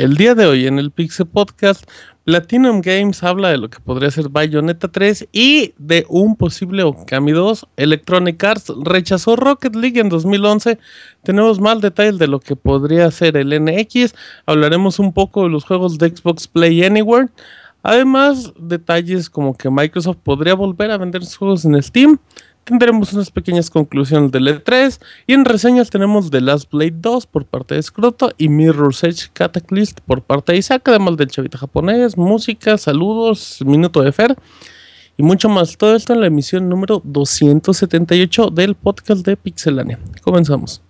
El día de hoy en el Pixel Podcast, Platinum Games habla de lo que podría ser Bayonetta 3 y de un posible Okami 2. Electronic Arts rechazó Rocket League en 2011. Tenemos más detalles de lo que podría ser el NX. Hablaremos un poco de los juegos de Xbox Play Anywhere. Además, detalles como que Microsoft podría volver a vender sus juegos en Steam tendremos unas pequeñas conclusiones del E3 y en reseñas tenemos The Last Blade 2 por parte de Scroto y Mirror's Edge Cataclysm por parte de Isaac, además del chavita japonés, música, saludos, minuto de Fer y mucho más. Todo esto en la emisión número 278 del podcast de Pixelania. Comenzamos.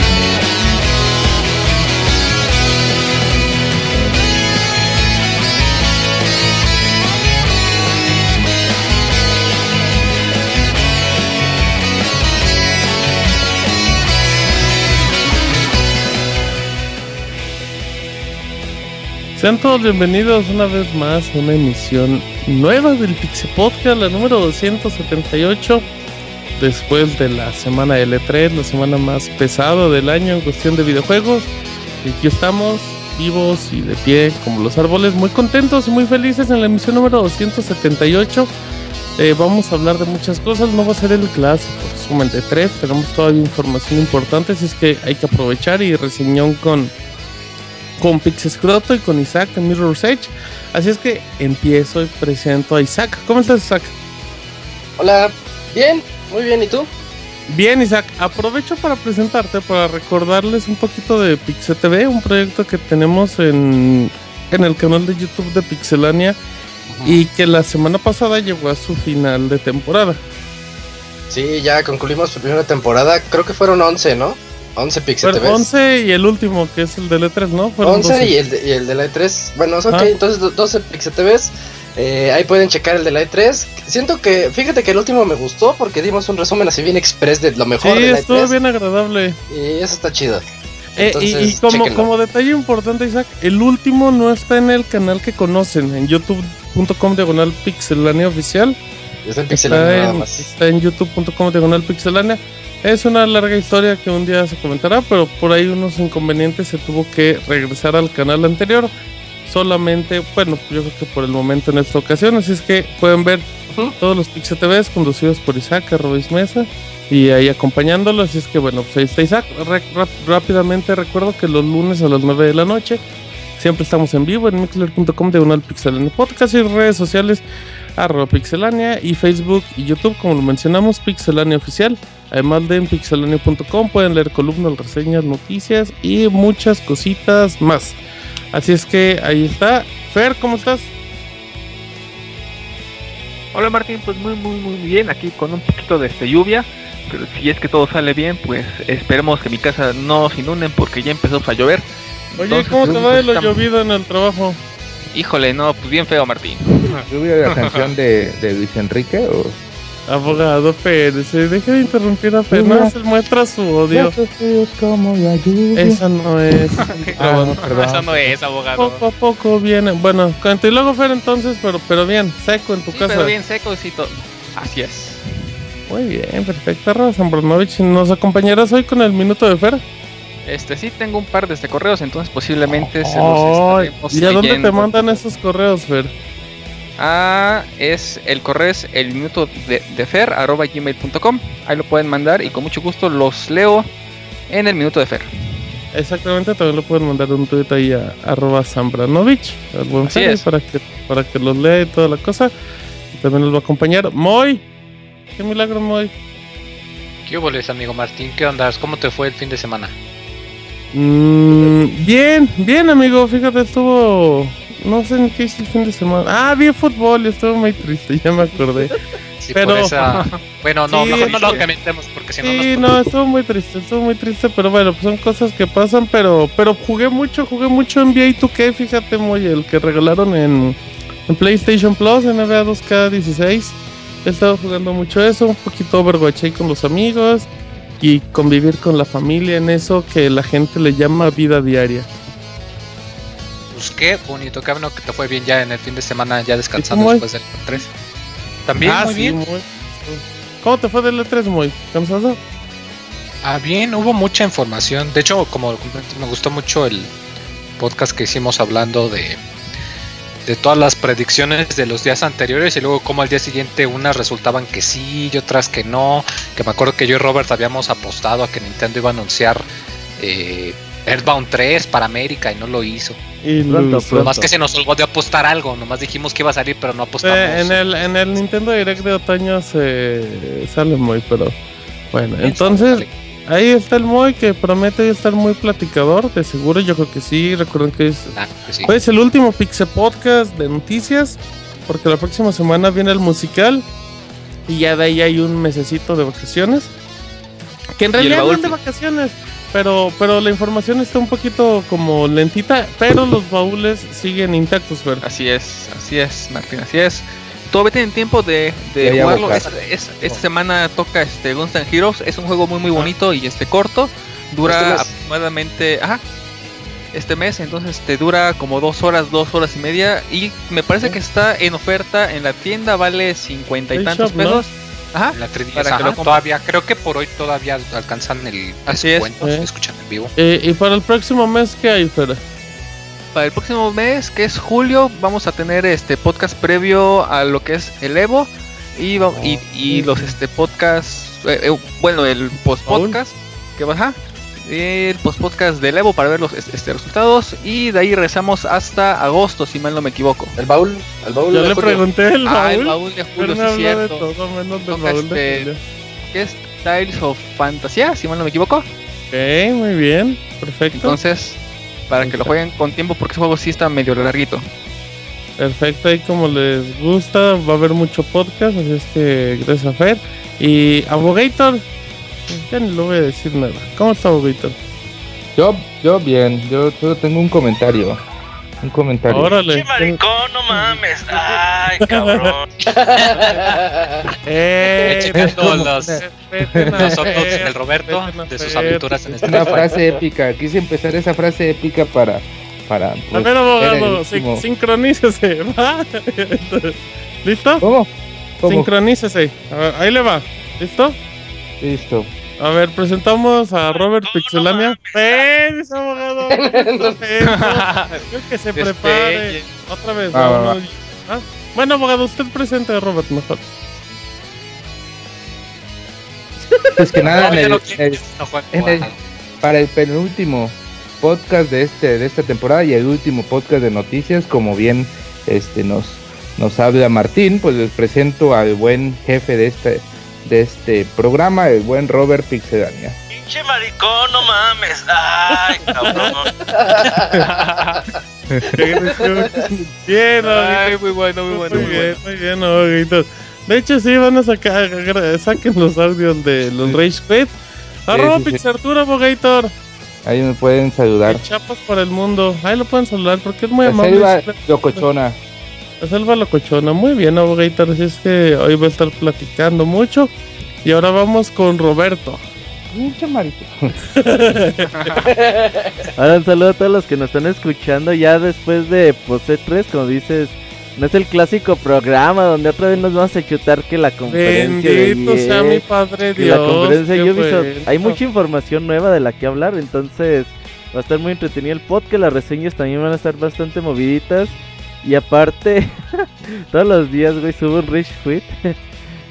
Sean todos bienvenidos una vez más a una emisión nueva del Pixie Podcast, la número 278. Después de la semana L3, la semana más pesada del año en cuestión de videojuegos. Y aquí estamos, vivos y de pie como los árboles, muy contentos y muy felices en la emisión número 278. Eh, vamos a hablar de muchas cosas, no va a ser el clásico resumen de tres, tenemos todavía información importante, así es que hay que aprovechar y reseñón con con Pixescroto y con Isaac en Mirror's Edge. Así es que empiezo y presento a Isaac. ¿Cómo estás, Isaac? Hola, bien, muy bien, ¿y tú? Bien, Isaac, aprovecho para presentarte, para recordarles un poquito de Pixel TV, un proyecto que tenemos en, en el canal de YouTube de Pixelania y que la semana pasada llegó a su final de temporada. Sí, ya concluimos su primera temporada, creo que fueron 11, ¿no? 11 Pixel TV. 11 y el último, que es el de E3, ¿no? 11 y el, de, y el de la E3. Bueno, ok, ah. entonces 12 Pixel TVs. Eh, ahí pueden checar el de la E3. Siento que, fíjate que el último me gustó porque dimos un resumen así bien express de lo mejor sí, de la E3. estuvo bien agradable. Y eso está chido. Eh, y, como, como, detalle importante, Isaac, el último no está en el canal que conocen, en youtube.com diagonal pixelania oficial. Está en pixelania nada más. Está en youtube.com diagonal pixelania. Es una larga historia que un día se comentará, pero por ahí unos inconvenientes se tuvo que regresar al canal anterior. Solamente, bueno, yo creo que por el momento en esta ocasión, así es que pueden ver todos los Pixel TVs conducidos por Isaac, Robis Mesa, y ahí acompañándolo. Así es que, bueno, pues ahí está Isaac. rápidamente recuerdo que los lunes a las 9 de la noche siempre estamos en vivo en mixler.com de un pixel en podcast y redes sociales arroba pixelania y Facebook y YouTube, como lo mencionamos, pixelania oficial. Además de en pixelania.com pueden leer columnas, reseñas, noticias y muchas cositas más. Así es que ahí está. Fer, ¿cómo estás? Hola Martín, pues muy muy muy bien, aquí con un poquito de este lluvia, pero si es que todo sale bien, pues esperemos que mi casa no se inunden porque ya empezó a llover. Oye, ¿cómo te va de lo llovido en el trabajo? Híjole, no, pues bien feo Martín. ¿Lluvia de la canción de, de Luis Enrique o...? Abogado Pérez, deje de interrumpir a Fer, no se muestra su odio. Como la Esa no es. ah, no, Esa no es, abogado. Poco a poco viene. Bueno, y luego Fer entonces, pero, pero bien, seco en tu sí, casa. Pero bien seco. Así es. Muy bien, perfecto, Rosa ¿Nos acompañarás hoy con el minuto de Fer? Este sí tengo un par de este correos, entonces posiblemente se los estaremos ¿Y a dónde te mandan esos correos, Fer? Ah, es el correo es el minuto de, de fer arroba gmail.com. Ahí lo pueden mandar y con mucho gusto los leo en el minuto de fer. Exactamente, también lo pueden mandar un tweet ahí a arroba Zambranovich, al buen Fer, para que, para que los lea y toda la cosa. También nos va a acompañar Moy. Qué milagro, Moy. ¿Qué hubo, amigo Martín? ¿Qué onda? ¿Cómo te fue el fin de semana? Mm, bien, bien, amigo. Fíjate, estuvo no sé ni qué hice el fin de semana. Ah, vi fútbol y estuve muy triste, ya me acordé. Sí, Pero- esa... Bueno, no, Sí, mejor no lo comentemos porque si no Sí, nos... no, estuvo muy triste, estuvo muy triste, pero bueno, pues son cosas que pasan, pero pero jugué mucho, jugué mucho NBA 2K, fíjate, muy el que regalaron en, en PlayStation Plus, en NBA 2K16. He estado jugando mucho eso, un poquito Overwatch ahí con los amigos y convivir con la familia en eso que la gente le llama vida diaria. Pues qué bonito, qué bueno que te fue bien ya en el fin de semana, ya descansando después del 3. También, Ah, muy sí, bien. muy- ¿Cómo te fue del E3, muy cansado? Ah, bien, hubo mucha información. De hecho, como me gustó mucho el podcast que hicimos hablando de, de todas las predicciones de los días anteriores y luego como al día siguiente unas resultaban que sí y otras que no. Que me acuerdo que yo y Robert habíamos apostado a que Nintendo iba a anunciar eh, Earthbound 3 para América y no lo hizo. Y Pronto, pronto. Nomás que se nos olvidó de apostar algo, nomás dijimos que iba a salir pero no apostamos. Eh, en, el, en el Nintendo Direct de otoño se sale muy, pero bueno, entonces ahí está el Moy que promete estar muy platicador, de seguro yo creo que sí, recuerden que es, Ah, que sí. hoy es el último Pixel Podcast de noticias, porque la próxima semana viene el musical y ya de ahí hay un mesecito de vacaciones, que en realidad no es de vacaciones. Pero, pero la información está un poquito como lentita, pero los baúles siguen intactos, Fer. Así es, así es, Martín, así es. Todavía tienen tiempo de, de jugarlo. Esta, es- esta semana toca este Guns N' Heroes. Es un juego muy muy bonito y este corto. Dura Este aproximadamente. Ajá. Este mes, entonces te dura como dos horas, dos horas y media. Y me parece que está en oferta en la tienda, vale cincuenta y tantos Shop, ¿no? pesos. Ajá. La 3DS, Para que ajá, todavía, creo que por hoy todavía alcanzan el Así es. descuento, si Eh. escuchan en vivo. Eh, y para el próximo mes, ¿qué hay, Fer? Para el próximo mes, que es julio, vamos a tener este podcast previo a lo que es el Evo y, y, y los este podcasts, eh, eh, bueno, el post podcast que baja, el post podcast del Evo para ver los este, resultados y de ahí regresamos hasta agosto, si mal no me equivoco. El baúl, el baúl Yo de le julio. pregunté el Ah, el baúl. baúl de julio, sí, habló de cierto. todo menos del baúl de este- julio. Que es Tiles of Fantasía, si mal no me equivoco. Ok, muy bien, perfecto. Entonces, para que lo jueguen con tiempo porque ese juego sí está medio larguito. Perfecto, ahí como les gusta, va a haber mucho podcast, así es que gracias a Fer. Y Abogator, ya ni lo voy a decir nada. ¿Cómo está Abogator? Yo, yo bien, yo solo tengo un comentario. Un comentario. Órale. Che maricón, no mames. Ay, cabrón. Eh, los, respeten a los otros Fer, del Roberto, a de sus aventuras en este Una frase épica. Quise empezar esa frase épica para. para A pues, ver, era abogado, el sin- sincronícese, ¿va? ¿Listo? ¿Cómo? ¿Cómo? Sincronícese. A ver, ahí le va. ¿Listo? Listo. A ver, presentamos a Robert no, Pixelania. no ¡Ven, ese abogado! Creo que se prepare. Despegue. Otra vez. Va, no, no. Ah, Bueno, abogado, usted presente a Robert mejor. Pues que nada, No, en el- el- en el- para el penúltimo podcast de este de esta temporada y el último podcast de noticias, como bien este nos nos habla Martín, pues les presento al buen jefe de este de este programa, el buen Robert Pixelania. Pinche maricón, no mames. Ay, cabrón. bien, Ay, muy bueno, muy bueno, Muy muy bien, bueno. muy bien, abogado. De hecho, sí, van a sacar, saquen los audios de los Rage Quit. Arroba sí, sí. Pixartura, abogator. Ahí me pueden saludar. Y Chapas para el mundo. Ahí lo pueden saludar porque es muy amable. selva siempre- locochona. La selva locochona. Muy bien, abogator. Así es que hoy va a estar platicando mucho. Y ahora vamos con Roberto. Mucho marito. Ahora un saludo a todos los que nos están escuchando ya después de Pose 3, como dices, no es el clásico programa donde otra vez nos vamos a chutar que la conferencia de Bendito sea EA, mi padre que Dios. la conferencia de Ubisoft. bueno. Hay mucha información nueva de la que hablar, entonces va a estar muy entretenido el podcast, las reseñas también van a estar bastante moviditas y aparte todos los días, güey, subo un Rich Quit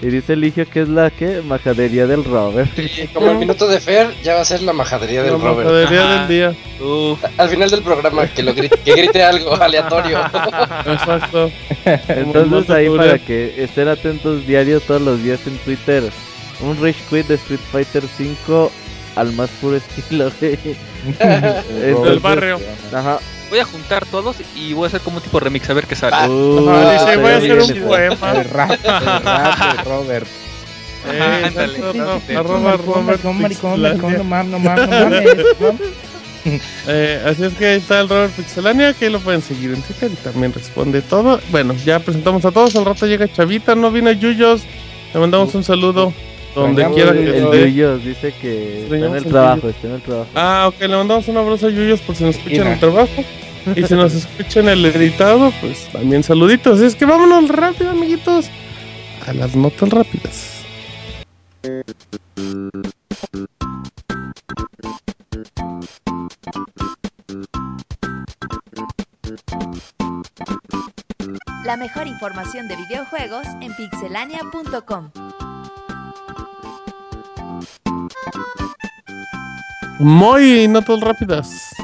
y dice Eligio que es la que majadería del Robert. Y como el minuto de Fer, ya va a ser la majadería del La Robert. majadería Ajá. del día. Uf, Al final del programa, que, lo grite, que grite algo aleatorio. Exacto. Entonces ahí para que estén atentos diarios todos los días en Twitter. Un Rage Quit de Street Fighter 5 al más puro estilo. güey. Del Entonces, barrio. Ajá. Voy a juntar todos y voy a hacer como un tipo remix a ver qué sale. Ah, Uh, Ah, dice, voy a hacer un poema. El rap, el rap de Robert. Eh, ándale. Eh, así es que ahí está el Robert Pixelania, que ahí lo pueden seguir en Twitter y también responde todo. Bueno, ya presentamos a todos, al rato llega Chavita, no vino Yuyos, le mandamos un saludo donde quiera el- que El esté. Yuyos dice que está en el el trabajo, está en el trabajo. Ah, ok, le mandamos un abrazo a Yuyos por si nos escuchan en el trabajo. Y si nos escuchan el editado, pues también saluditos. Así es que vámonos rápido, amiguitos, a las notas rápidas. La mejor información de videojuegos en pixelania.com. Muy notas rápidas.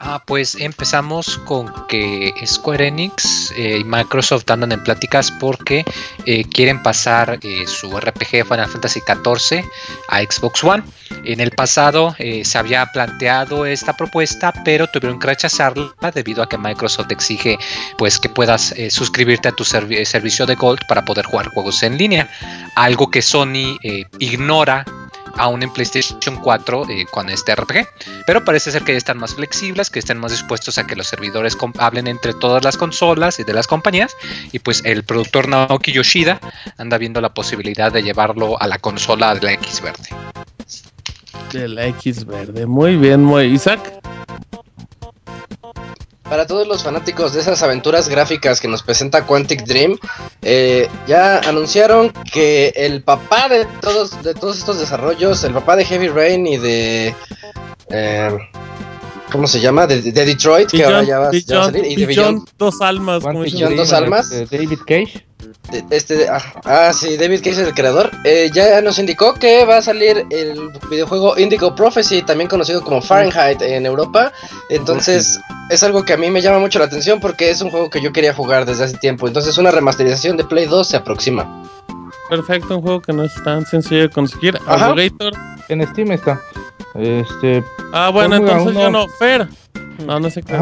Ah, pues empezamos con que Square Enix eh, y Microsoft andan en pláticas porque eh, quieren pasar eh, su RPG Final Fantasy XIV a Xbox One. En el pasado se había planteado esta propuesta, pero tuvieron que rechazarla debido a que Microsoft exige pues que puedas suscribirte a tu servi- servicio de Gold para poder jugar juegos en línea. Algo que Sony ignora aún en PlayStation 4 eh, con este RPG. Pero parece ser que ya están más flexibles, que están más dispuestos a que los servidores hablen entre todas las consolas y de las compañías. Y pues el productor Naoki Yoshida anda viendo la posibilidad de llevarlo a la consola de la X verde. De la X verde. Muy bien, muy. Isaac. Para todos los fanáticos de esas aventuras gráficas que nos presenta Quantic Dream, eh, ya anunciaron que el papá de todos, de todos estos desarrollos, el papá de Heavy Rain y de... eh, ¿Cómo se llama? De, de Detroit, que ahora ya va, ya va a salir. Y de Beyond, Beyond, dos almas. como ¿Cuánto dicen. Beyond dos almas. de David Cage. Este, ah, ah, sí, David Cage es el creador. eh, ya nos indicó que va a salir el videojuego Indigo Prophecy, también conocido como Fahrenheit en Europa. Entonces, es algo que a mí me llama mucho la atención porque es un juego que yo quería jugar desde hace tiempo. Entonces, una remasterización de Play 2 se aproxima. Perfecto, un juego que no es tan sencillo de conseguir. Ajá. En Steam está. Este, Ah, bueno, entonces uno. yo no. Fer. No, no sé qué.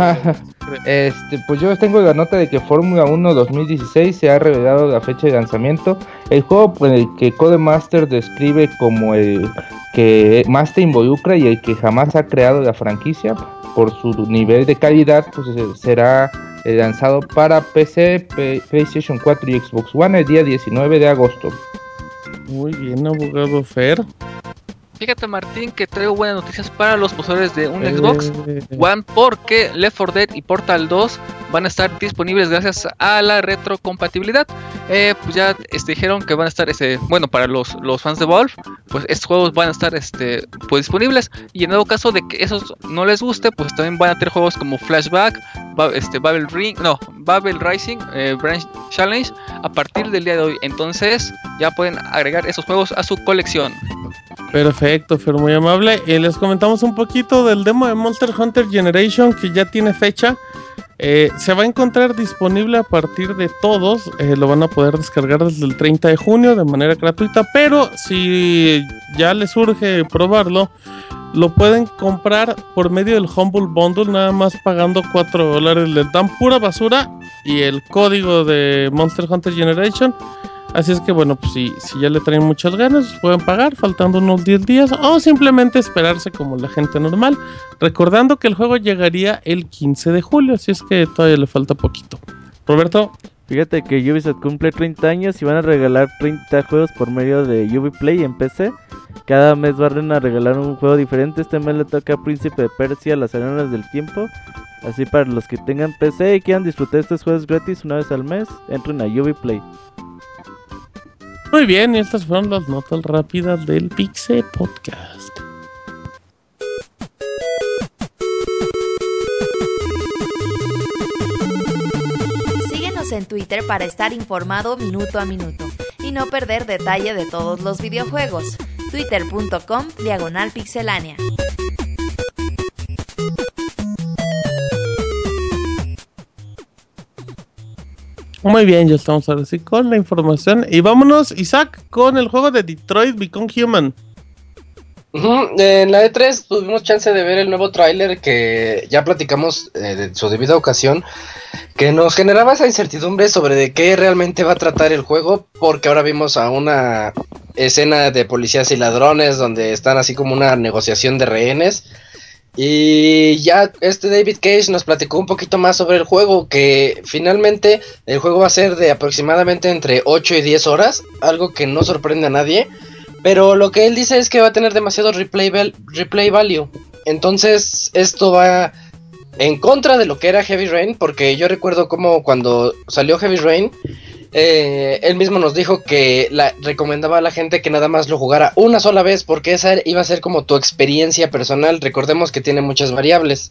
Este, pues yo tengo la nota de que Fórmula 1 2016 se ha revelado la fecha de lanzamiento. El juego por el que Codemaster describe como el que más te involucra y el que jamás ha creado la franquicia por su nivel de calidad, pues eh, será eh, lanzado para PC, PlayStation 4 y Xbox One el día 19 de agosto. Muy bien, abogado Fer. Fíjate Martín que traigo buenas noticias para los poseedores de un Xbox Eh, One porque Left 4 Dead y Portal 2 van a estar disponibles gracias a la retrocompatibilidad. Eh, pues ya este, dijeron que van a estar, este, bueno, para los, los fans de Valve, pues estos juegos van a estar este, pues, disponibles. Y en dado caso de que esos no les guste, pues también van a tener juegos como Flashback, Ba- este, Babel Ring, no, Babel Rising, eh, Branch Challenge a partir del día de hoy. Entonces ya pueden agregar esos juegos a su colección. Perfecto, Fer, muy amable. Eh, les comentamos un poquito del demo de Monster Hunter Generation que ya tiene fecha. Eh, se va a encontrar disponible a partir de todos. eh, lo van a poder descargar desde el 30 de junio de manera gratuita. Pero si ya les urge probarlo, lo pueden comprar por medio del Humble Bundle, nada más pagando 4 dólares. Les dan pura basura y el código de Monster Hunter Generation. Así es que bueno, pues si, si ya le traen muchas ganas, pueden pagar faltando unos 10 días o simplemente esperarse como la gente normal. Recordando que el juego llegaría el 15 de julio, así es que todavía le falta poquito. Roberto, Fíjate que Ubisoft cumple 30 años y van a regalar 30 juegos por medio de Ubiplay en PC. Cada mes van a regalar un juego diferente. Este mes le toca Príncipe de Persia, Las Arenas del Tiempo. Así para los que tengan PC y quieran disfrutar estos juegos gratis una vez al mes, entren a Ubiplay. muy bien, estas fueron las notas rápidas del Pixe Podcast. En Twitter para estar informado minuto a minuto y no perder detalle de todos los videojuegos. Twitter.com Diagonal Pixelánea. Muy bien, ya estamos ahora sí con la información. Y vámonos, Isaac, con el juego de Detroit Become Human. En la E3 tuvimos chance de ver el nuevo tráiler que ya platicamos eh, de su debida ocasión, que nos generaba esa incertidumbre sobre de qué realmente va a tratar el juego, porque ahora vimos a una escena de policías y ladrones donde están así como una negociación de rehenes. Y ya este David Cage nos platicó un poquito más sobre el juego, que finalmente el juego va a ser de aproximadamente entre 8 y 10 horas, algo que no sorprende a nadie. Pero lo que él dice es que va a tener demasiado replay, val- replay value. Entonces esto va en contra de lo que era Heavy Rain, porque yo recuerdo como cuando salió Heavy Rain, eh, él mismo nos dijo que la, recomendaba a la gente que nada más lo jugara una sola vez, porque esa iba a ser como tu experiencia personal. Recordemos que tiene muchas variables.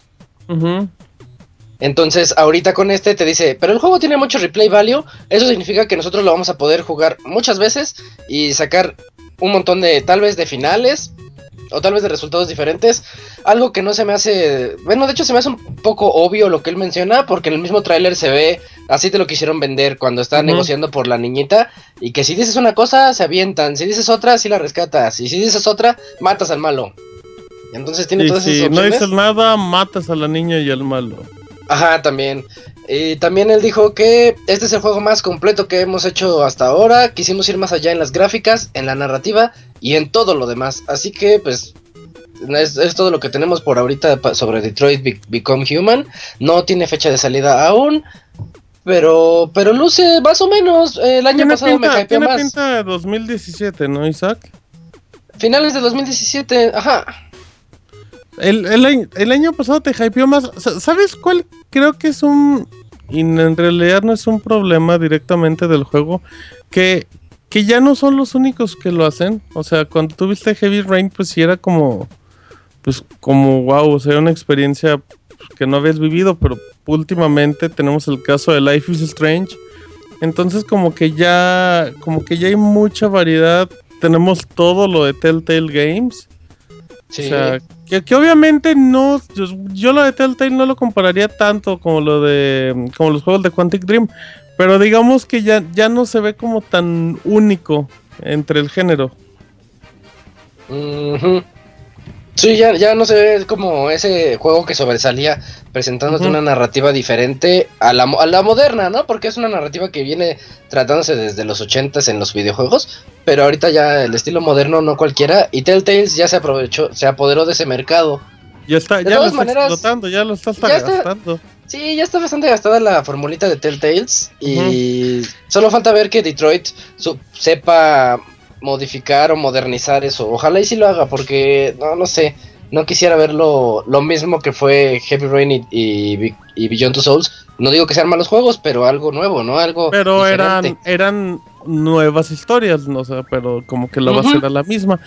Entonces, ahorita con este te dice, pero el juego tiene mucho replay value, eso significa que nosotros lo vamos a poder jugar muchas veces y sacar un montón de, tal vez de finales, o tal vez de resultados diferentes, algo que no se me hace, bueno, de hecho se me hace un poco obvio lo que él menciona, porque en el mismo tráiler se ve, así te lo quisieron vender cuando está negociando por la niñita, y que si dices una cosa, se avientan, si dices otra, sí la rescatas, y si dices otra, matas al malo. Entonces tiene Y todas esas si no opciones. dices nada, matas a la niña y al malo. Ajá, también. Y también él dijo que este es el juego más completo que hemos hecho hasta ahora. Quisimos ir más allá en las gráficas, en la narrativa y en todo lo demás. Así que, pues, es, es todo lo que tenemos por ahorita sobre Detroit Be- Become Human. No tiene fecha de salida aún. Pero, pero luce más o menos. El año Tiene pasado me pinta, hypeó tiene más. pinta de 2017, ¿no, Isaac? Finales de 2017, ajá. El, el el año pasado te hypeó más. Sa- ¿Sabes cuál? Creo que es un. Y en realidad no es un problema directamente del juego. Que, que ya no son los únicos que lo hacen. O sea, cuando tuviste Heavy Rain, pues sí era como. Pues como wow, o sea, una experiencia que no habías vivido. Pero últimamente tenemos el caso de Life is Strange. Entonces, como que ya. Como que ya hay mucha variedad. Tenemos todo lo de Telltale Games. Sí. O sea, que, que obviamente no, yo, yo lo de Telltale no lo compararía tanto como lo de, como los juegos de Quantic Dream, pero digamos que ya, ya no se ve como tan único entre el género. Sí, ya, ya no se ve como ese juego que sobresalía presentándote una narrativa diferente a la, a la moderna, ¿no? Porque es una narrativa que viene tratándose desde los 80 en los videojuegos, pero ahorita ya el estilo moderno no cualquiera y Telltales ya se aprovechó, se apoderó de ese mercado. Ya está, De ya lo está maneras, explotando, ya lo está ya está- gastando. Sí, ya está bastante gastada la formulita de Telltales y solo falta ver que Detroit sepa modificar o modernizar eso. Ojalá y sí lo haga porque no, no sé, no quisiera verlo lo mismo que fue Heavy Rain y, y, Be- y Beyond Two Souls. No digo que sean malos juegos, pero algo nuevo, ¿no? Algo Pero diferente. eran, eran nuevas historias, no sé, pero como que la base era la misma.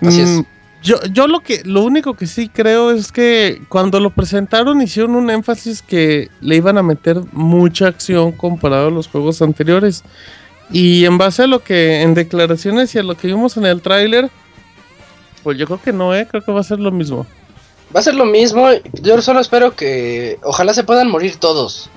Así es. Mm, Yo, yo lo que, lo único que sí creo es que cuando lo presentaron hicieron un énfasis que le iban a meter mucha acción comparado a los juegos anteriores. Y en base a lo que, en declaraciones y a lo que vimos en el tráiler, pues yo creo que no, eh, creo que va a ser lo mismo. Va a ser lo mismo. Yo solo espero que ojalá se puedan morir todos.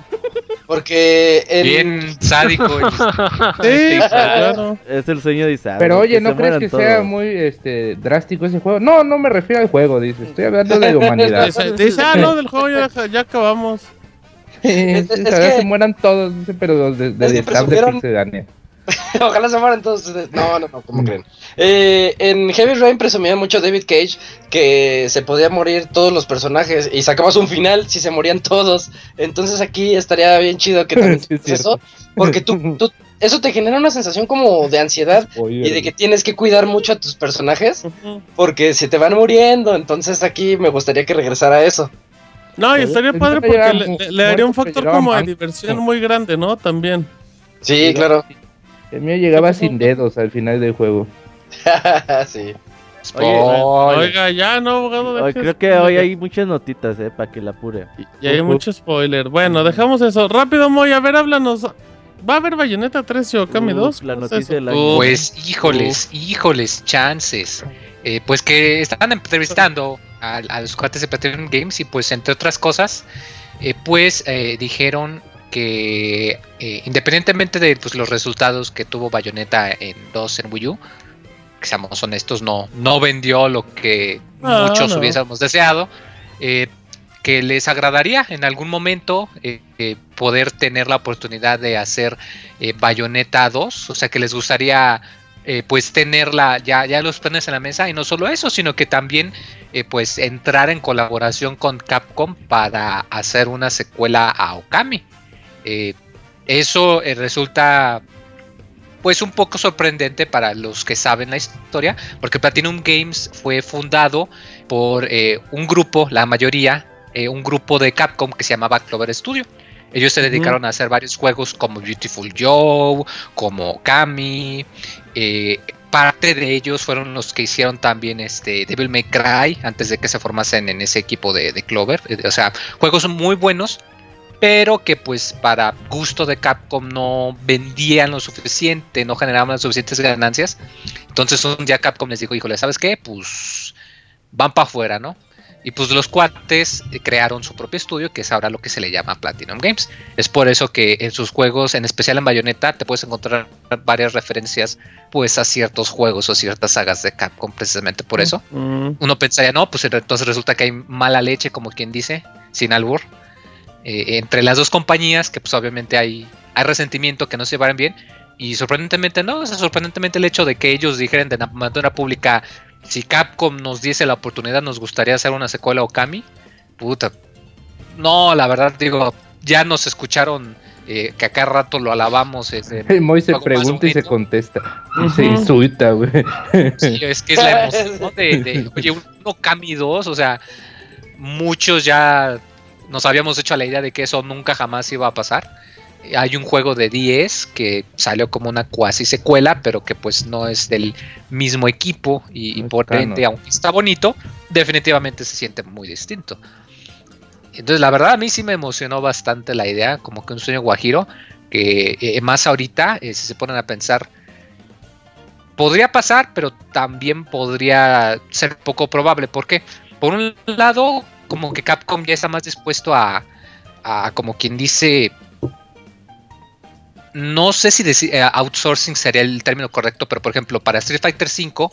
Porque en- Bien sádico. el- Sí, claro. Es el sueño de Isaac. Pero oye, ¿no se crees que sea muy este drástico ese juego? No, no me refiero al juego, dice. Estoy hablando de humanidad. Dice, ah, no, del juego ya, ya acabamos. Es- es que- se mueran todos, dice, pero de, de, de de Pixelania. Ojalá se mueran todos. ustedes. No, no, no, ¿cómo creen? Eh, en Heavy Rain presumía mucho David Cage que se podía morir todos los personajes y sacabas un final si se morían todos. Entonces aquí estaría bien chido que también Sí, es eso, porque tú, tú- eso te genera una sensación como de ansiedad y de que tienes que cuidar mucho a tus personajes porque se te van muriendo. Entonces aquí me gustaría que regresara eso. No, y estaría padre porque le, mu- le- le daría un factor como de diversión muy grande, ¿no? También. Sí, claro. El mío llegaba sin dedos al final del juego. sí. Oiga, ya no, abogado. Hoy deje- creo que hoy hay muchas notitas, eh, para que la apure. Y hay mucho spoiler. Bueno, dejamos eso. Rápido, Moy, a ver, háblanos. ¿Va a haber Bayonetta 3 y Okami Uf, 2? la ¿Cómo es noticia eso? del año. Pues híjoles, híjoles, chances. Eh, pues que estaban entrevistando a, a los cuates de Platinum Games y pues entre otras cosas, eh, pues eh, dijeron que eh, independientemente de pues, los resultados que tuvo Bayonetta en 2 en Wii U, que seamos honestos, no, no vendió lo que Ah, muchos no. hubiésemos deseado. eh, que les agradaría en algún momento eh, eh, poder tener la oportunidad de hacer Bayonetta 2, o sea que les gustaría eh, pues tenerla ya, ya los planes en la mesa y no solo eso, sino que también eh, pues entrar en colaboración con Capcom para hacer una secuela a Okami. Eh, eso eh, resulta pues un poco sorprendente para los que saben la historia, porque Platinum Games fue fundado por eh, un grupo, la mayoría, un grupo de Capcom que se llamaba Clover Studio. Ellos se dedicaron a hacer varios juegos como Beautiful Joe, como Kami. eh, parte de ellos fueron los que hicieron también este Devil May Cry antes de que se formasen en ese equipo de, de Clover. O sea, juegos muy buenos, pero que pues para gusto de Capcom no vendían lo suficiente, no generaban las suficientes ganancias. Entonces un día Capcom les dijo, híjole, ¿sabes qué? Pues van para afuera, ¿no? Y pues los cuates eh, crearon su propio estudio, que es ahora lo que se le llama Platinum Games. Es por eso que en sus juegos, en especial en Bayonetta, te puedes encontrar varias referencias pues a ciertos juegos o ciertas sagas de Capcom, precisamente por eso. Mm, Uno pensaría, no, pues entonces resulta que hay mala leche, como quien dice, sin albur, eh, entre las dos compañías, que pues obviamente hay, hay resentimiento, que no se llevaran bien, y sorprendentemente no, o sea, sorprendentemente el hecho de que ellos dijeran de manera pública, si Capcom nos diese la oportunidad, nos gustaría hacer una secuela Okami, puta, no, la verdad digo, ya nos escucharon eh, que acá rato lo alabamos. Moy se pregunta y se contesta. Ujú. Se insulta, güey. Sí, es que es la emoción de, de, oye, un Okami 2, o sea, muchos ya nos habíamos hecho a la idea de que eso nunca jamás iba a pasar. Eh, Hay un juego de 10 que salió como una cuasi secuela, pero que pues no es del mismo equipo y, por ende, aunque está bonito, definitivamente se siente muy distinto. Entonces, la verdad, a mí sí me emocionó bastante la idea, como que un sueño guajiro, que eh, más ahorita, eh, si se ponen a pensar, podría pasar, pero también podría ser poco probable. ¿Por qué? Por un lado, como que Capcom ya está más dispuesto a, a como quien dice, no sé si deci- eh, outsourcing sería el término correcto, pero por ejemplo, para Street Fighter V,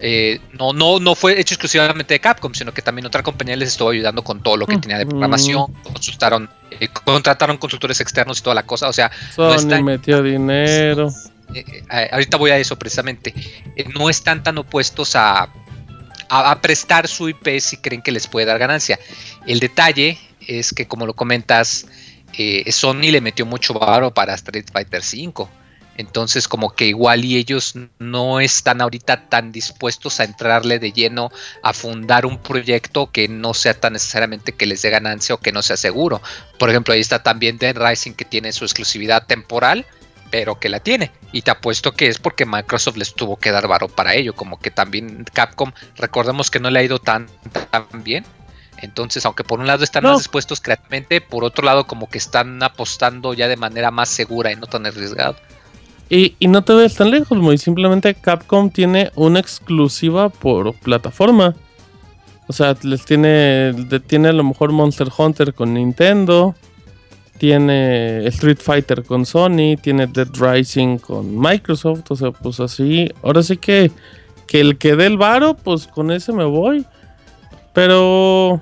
eh, no, no, no fue hecho exclusivamente de Capcom, sino que también otra compañía les estuvo ayudando con todo lo que tenía de programación, consultaron, eh, contrataron consultores externos y toda la cosa. O sea, Sony está- metió dinero. ahorita voy a eso precisamente, no están tan opuestos a, a, prestar su IP si creen que les puede dar ganancia. El detalle es que, como lo comentas, eh, Sony le metió mucho varo para Street Fighter V. Entonces, como que igual y ellos no están ahorita tan dispuestos a entrarle de lleno a fundar un proyecto que no sea tan necesariamente que les dé ganancia o que no sea seguro. Por ejemplo, ahí está también Dead Rising que tiene su exclusividad temporal, pero que la tiene. Y te apuesto que es porque Microsoft les tuvo que dar varo para ello. Como que también Capcom, recordemos que no le ha ido tan, tan bien. Entonces, aunque por un lado están No. más dispuestos creativamente, por otro lado como que están apostando ya de manera más segura y no tan arriesgada. Y, y no te ves tan lejos, muy simplemente Capcom tiene una exclusiva por plataforma. O sea, les tiene, tiene a lo mejor Monster Hunter con Nintendo, tiene Street Fighter con Sony, tiene Dead Rising con Microsoft, o sea, pues así. Ahora sí que, que el que dé el varo, pues con ese me voy. Pero,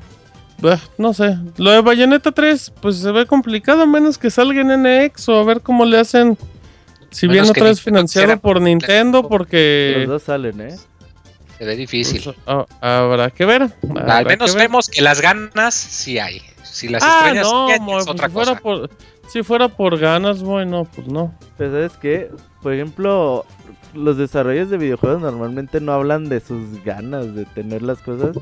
bah, no sé, lo de Bayonetta 3, pues se ve complicado, a menos que salga en NX o a ver cómo le hacen. Si Menos bien otra vez financiado por Nintendo, porque Los dos salen, ¿eh? Se ve difícil. pues, ah, habrá que ver. habrá Al menos que ver. vemos que las ganas sí hay. Si las ah, estrellas no, es pues, otra si fuera cosa. por si fuera por ganas, bueno, pues no. Pero sabes qué, por ejemplo, los desarrollos de videojuegos normalmente no hablan de sus ganas de tener las cosas.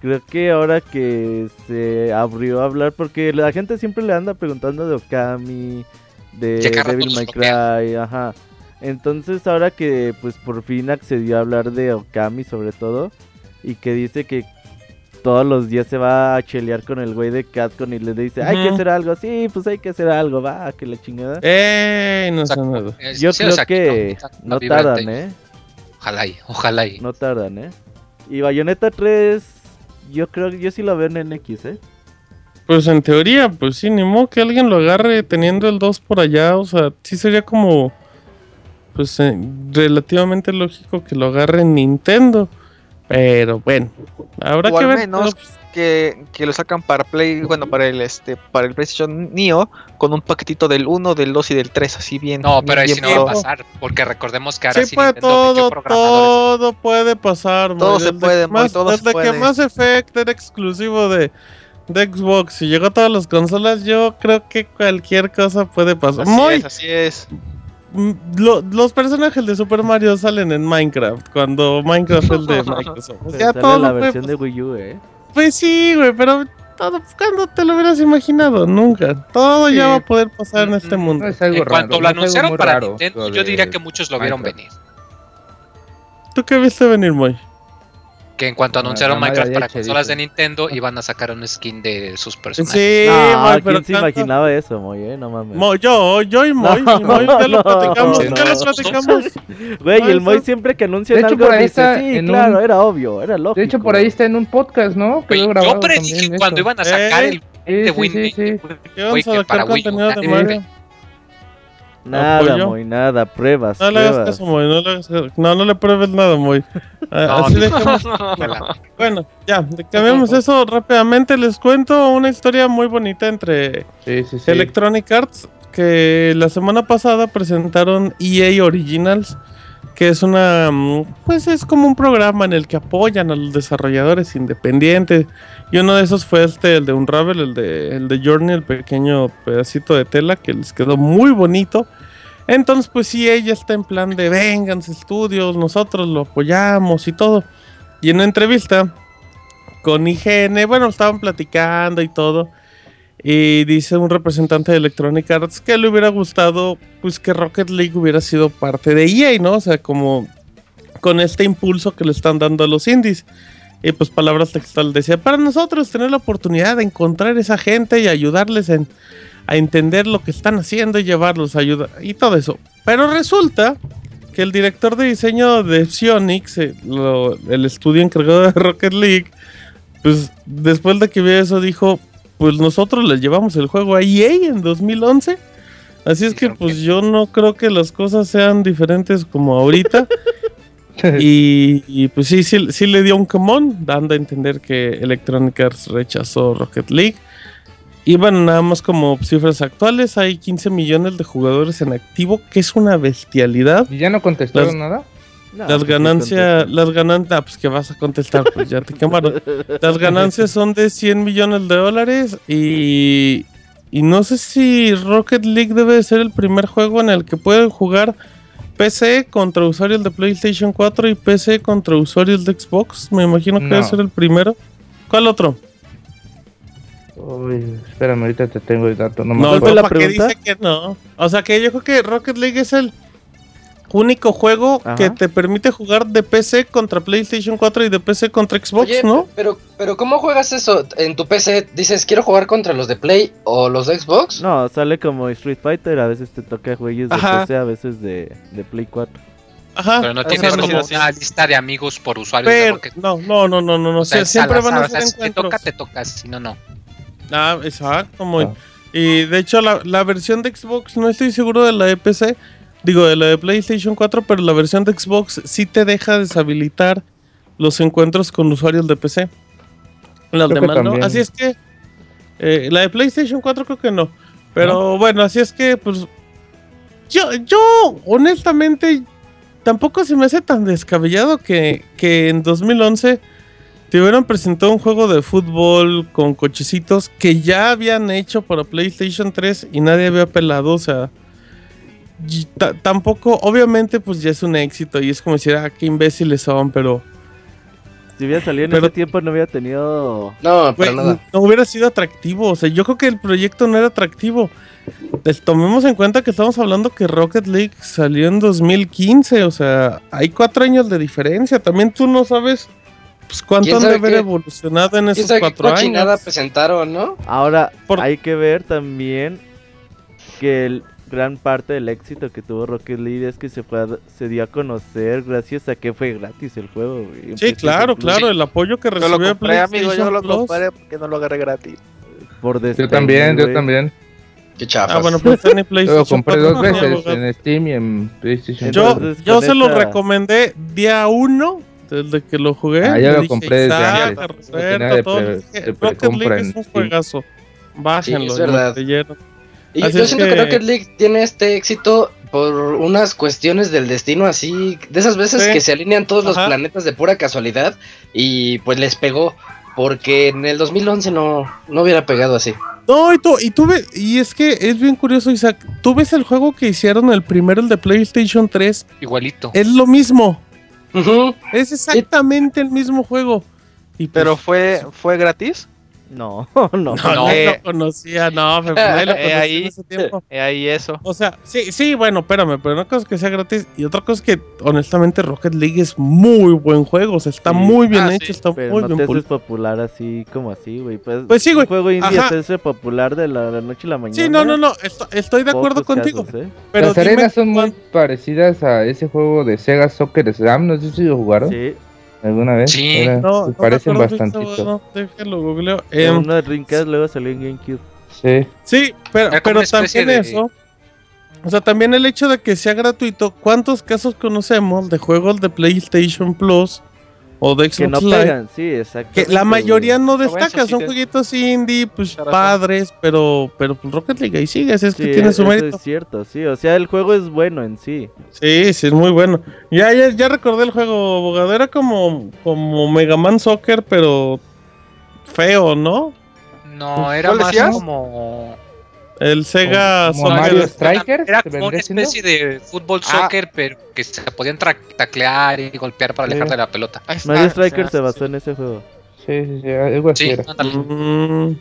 Creo que ahora que se abrió a hablar, porque la gente siempre le anda preguntando de Okami, de Devil May. Cry, ajá. Entonces ahora que pues por fin accedió a hablar de Okami sobre todo, y que dice que todos los días se va a chelear con el güey de Catcon y le dice, hay que hacer algo, sí, pues hay que hacer algo, va, que la chingada. ¡Ey! No sé Exacto. nada. Eh, Yo sí, creo que no- tardan, ¿eh? Ojalá y, ojalá y. No tardan, ¿eh? Y Bayonetta 3, yo creo que yo sí lo veo en NX, ¿eh? Pues en teoría, pues sí, ni modo que alguien lo agarre teniendo el 2 por allá, o sea, sí sería como pues eh, relativamente lógico que lo agarre Nintendo. Pero bueno, habrá o que al ver. menos que, que lo sacan para Play, bueno, para el este, para el PlayStation Neo, con un paquetito del 1, del 2 y del 3, así bien. No, pero ahí bien sí no va a pasar, porque recordemos que ahora Sí, sí, puede, todo, todo puede pasar. Todo se Desde puede, que Mass- todo se Desde que puede. Mass Effect era exclusivo de, de Xbox y llegó a todas las consolas, yo creo que cualquier cosa puede pasar. Así es, así es. Mm, lo- los personajes de Super Mario salen en Minecraft, cuando Minecraft es de Microsoft. Pues ya sale todo la versión pasar. de Wii U, ¿eh? Pues sí, güey, pero todo, ¿cuándo te lo hubieras imaginado? Nunca. Todo Sí. ya va a poder pasar en este mundo. No es algo En cuanto lo anunciaron para raro, Nintendo, yo diría que muchos lo vieron venir. ¿Tú qué viste venir, Moy? Que en cuanto Ah, anunciaron Minecraft para consolas dice. de Nintendo, iban a sacar un skin de sus Sí, personajes. no, Moy, pero ¿quién se tanto- imaginaba eso, Moy, eh? No mames. Mo- yo, yo y Moy, No, y Moy, ya lo no, platicamos, no. ya lo platicamos. Güey, No, el Moy siempre que hecho, algo por ahí dice, está sí, en claro, un- era obvio, era lógico. De hecho, por ahí está en un podcast, ¿no? Quedó grabado yo predije también cuando eso. iban a sacar Eh, el Sí, de sí, Win sí, sí. Que Güey, vamos a que para Wii Nada, apoyo. Moy, nada, pruebas, No le hagas caso, Moy, no le hagas caso. No, no le pruebes nada, Moy. Ah, No, así Bueno, ya, cambiamos eso rápidamente. Les cuento una historia muy bonita entre Sí, sí, sí. Electronic Arts, que la semana pasada presentaron EA Originals, que es una, mm, pues es como un programa en el que apoyan a los desarrolladores independientes. Y uno de esos fue este, el de Unravel, el de, el de Journey, el pequeño pedacito de tela que les quedó muy bonito. Entonces, pues sí, ella está en plan de vénganse estudios, nosotros lo apoyamos y todo. Y en una entrevista con IGN, bueno, estaban platicando y todo. Y dice un representante de Electronic Arts que le hubiera gustado pues que Rocket League hubiera sido parte de EA, ¿no? O sea, como con este impulso que le están dando a los indies. Y pues palabras textuales decía, para nosotros tener la oportunidad de encontrar esa gente y ayudarles en, a entender lo que están haciendo y llevarlos a ayudar y todo eso. Pero resulta que el director de diseño de Psionix, eh, el estudio encargado de Rocket League, pues después de que vio eso dijo, pues nosotros le llevamos el juego a EA en 2011. Así es que pues yo no creo que las cosas sean diferentes como ahorita. y, y, pues sí, sí, sí le dio un camón, dando a entender que Electronic Arts rechazó Rocket League. Y bueno, nada más como cifras actuales, hay 15 millones de jugadores en activo, que es una bestialidad. ¿Y ya no contestaron Las- nada? No, Las ganancias, las ganancias, pues que vas a contestar, pues ya te quemaron. Las ganancias son de 100 millones de dólares y, y no sé si Rocket League debe de ser el primer juego en el que pueden jugar PC contra usuarios de PlayStation 4 y PC contra usuarios de Xbox. Me imagino que No. debe ser el primero. ¿Cuál otro? Uy, espérame, ahorita te tengo el dato. No, me No, ¿Cuál fue acuerdo. la ¿para qué pregunta? dice que no? O sea que yo creo que Rocket League es el único juego Ajá. que te permite jugar de PC contra PlayStation 4 y de PC contra Xbox, Oye, ¿no? pero, pero ¿cómo juegas eso? En tu PC dices, quiero jugar contra los de Play o los de Xbox. No, sale como Street Fighter, a veces te toca güeyes de Ajá. PC, a veces de, de Play 4. Ajá. Pero no tienes como una lista de amigos por usuarios de Pero, Rocket. no, no, no, no, no, no. O sea, siempre van a ser o sea, si te toca, te toca, si no, no. Ah, exacto, muy. Ah. Y de hecho, la, la versión de Xbox, no estoy seguro de la de PC, digo, de la de PlayStation 4, pero la versión de Xbox sí te deja deshabilitar los encuentros con usuarios de PC. Las demás no. Así es que, eh, la de PlayStation 4 creo que no. Pero bueno, así es que, pues, yo, yo, honestamente, tampoco se me hace tan descabellado que, que en 2011 te hubieran presentado un juego de fútbol con cochecitos que ya habían hecho para PlayStation 3 y nadie había pelado, o sea, tampoco, obviamente pues ya es un éxito y es como decir, ah, qué imbéciles son, pero Si hubiera salido en Pero- ese tiempo no hubiera tenido... No, para nada. no hubiera sido atractivo, o sea, yo creo que el proyecto no era atractivo. Les tomemos en cuenta que estamos hablando que Rocket League salió en 2015, o sea, hay cuatro años de diferencia, también tú no sabes pues cuánto ¿Quién han de haber qué- evolucionado en ¿Quién esos sabe qué cuatro cochinada años. presentaron, no? Ahora, Por- hay que ver también que el gran parte del éxito que tuvo Rocket League es que se fue a- se dio a conocer gracias a que fue gratis el juego. güey, Sí, PlayStation claro, Plus. claro, el apoyo que Yo recibió lo de compré, amigo, yo lo compré porque no lo agarré gratis. Por Yo también, yo güey. también. Qué chafas. Ah, bueno, pues en Yo lo PlayStation. compré 4, dos veces en Steam y en PlayStation. Yo, Entonces, yo se lo esta- recomendé día uno, desde que lo jugué. Ah, ya lo dije, compré desde "Isaac, antes. Roberto, Lo de todos", pre- dije, Rocket League es un juegazo. Bájenlo, Sí, es verdad. Y Así yo siento que... que- Rocket League tiene este éxito por unas cuestiones del destino así, de esas veces Sí. que se alinean todos los planetas de pura casualidad y pues les pegó, porque en el 2011 no, no hubiera pegado así. No, y tú, y tú ve- y es que es bien curioso, Isaac. Tú ves el juego que hicieron el primero, el de PlayStation 3, Igualito. es lo mismo. Es exactamente el mismo juego. Y pues, Pero fue, fue gratis. No, no. no, no. Eh, lo conocía, no, pero nadie lo eh, conocía ahí- en ese tiempo. Eh, ahí eso. O sea, sí, sí, bueno, espérame, pero una cosa es que sea gratis y otra cosa es que honestamente Rocket League es muy buen juego, o sea, está Sí. muy bien Ah, hecho, sí. está Pero muy no bien te popular así como así, güey. Pues, Pues sí, güey. Un juego indie hacerse popular de la, la noche a la mañana. Sí, no, no, no, esto- estoy de acuerdo contigo, casos, ¿eh? pero Las arenas son muy cuán- parecidas a ese juego de Sega Soccer Slam. No sé si lo jugaron Sí, alguna vez. Sí. Era- No, se no parecen. Víctor, no, déjalo, googleo. eh, Em, uno de Dreamcast luego salió en GameCube. Sí. Sí, pero, pero una también de- eso. O sea, también el hecho de que sea gratuito. ¿Cuántos casos conocemos de juegos de PlayStation Plus o de Que no Xbox Live? pegan, sí, exacto. Que la mayoría no destaca, son jueguitos indie, pues padres, pero, pero pues Rocket League ahí sigue, es que Sí, tiene su eso mérito. es cierto, sí. O sea, el juego es bueno en sí. Sí, sí, es muy bueno. Ya, ya, ya recordé el juego, abogado. Era como, como Mega Man Soccer, pero feo, ¿no? No, era ¿Cuál más decías? como. El Sega Como Soccer. Mario Strikers. Era ¿te como una siendo? especie de fútbol Ah. soccer, pero que se podían tra- taclear y golpear para alejar Sí. de la pelota. Mario Striker se basó sí. en ese juego. Sí, sí, sí, algo así Sí, era. ándale. Mm,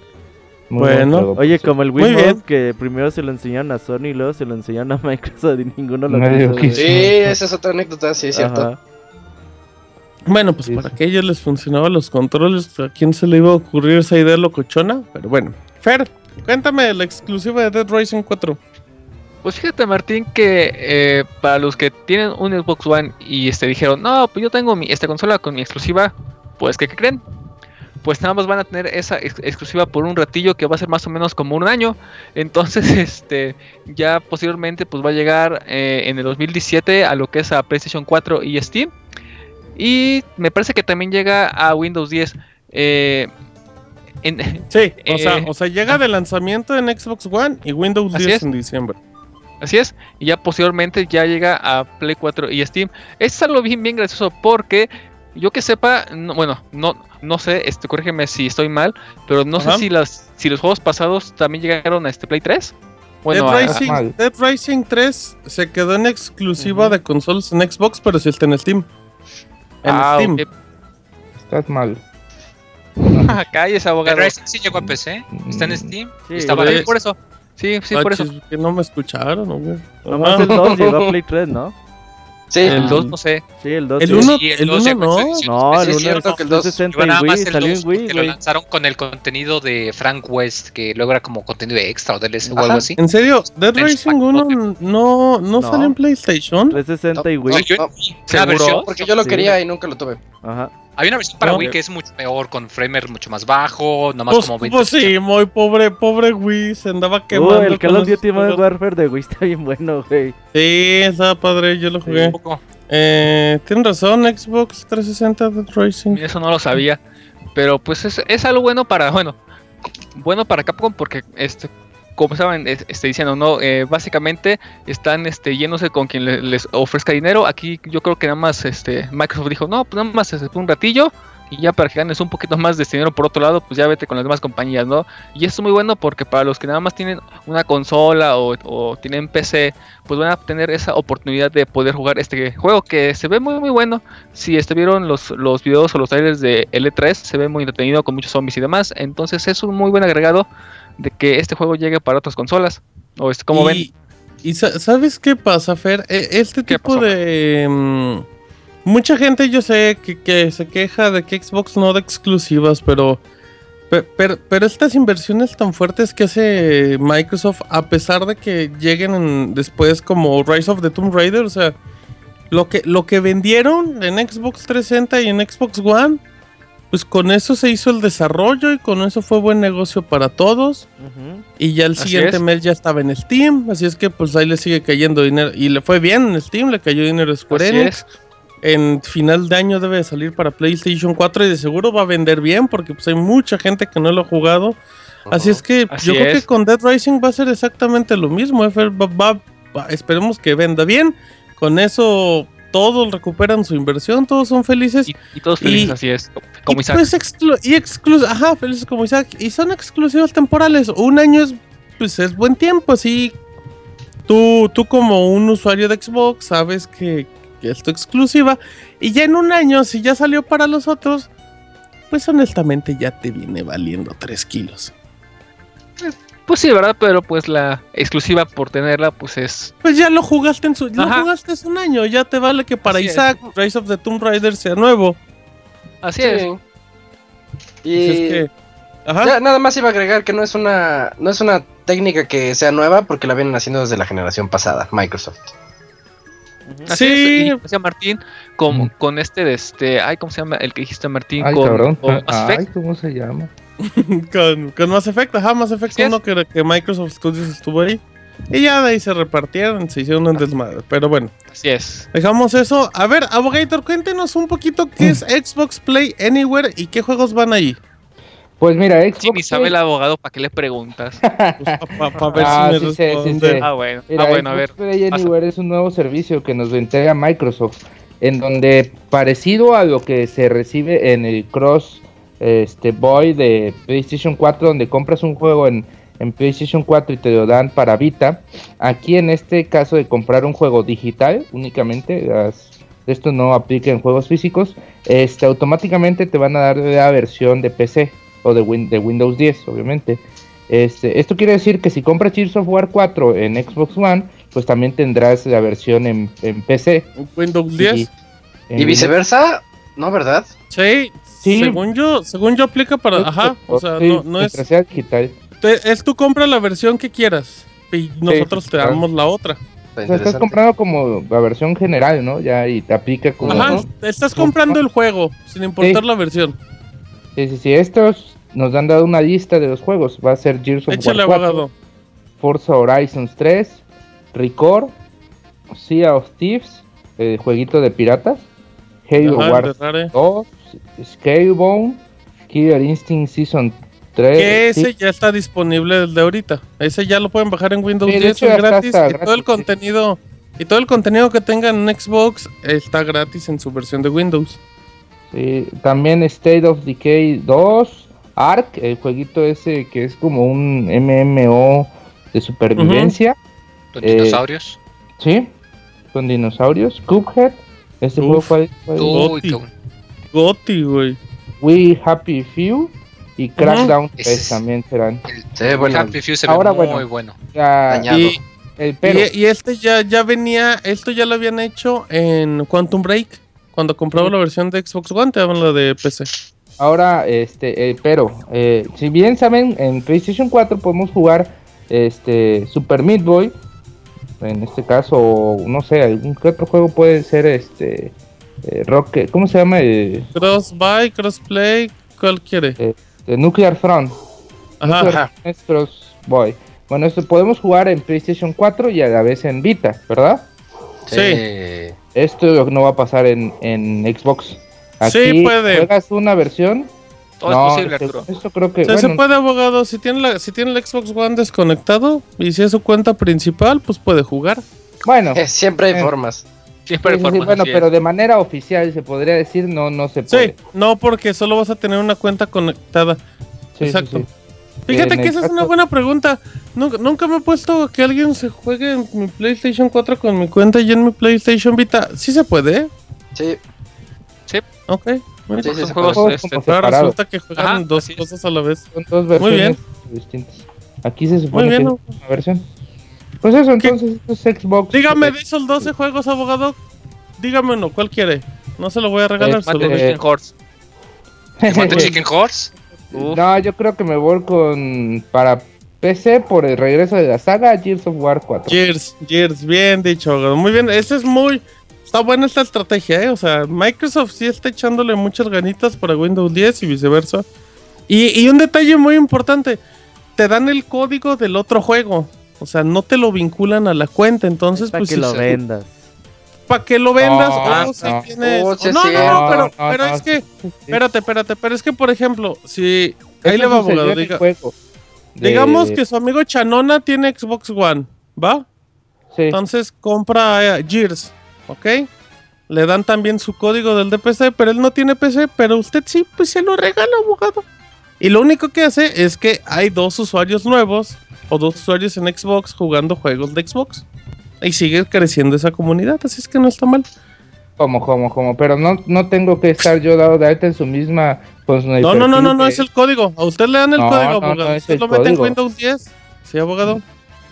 Bueno. juego, Oye, como el Muy Wii bien. Mode, que primero se lo enseñaron a Sony y luego se lo enseñaron a Microsoft y ninguno lo Nadie quiso. Sí, esa es otra anécdota, sí, es cierto. Ajá. Bueno, pues Sí, para sí. que ellos les funcionaban los controles, ¿a quién se le iba a ocurrir esa idea locochona? Pero bueno. Fer, cuéntame la exclusiva de Dead Rising 4. Pues fíjate Martín que eh, para los que tienen un Xbox One y este dijeron, no, pues yo tengo mi esta consola con mi exclusiva, pues ¿qué, qué creen? Pues nada más van a tener esa ex- exclusiva por un ratillo que va a ser más o menos como un año. Entonces, este, ya posteriormente pues va a llegar eh, en el 2017 a lo que es a PlayStation 4 y Steam. Y me parece que también llega a Windows 10. eh, en- Sí, o, Eh, sea, o sea, llega de lanzamiento en Xbox One y Windows Así 10 es. en diciembre. Así es, y ya posteriormente ya llega a Play 4 y Steam. Es algo bien, bien gracioso porque yo que sepa, no- bueno, no, no sé, este, corrígeme si estoy mal, pero no Ajá. sé si las, si los juegos pasados también llegaron a este Play 3. Bueno, Dead, Rising. Dead Rising 3 se quedó en exclusiva de consolas en Xbox, pero sí está en Steam. En ah, Steam. ok. Estás mal. Calles, Dead abogado. Rising sí llegó a PC, está en Mm. Steam. Sí, Estaba güey. ahí. Por eso. Sí, sí, Ah, por eso. chis, que no me escucharon, ¿o güey? Nomás el 2 llegó a Play 3, ¿no? Sí, El Ah. 2 no sé. Sí, el 2. El sí. uno- Sí, el en no. No, el es 1 cierto es que el dos 360 Iba en nada más Wii, el salió 2 en Wii, lo lanzaron con el contenido de Frank West, que luego era como contenido extra o DLC o algo así. ¿En serio? ¿Dead Rising 1 no, no, No. sale en PlayStation? 360 y Wii. No, yo- no. una ¿Seguro? versión, porque yo lo Sí. quería y nunca lo tuve. Ajá. Hay una versión para No. Wii que es mucho peor, con framer mucho más bajo, nomás Pues, como 20. pues sí, muy pobre, pobre Wii, se andaba Uh, quemando. el Call of Duty Modern. Warfare de Wii está bien bueno, güey. Sí, estaba padre, yo lo jugué. Un poco. Eh, Tienes razón, Xbox 360 Dead Rising. Eso no lo sabía. Pero pues es, es algo bueno para, bueno, bueno para Capcom porque este como saben, es- este, diciendo, no, Eh, básicamente están este, yéndose con quien le- les ofrezca dinero. Aquí yo creo que nada más este, Microsoft dijo, no, pues nada más este, un ratillo y ya para que ganes un poquito más de este dinero por otro lado, pues ya vete con las demás compañías, ¿no? Y esto es muy bueno porque para los que nada más tienen una consola o, o tienen PC, pues van a tener esa oportunidad de poder jugar este juego que se ve muy muy bueno. Si estuvieron los, los videos o los trailers de L3, se ve muy entretenido con muchos zombies y demás. Entonces es un muy buen agregado de que este juego llegue para otras consolas. O este, como ven, y, y sa- ¿sabes qué pasa, Fer? E- Este ¿Qué tipo pasó? de... mm, mucha gente yo sé que, que se queja de que Xbox no da exclusivas, pero, pe- pero... Pero estas inversiones tan fuertes que hace Microsoft, a pesar de que lleguen en- después como Rise of the Tomb Raider, o sea... Lo que, lo que vendieron en Xbox 360 y en Xbox One pues con eso se hizo el desarrollo y con eso fue buen negocio para todos. Y ya el Así siguiente es. mes ya estaba en Steam, así es que pues ahí le sigue cayendo dinero. Y le fue bien en Steam, le cayó dinero a Square Enix. En final de año debe de salir para PlayStation 4 y de seguro va a vender bien porque pues hay mucha gente que no lo ha jugado. Así es que Así yo creo que con Dead Rising va a ser exactamente lo mismo. eh, Fer, va- va- va- esperemos que venda bien. Con eso todos recuperan su inversión, todos son felices. Y, y todos felices, Y- así es. Como y Isaac. pues exclu- y exclu- ajá, felices como Isaac. Y son exclusivos temporales. Un año es, pues es buen tiempo, así. Tú, tú como un usuario de Xbox sabes que, que esto es exclusiva. Y ya en un año, si ya salió para los otros, pues honestamente ya te viene valiendo 3 kilos. Pues sí, ¿verdad? Pero pues la exclusiva por tenerla, pues es. Pues ya lo jugaste en su, lo jugaste hace un año, ya te vale que para Así es. Isaac Rise of the Tomb Raider sea nuevo. Así Sí. es. Y Pues es que- ajá. ya nada más iba a agregar que no es una no es una técnica que sea nueva porque la vienen haciendo desde la generación pasada, Microsoft. Así Sí. es. Y Martín con, Mm. con este de este. Ay, ¿cómo se llama? El que dijiste Martín. Ay, con, cabrón. con Mass Ay. ¿cómo se llama? con, con Mass Effect, ajá, Mass Effect Así es. 1 que, que Microsoft Studios estuvo ahí. Y ya de ahí se repartieron, se hicieron un desmadre. Pero bueno, Así es. dejamos eso. A ver, Abogator, cuéntenos un poquito qué es Xbox Play Anywhere y qué juegos van ahí. Pues mira, Xbox. Si ni sabe el abogado, ¿para qué le preguntas? Para ver Ah, si me sí sé, sí responde. sé. ah, bueno. Mira, ah, bueno, a ver. Xbox Play pasa. Anywhere es un nuevo servicio que nos entrega Microsoft, en donde parecido a lo que se recibe en el Cross este, Boy de PlayStation 4, donde compras un juego en, en PlayStation 4 y te lo dan para Vita, aquí en este caso de comprar un juego digital únicamente, las- esto no aplica en juegos físicos, este, automáticamente te van a dar la versión de PC o de, Win- de Windows 10, obviamente. Este, esto quiere decir que si compras Gears of War 4 en Xbox One, pues también tendrás la versión en, en PC. Windows 10. Y, en Y viceversa, ¿no, verdad? Sí, Sí. según yo, según yo aplica para, ajá, o sea, sí, no, no es, digital. te- es tú compra la versión que quieras y nosotros sí, te claro. damos la otra. O sea, estás comprando como la versión general, ¿no? Ya y te aplica como. Ajá, estás comprando el juego sin importar Sí. la versión. Sí, sí, sí. Estos nos han dado una lista de los juegos. Va a ser Gears of Échale, War 4, abogado. Forza Horizons 3, Record, Sea of Thieves, el jueguito de piratas, Halo Ajá, Wars de rare. 2, Scalebone, Killer Instinct Season 3. Que ese ya está disponible desde ahorita. Ese ya lo pueden bajar en Windows Sí, de 10 hecho es está gratis. y todo el contenido y todo el contenido que tengan en Xbox está gratis en su versión de Windows. sí, también State of Decay 2, Ark, el jueguito ese que es como un MMO de supervivencia. Con Eh, dinosaurios. Sí, con dinosaurios. Cuphead, este Uf. juego fue, fue- Uy, Goti. qué- Goti, güey. We Happy Few y Crackdown Ese 3 es- también serán. el Sí, bueno. Happy Few se ahora, ve muy bueno. bueno. Ya. Y, el pero, y- y este ya, ya venía, esto ya lo habían hecho en Quantum Break. Cuando compraba Sí. la versión de Xbox One, te daban la de PC. ahora, este, el pero, eh, si bien saben, en PlayStation 4 podemos jugar este Super Meat Boy. En este caso, no sé, algún que otro juego puede ser este eh, Rocket, ¿cómo se llama? Eh, Cross-buy, crossplay, ¿cuál quiere? eh, Nuclear Throne. Ajá. Ajá. Es Cross Boy. Bueno, esto podemos jugar en PlayStation 4 y a la vez en Vita, ¿verdad? Sí. Esto no va a pasar en, en Xbox. Sí, puede. juegas una versión. Todo no, es posible, Arturo. esto creo que O sea, bueno, se puede, abogado. Si tiene, la, si tiene el Xbox One desconectado y si es su cuenta principal, pues puede jugar. bueno, Eh, Siempre hay Eh. formas. Siempre hay sí, sí, sí, bueno, es. pero de manera oficial se podría decir no, no se puede. Sí, no, porque solo vas a tener una cuenta conectada. Sí, sí, exacto. sí. Fíjate En que esa es una buena pregunta. Nunca, nunca me he puesto a que alguien se juegue en mi PlayStation 4 con mi cuenta y en mi PlayStation Vita. Sí se puede, ¿eh? Sí, Ok. Mira, Sí, sí, Son juegos este, Como Ahora resulta que juegan Ajá, dos cosas a la vez. Son dos Muy bien. versiones distintas. Aquí se supone bien, que ¿no? es una versión. Pues eso, entonces, esto es Xbox. Dígame de esos 12 juegos, abogado. Dígame uno, ¿cuál quiere? No se lo voy a regalar, Eh, solo Mate eh, Chicken Horse. Mate Chicken Horse. Uf. No, yo creo que me voy con. Para PC por el regreso de la saga Gears of War 4. Gears, Gears, bien dicho, abogado. Muy bien, ese es muy. Está buena esta estrategia, ¿eh? O sea, Microsoft sí está echándole muchas ganitas para Windows 10 y viceversa. Y, y un detalle muy importante, te dan el código del otro juego. O sea, no te lo vinculan a la cuenta, entonces para pues que sí lo vendas. para que lo vendas No, o si no. tienes Oh, sí no, no, no, cierto. pero, No, no, pero no, es que sí. espérate, espérate, pero es que por ejemplo, si ahí Eso le va abogado, diga- juego de- digamos que su amigo Chanona tiene Xbox One, ¿va? Sí. Entonces compra eh, Gears, ¿ok? Le dan también su código del DPC, pero él no tiene PC, pero usted sí, pues se lo regala, abogado. Y lo único que hace es que hay dos usuarios nuevos o dos usuarios en Xbox jugando juegos de Xbox. Y sigue creciendo esa comunidad, así es que no está mal. Como, como, como, pero no, no tengo que estar yo dado de alta en su misma. Su No, no, no, no, no es el código. A usted le dan el No, código, no, no abogado. es usted el lo mete en. Windows 10. Sí, abogado.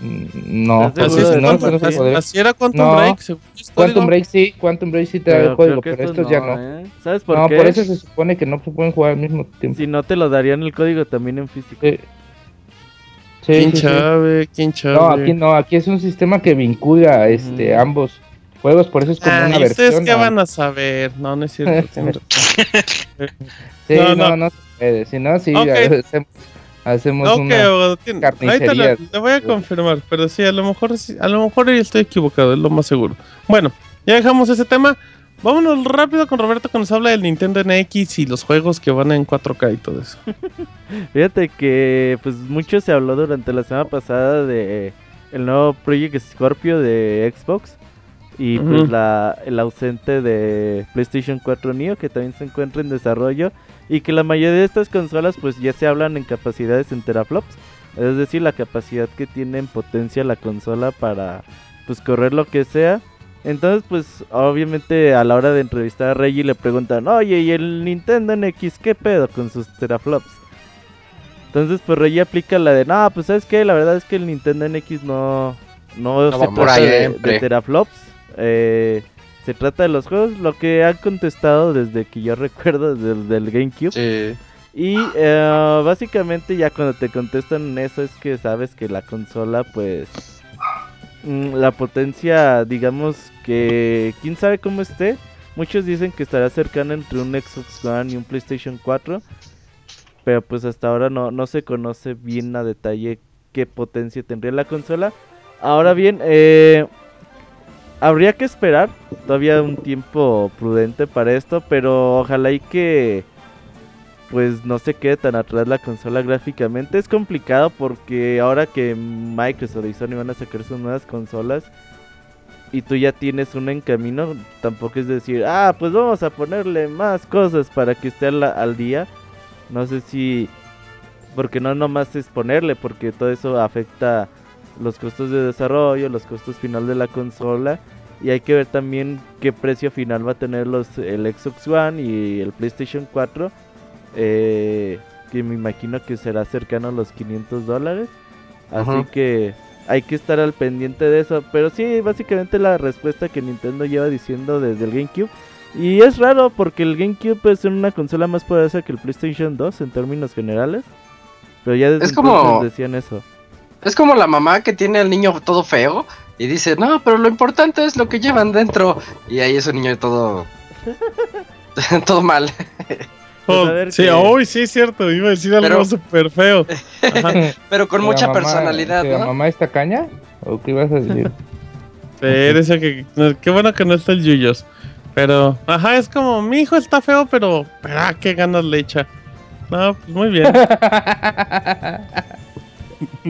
Mm, No, ¿Estás Así, seguro es, no? Quantum- no se así- era Quantum No. Break. según Quantum. Break sí, Quantum Break sí te da el Pero código, pero estos estos ya no. ¿eh? ¿Sabes por no, qué? por eso se supone que no se pueden jugar al mismo tiempo. Si no te lo darían el código también en físico. Sí, sí, ¿Quién sí, sí. chave? ¿Quién chave? No, aquí no, aquí es un sistema que vincula este Ujú. ambos juegos, por eso es como Ah, una ¿y ustedes versión. qué a- van a saber? No, no es cierto. Sí, No, no, no. no, se puede. Si no, sí, Ok. Hacemos, una. abogado. tiene- Ahorita le voy a confirmar, pero sí, a lo mejor a lo mejor yo estoy equivocado, es lo más seguro. Bueno, ya dejamos ese tema. Vámonos rápido con Roberto que nos habla del Nintendo NX y los juegos que van en 4K y todo eso. Fíjate que pues mucho se habló durante la semana pasada de el nuevo Project Scorpio de Xbox y pues la, el ausente de PlayStation 4 Neo que también se encuentra en desarrollo y que la mayoría de estas consolas pues ya se hablan en capacidades en teraflops, es decir, la capacidad que tiene en potencia la consola para pues correr lo que sea. Entonces, pues, obviamente a la hora de entrevistar a Reggie le preguntan, oye, ¿y el Nintendo NX qué pedo con sus teraflops? Entonces, pues Reggie aplica la de, no, pues, ¿sabes qué? La verdad es que el Nintendo NX no, no, No se trata de, de teraflops. eh, se trata de los juegos, lo que han contestado desde que yo recuerdo, desde del GameCube. Sí. Y eh, básicamente ya cuando te contestan eso es que sabes que la consola pues mm, la potencia digamos que quién sabe cómo esté. Muchos dicen que estará cercana entre un Xbox One y un PlayStation 4. Pero pues hasta ahora no, no se conoce bien a detalle qué potencia tendría la consola. Ahora bien, eh, habría que esperar todavía un tiempo prudente para esto, pero ojalá y que pues no se quede tan atrás la consola gráficamente. Es complicado porque ahora que Microsoft y Sony van a sacar sus nuevas consolas y tú ya tienes una en camino, tampoco es decir, ah, pues vamos a ponerle más cosas para que esté al, día. No sé si... Porque no nomás es ponerle, porque todo eso afecta los costos de desarrollo, los costos final de la consola. Y hay que ver también qué precio final va a tener los, el Xbox One y el PlayStation 4. eh, que me imagino que será cercano a los 500 dólares. Así Ajá. que hay que estar al pendiente de eso. Pero sí, básicamente la respuesta que Nintendo lleva diciendo desde el GameCube. Y es raro porque el GameCube ser una consola más poderosa que el PlayStation 2 en términos generales. Pero ya desde Es como- decían eso. Es como la mamá que tiene al niño todo feo y dice, no, pero lo importante es lo que llevan dentro. Y ahí es un niño todo... todo mal. Pues, Oh, ver sí, hoy sí es cierto, iba a decir algo Pero- súper feo. Pero con ¿Que mucha mamá- personalidad, ¿La ¿no? mamá está caña? ¿O qué ibas a decir? Que, qué bueno que no está el Yuyos. Pero, ajá, es como, mi hijo está feo, pero, pero ah, qué ganas le echa. No, pues muy bien.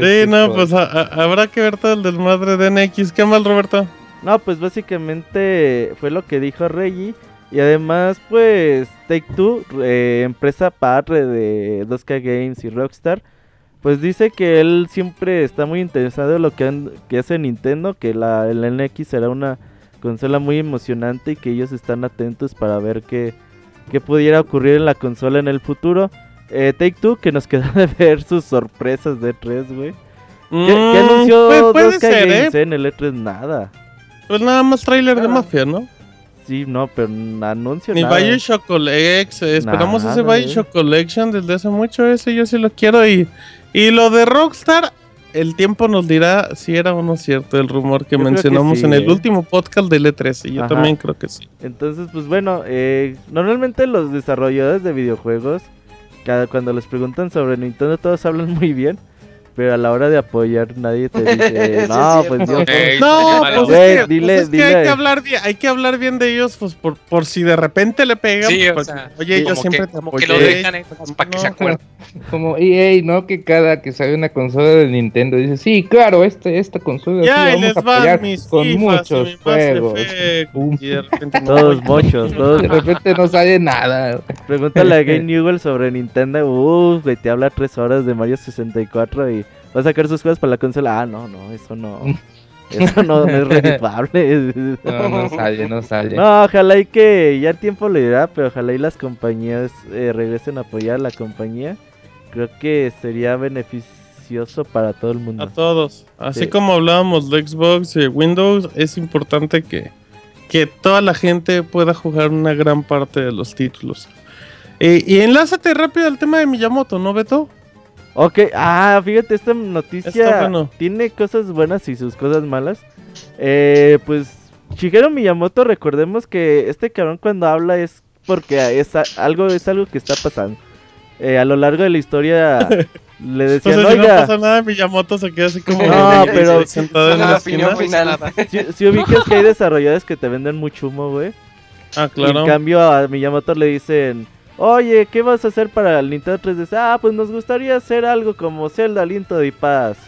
Sí, no, pues a- a- habrá que ver todo el desmadre de NX. ¿Qué mal, Roberto? No, pues básicamente fue lo que dijo Reggie. Y además, pues Take Two, eh, empresa padre de 2K Games y Rockstar, pues dice que él siempre está muy interesado en lo que, han- que hace Nintendo, que la, el NX será una consola muy emocionante y que ellos están atentos para ver qué, qué pudiera ocurrir en la consola en el futuro. Eh, Take Two, que nos quedó de ver sus sorpresas de 3, güey. ¿Qué, qué Mm, anunció puede, puede 2K ser, Games ¿eh? en el E3? Nada. Pues nada más tráiler de. Mafia, ¿no? Sí, no, pero anuncio Ni nada. Bioshock Collection. Esperamos ese Nada, eh. Bioshock Collection desde hace mucho. Ese yo sí lo quiero. Y, y lo de Rockstar, el tiempo nos dirá si era o no cierto el rumor que Yo creo que mencionamos sí, en el ¿eh? último podcast del E3. Y yo Ajá. también creo que sí. Entonces, pues bueno, eh, normalmente los desarrolladores de videojuegos, cada, cuando les preguntan sobre Nintendo, todos hablan muy bien. Pero a la hora de apoyar, nadie te dice, no, es pues. Ey, No, pues Güey, es que, dile- pues es que hay que hablar bien, hay que hablar bien de ellos, pues por, por si de repente le pegan. Sí, o pues, sea, oye, yo siempre que, te como que lo dejan ahí, pues, para que se No, acuerden. Como EA, ¿no? Que cada que sale una consola de Nintendo dice, sí, claro, este, esta consola Ya, sí, y vamos les a apoyar mis con muchos juegos. Y de repente no Todos mochos, todos De repente no sale nada. Pregúntale a Game Newell sobre Nintendo. Güey, te habla tres horas de Mario 64 y va a sacar sus juegos para la consola. Ah, no, no, eso no. Eso no, no es redituable. No, no sale, no sale. No, ojalá y que ya el tiempo le dirá, pero ojalá y las compañías eh, regresen a apoyar a la compañía. Creo que sería beneficioso para todo el A mundo. todos. Así Sí. como hablábamos de Xbox y Windows, es importante que, que toda la gente pueda jugar una gran parte de los títulos. Eh, y enlázate rápido al tema de Miyamoto, ¿no, Beto? Ok, ah, fíjate, esta noticia bueno. tiene cosas buenas y sus cosas malas. Eh, pues Shigeru Miyamoto, recordemos que este cabrón cuando habla es porque es a- algo, es algo que está pasando. Eh, a lo largo de la historia le O decían, sea, si no pasa nada, Miyamoto se queda así como No, pero- sentado en Solo la la opinión esquina. final. si, si ubicas que hay desarrolladores que te venden mucho humo, güey. Ah, Y En claro. cambio a Miyamoto le dicen, oye, ¿qué vas a hacer para el Nintendo 3DS? Ah, pues nos gustaría hacer algo como Zelda Link to the Past.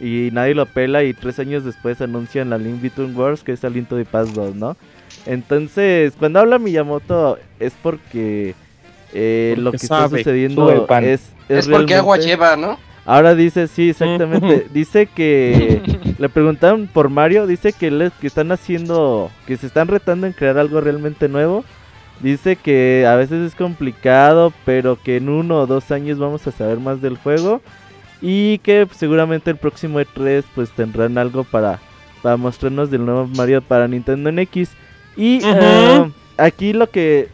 Y nadie lo pela y tres años después anuncian la Link Between Worlds que es el Link to the Past 2, ¿no? Entonces, cuando habla Miyamoto es porque, eh, lo que está sucediendo es, Es porque agua lleva, ¿no? Ahora dice, sí, exactamente. dice que le preguntaron por Mario, dice que, le- que están haciendo, que se están retando en crear algo realmente nuevo. Dice que a veces es complicado, pero que en uno o dos años vamos a saber más del juego. Y que seguramente el próximo E3 pues tendrán algo para, para mostrarnos del nuevo Mario para Nintendo NX. Y eh, aquí lo que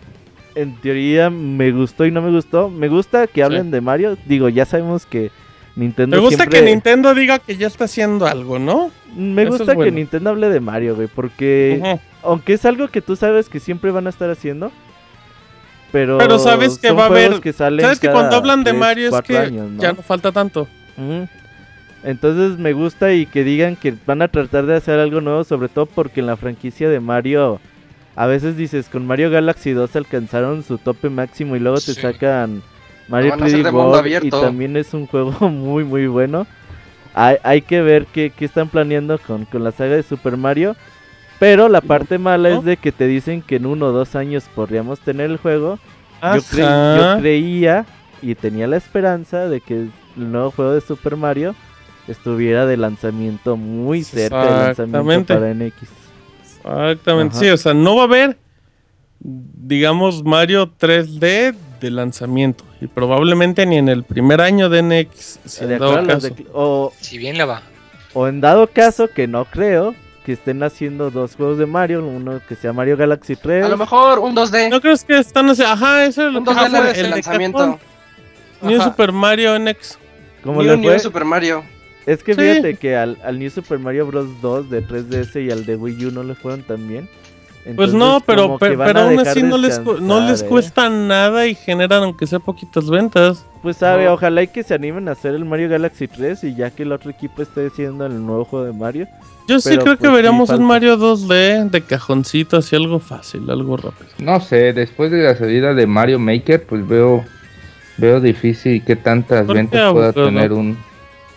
en teoría me gustó y no me gustó. Me gusta que hablen de Mario. Digo, ya sabemos que Nintendo Me gusta siempre... que Nintendo diga que ya está haciendo algo, ¿no? Me Eso es gusta que. Nintendo hable de Mario, güey, porque. Aunque es algo que tú sabes que siempre van a estar haciendo, pero Pero sabes que son va a haber- que salen Sabes que cada cuando hablan de tres, Mario es que años, ¿no? ya no falta tanto. Entonces me gusta y que digan que van a tratar de hacer algo nuevo, sobre todo porque en la franquicia de Mario a veces dices con Mario Galaxy 2 alcanzaron su tope máximo y luego te sacan Mario van a hacer 3D de mundo World y también es un juego muy muy bueno. Hay, hay que ver qué, qué están planeando con, con la saga de Super Mario. Pero la parte mala es de que te dicen que en uno o dos años podríamos tener el juego. Yo, cre- Ajá. yo creía y tenía la esperanza de que el nuevo juego de Super Mario estuviera de lanzamiento muy cerca del lanzamiento para NX. Exactamente, Ajá. sí, o sea, no va a haber, digamos, Mario 3D de lanzamiento. Y probablemente ni en el primer año de NX, si De dado caso. de- o, Si bien le va. o en dado caso, que no creo, que estén haciendo dos juegos de Mario, uno que sea Mario Galaxy 3. A lo mejor un 2D. ¿No crees que están así? Ajá, eso es lo un que 2D fue de el lanzamiento. New. Super Mario NX. ¿Cómo Ni le un New fue? Super Mario. Es que Sí. fíjate que al, al New Super Mario Bros. 2 de 3DS y al de Wii U no le fueron tan bien. Pues no, pero, pero, aún así no les, cu- no les ¿eh? cuesta nada y generan aunque sea poquitas ventas. Pues sabe, No. ojalá y que se animen a hacer el Mario Galaxy 3 y ya que el otro equipo esté haciendo el nuevo juego de Mario. Yo sí Pero, creo que pues, veríamos un Mario 2D de cajoncito, así algo fácil, algo rápido. No sé, después de la salida de Mario Maker, pues veo veo difícil que tantas ¿Por qué, ventas pueda abogado? tener un,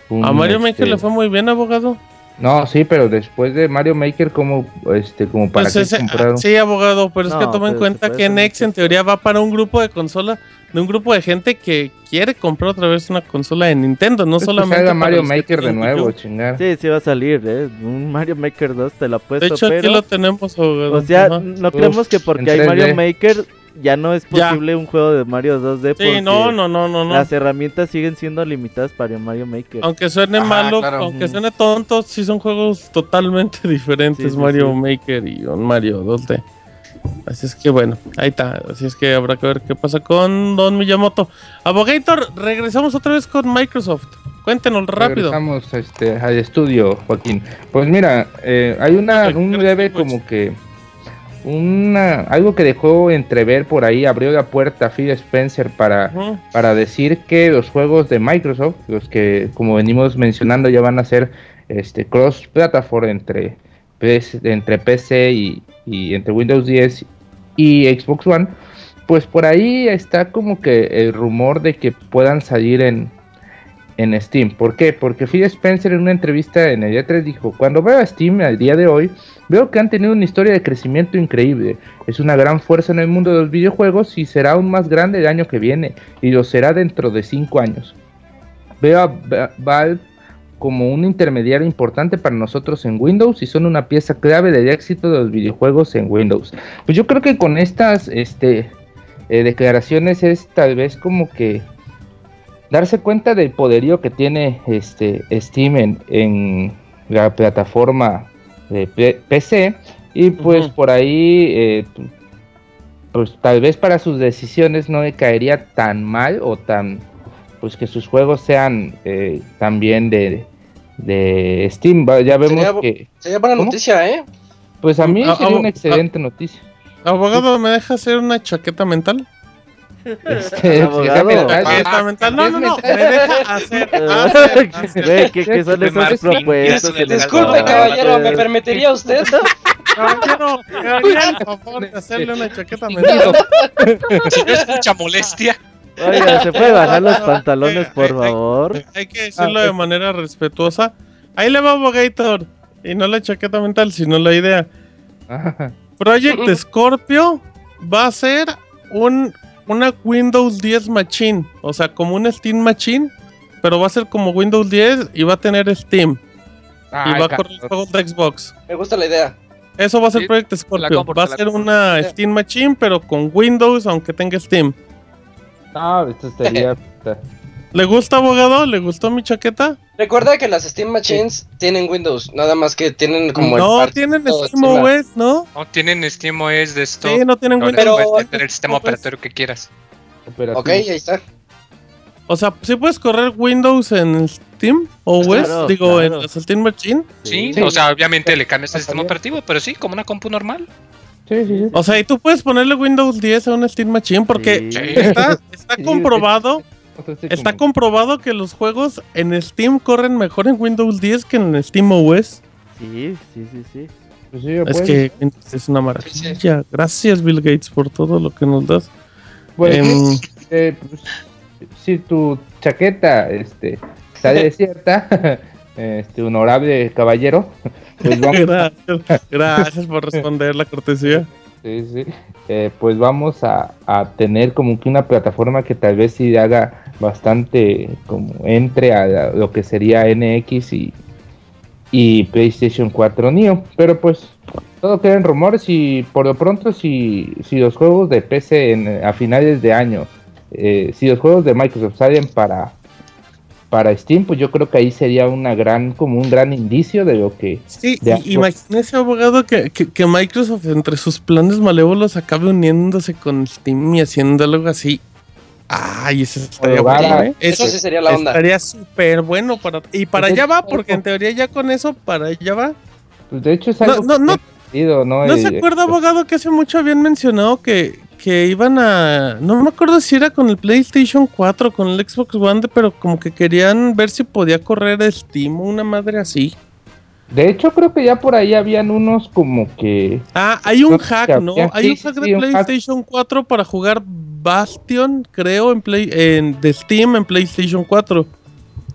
un, A Mario Maker este, le fue muy bien, abogado. No, sí, pero después de Mario Maker como este como para Pues qué ese- compraron. sí, abogado, pero es que toma en se cuenta puede que Nex en teoría va para un grupo de consola, de un grupo de gente que quiere comprar otra vez una consola de Nintendo, no Pues que solamente salga para Mario que Maker de nuevo, chingar. Sí, sí va a salir, ¿eh? Un Mario Maker 2 te lo De apuesto, hecho, aquí lo tenemos, abogado. O sea, no creemos que porque hay Mario 3D. Maker ya no es Ya. posible un juego de Mario 2D porque Sí, no, no, no, no, no. las herramientas siguen siendo limitadas para Mario Maker. Aunque suene Ajá, malo, claro. aunque suene tonto, sí son juegos totalmente diferentes Sí, sí, Mario sí. Maker y un Mario 2D. Así es que bueno, ahí está. Así es que habrá que ver qué pasa con Don Miyamoto. Abogator, regresamos otra vez con Microsoft. Cuéntenos rápido. Regresamos este, al estudio, Joaquín. Pues mira, eh, hay una, un breve como que una algo que dejó entrever por ahí, abrió la puerta a Phil Spencer para, para decir que los juegos de Microsoft, los que como venimos mencionando ya van a ser este cross platform entre entre PC y, y entre Windows 10 y Xbox One, pues por ahí está como que el rumor de que puedan salir en en Steam. ¿Por qué? Porque Phil Spencer en una entrevista en el E3 dijo, cuando veo a Steam al día de hoy, veo que han tenido una historia de crecimiento increíble. Es una gran fuerza en el mundo de los videojuegos y será aún más grande el año que viene, y lo será dentro de 5 años. Veo a Va- Valve como un intermediario importante para nosotros en Windows y son una pieza clave del éxito de los videojuegos en Windows. Pues yo creo que con estas este, eh, declaraciones es tal vez como que darse cuenta del poderío que tiene este Steam en la plataforma de P- PC y pues por ahí eh, pues tal vez para sus decisiones no le caería tan mal o tan pues que sus juegos sean eh, también de, de Steam ya vemos Sería que Sería buena ¿Cómo? noticia, ¿eh? pues a mí Ah, sería ah, una excelente noticia Abogado, ¿me deja hacer una chaqueta mental? Este, Abogado. No, no, no. Me deja hacer. Ah, hacer, hacer. Güey, ¿qué, qué son esas Martín, propuestas? Disculpe, caballero, ¿me permitiría usted? Caballero, haría el favor de hacerle una chaqueta mental. Si no es mucha molestia. Oiga, ¿se puede bajar los pantalones, por favor? Hay que decirlo de manera respetuosa. Ahí le va Abogator. Y no la chaqueta mental, sino la idea. Project Scorpio va a ser un, una Windows 10 Machine. O sea, como un Steam Machine. Pero va a ser como Windows 10 y va a tener Steam. y Ay, va a correr juegos de Xbox. Me gusta la idea. Eso va a ser Sí, Project Scorpio. compro, Va a ser una Steam Machine, pero con Windows, aunque tenga Steam. No, esto estaría ¿Le gusta, abogado? ¿Le gustó mi chaqueta? Recuerda que las Steam Machines tienen Windows, nada más que tienen como el no, tienen Steam. OS, ¿no? No tienen SteamOS de esto. Sí, no tienen No, Windows. Pero- puedes meter el sistema pues, operatorio que quieras. operativo. Ok, ahí está. O sea, ¿sí puedes correr Windows en Steam OS? Claro, Digo, claro. en la Steam Machine. Sí, Sí. o sea, obviamente le cambias el sistema operativo, pero sí, como una compu normal. Sí, sí, sí. O sea, y tú puedes ponerle Windows 10 a un Steam Machine porque Sí. está, está comprobado, O está como- comprobado que los juegos en Steam corren mejor en Windows 10 que en Steam OS. Sí, sí, sí, sí. pues sí, Es pues, que es una maravilla. Gracias, Bill Gates, por todo lo que nos das. pues, Em, eh, pues, si tu chaqueta este, sale cierta, este honorable caballero, pues vamos, gracias, gracias por responder la cortesía. sí, eh, pues vamos a, a tener como que una plataforma que tal vez sí haga bastante como entre a lo que sería NX y, y PlayStation 4 Neo, pero pues todo queda en rumores y por lo pronto si, si los juegos de PC a finales de año, eh, si los juegos de Microsoft salen para para Steam, pues yo creo que ahí sería una gran como un gran indicio de lo que Sí, De imagínese, abogado, que, que, que Microsoft entre sus planes malévolos acabe uniéndose con Steam y haciendo algo así. Ay, eso estaría bueno, ¿eh? Eso sí sería la onda. Estaría súper bueno para... Y para Pues allá va, porque en teoría ya con eso, para allá va. pues de hecho es algo no, que no. ¿no? ¿No se acuerda, abogado, que hace mucho habían mencionado que, que iban a... No me acuerdo si era con el PlayStation 4 con el Xbox One, pero como que querían ver si podía correr Steam o una madre así. De hecho, creo que ya por ahí habían unos como que. Ah, hay un hack, ¿no? Hay sí, un hack sí, de un hack. PlayStation 4 para jugar Bastion, creo, en Play, en, de Steam en PlayStation 4.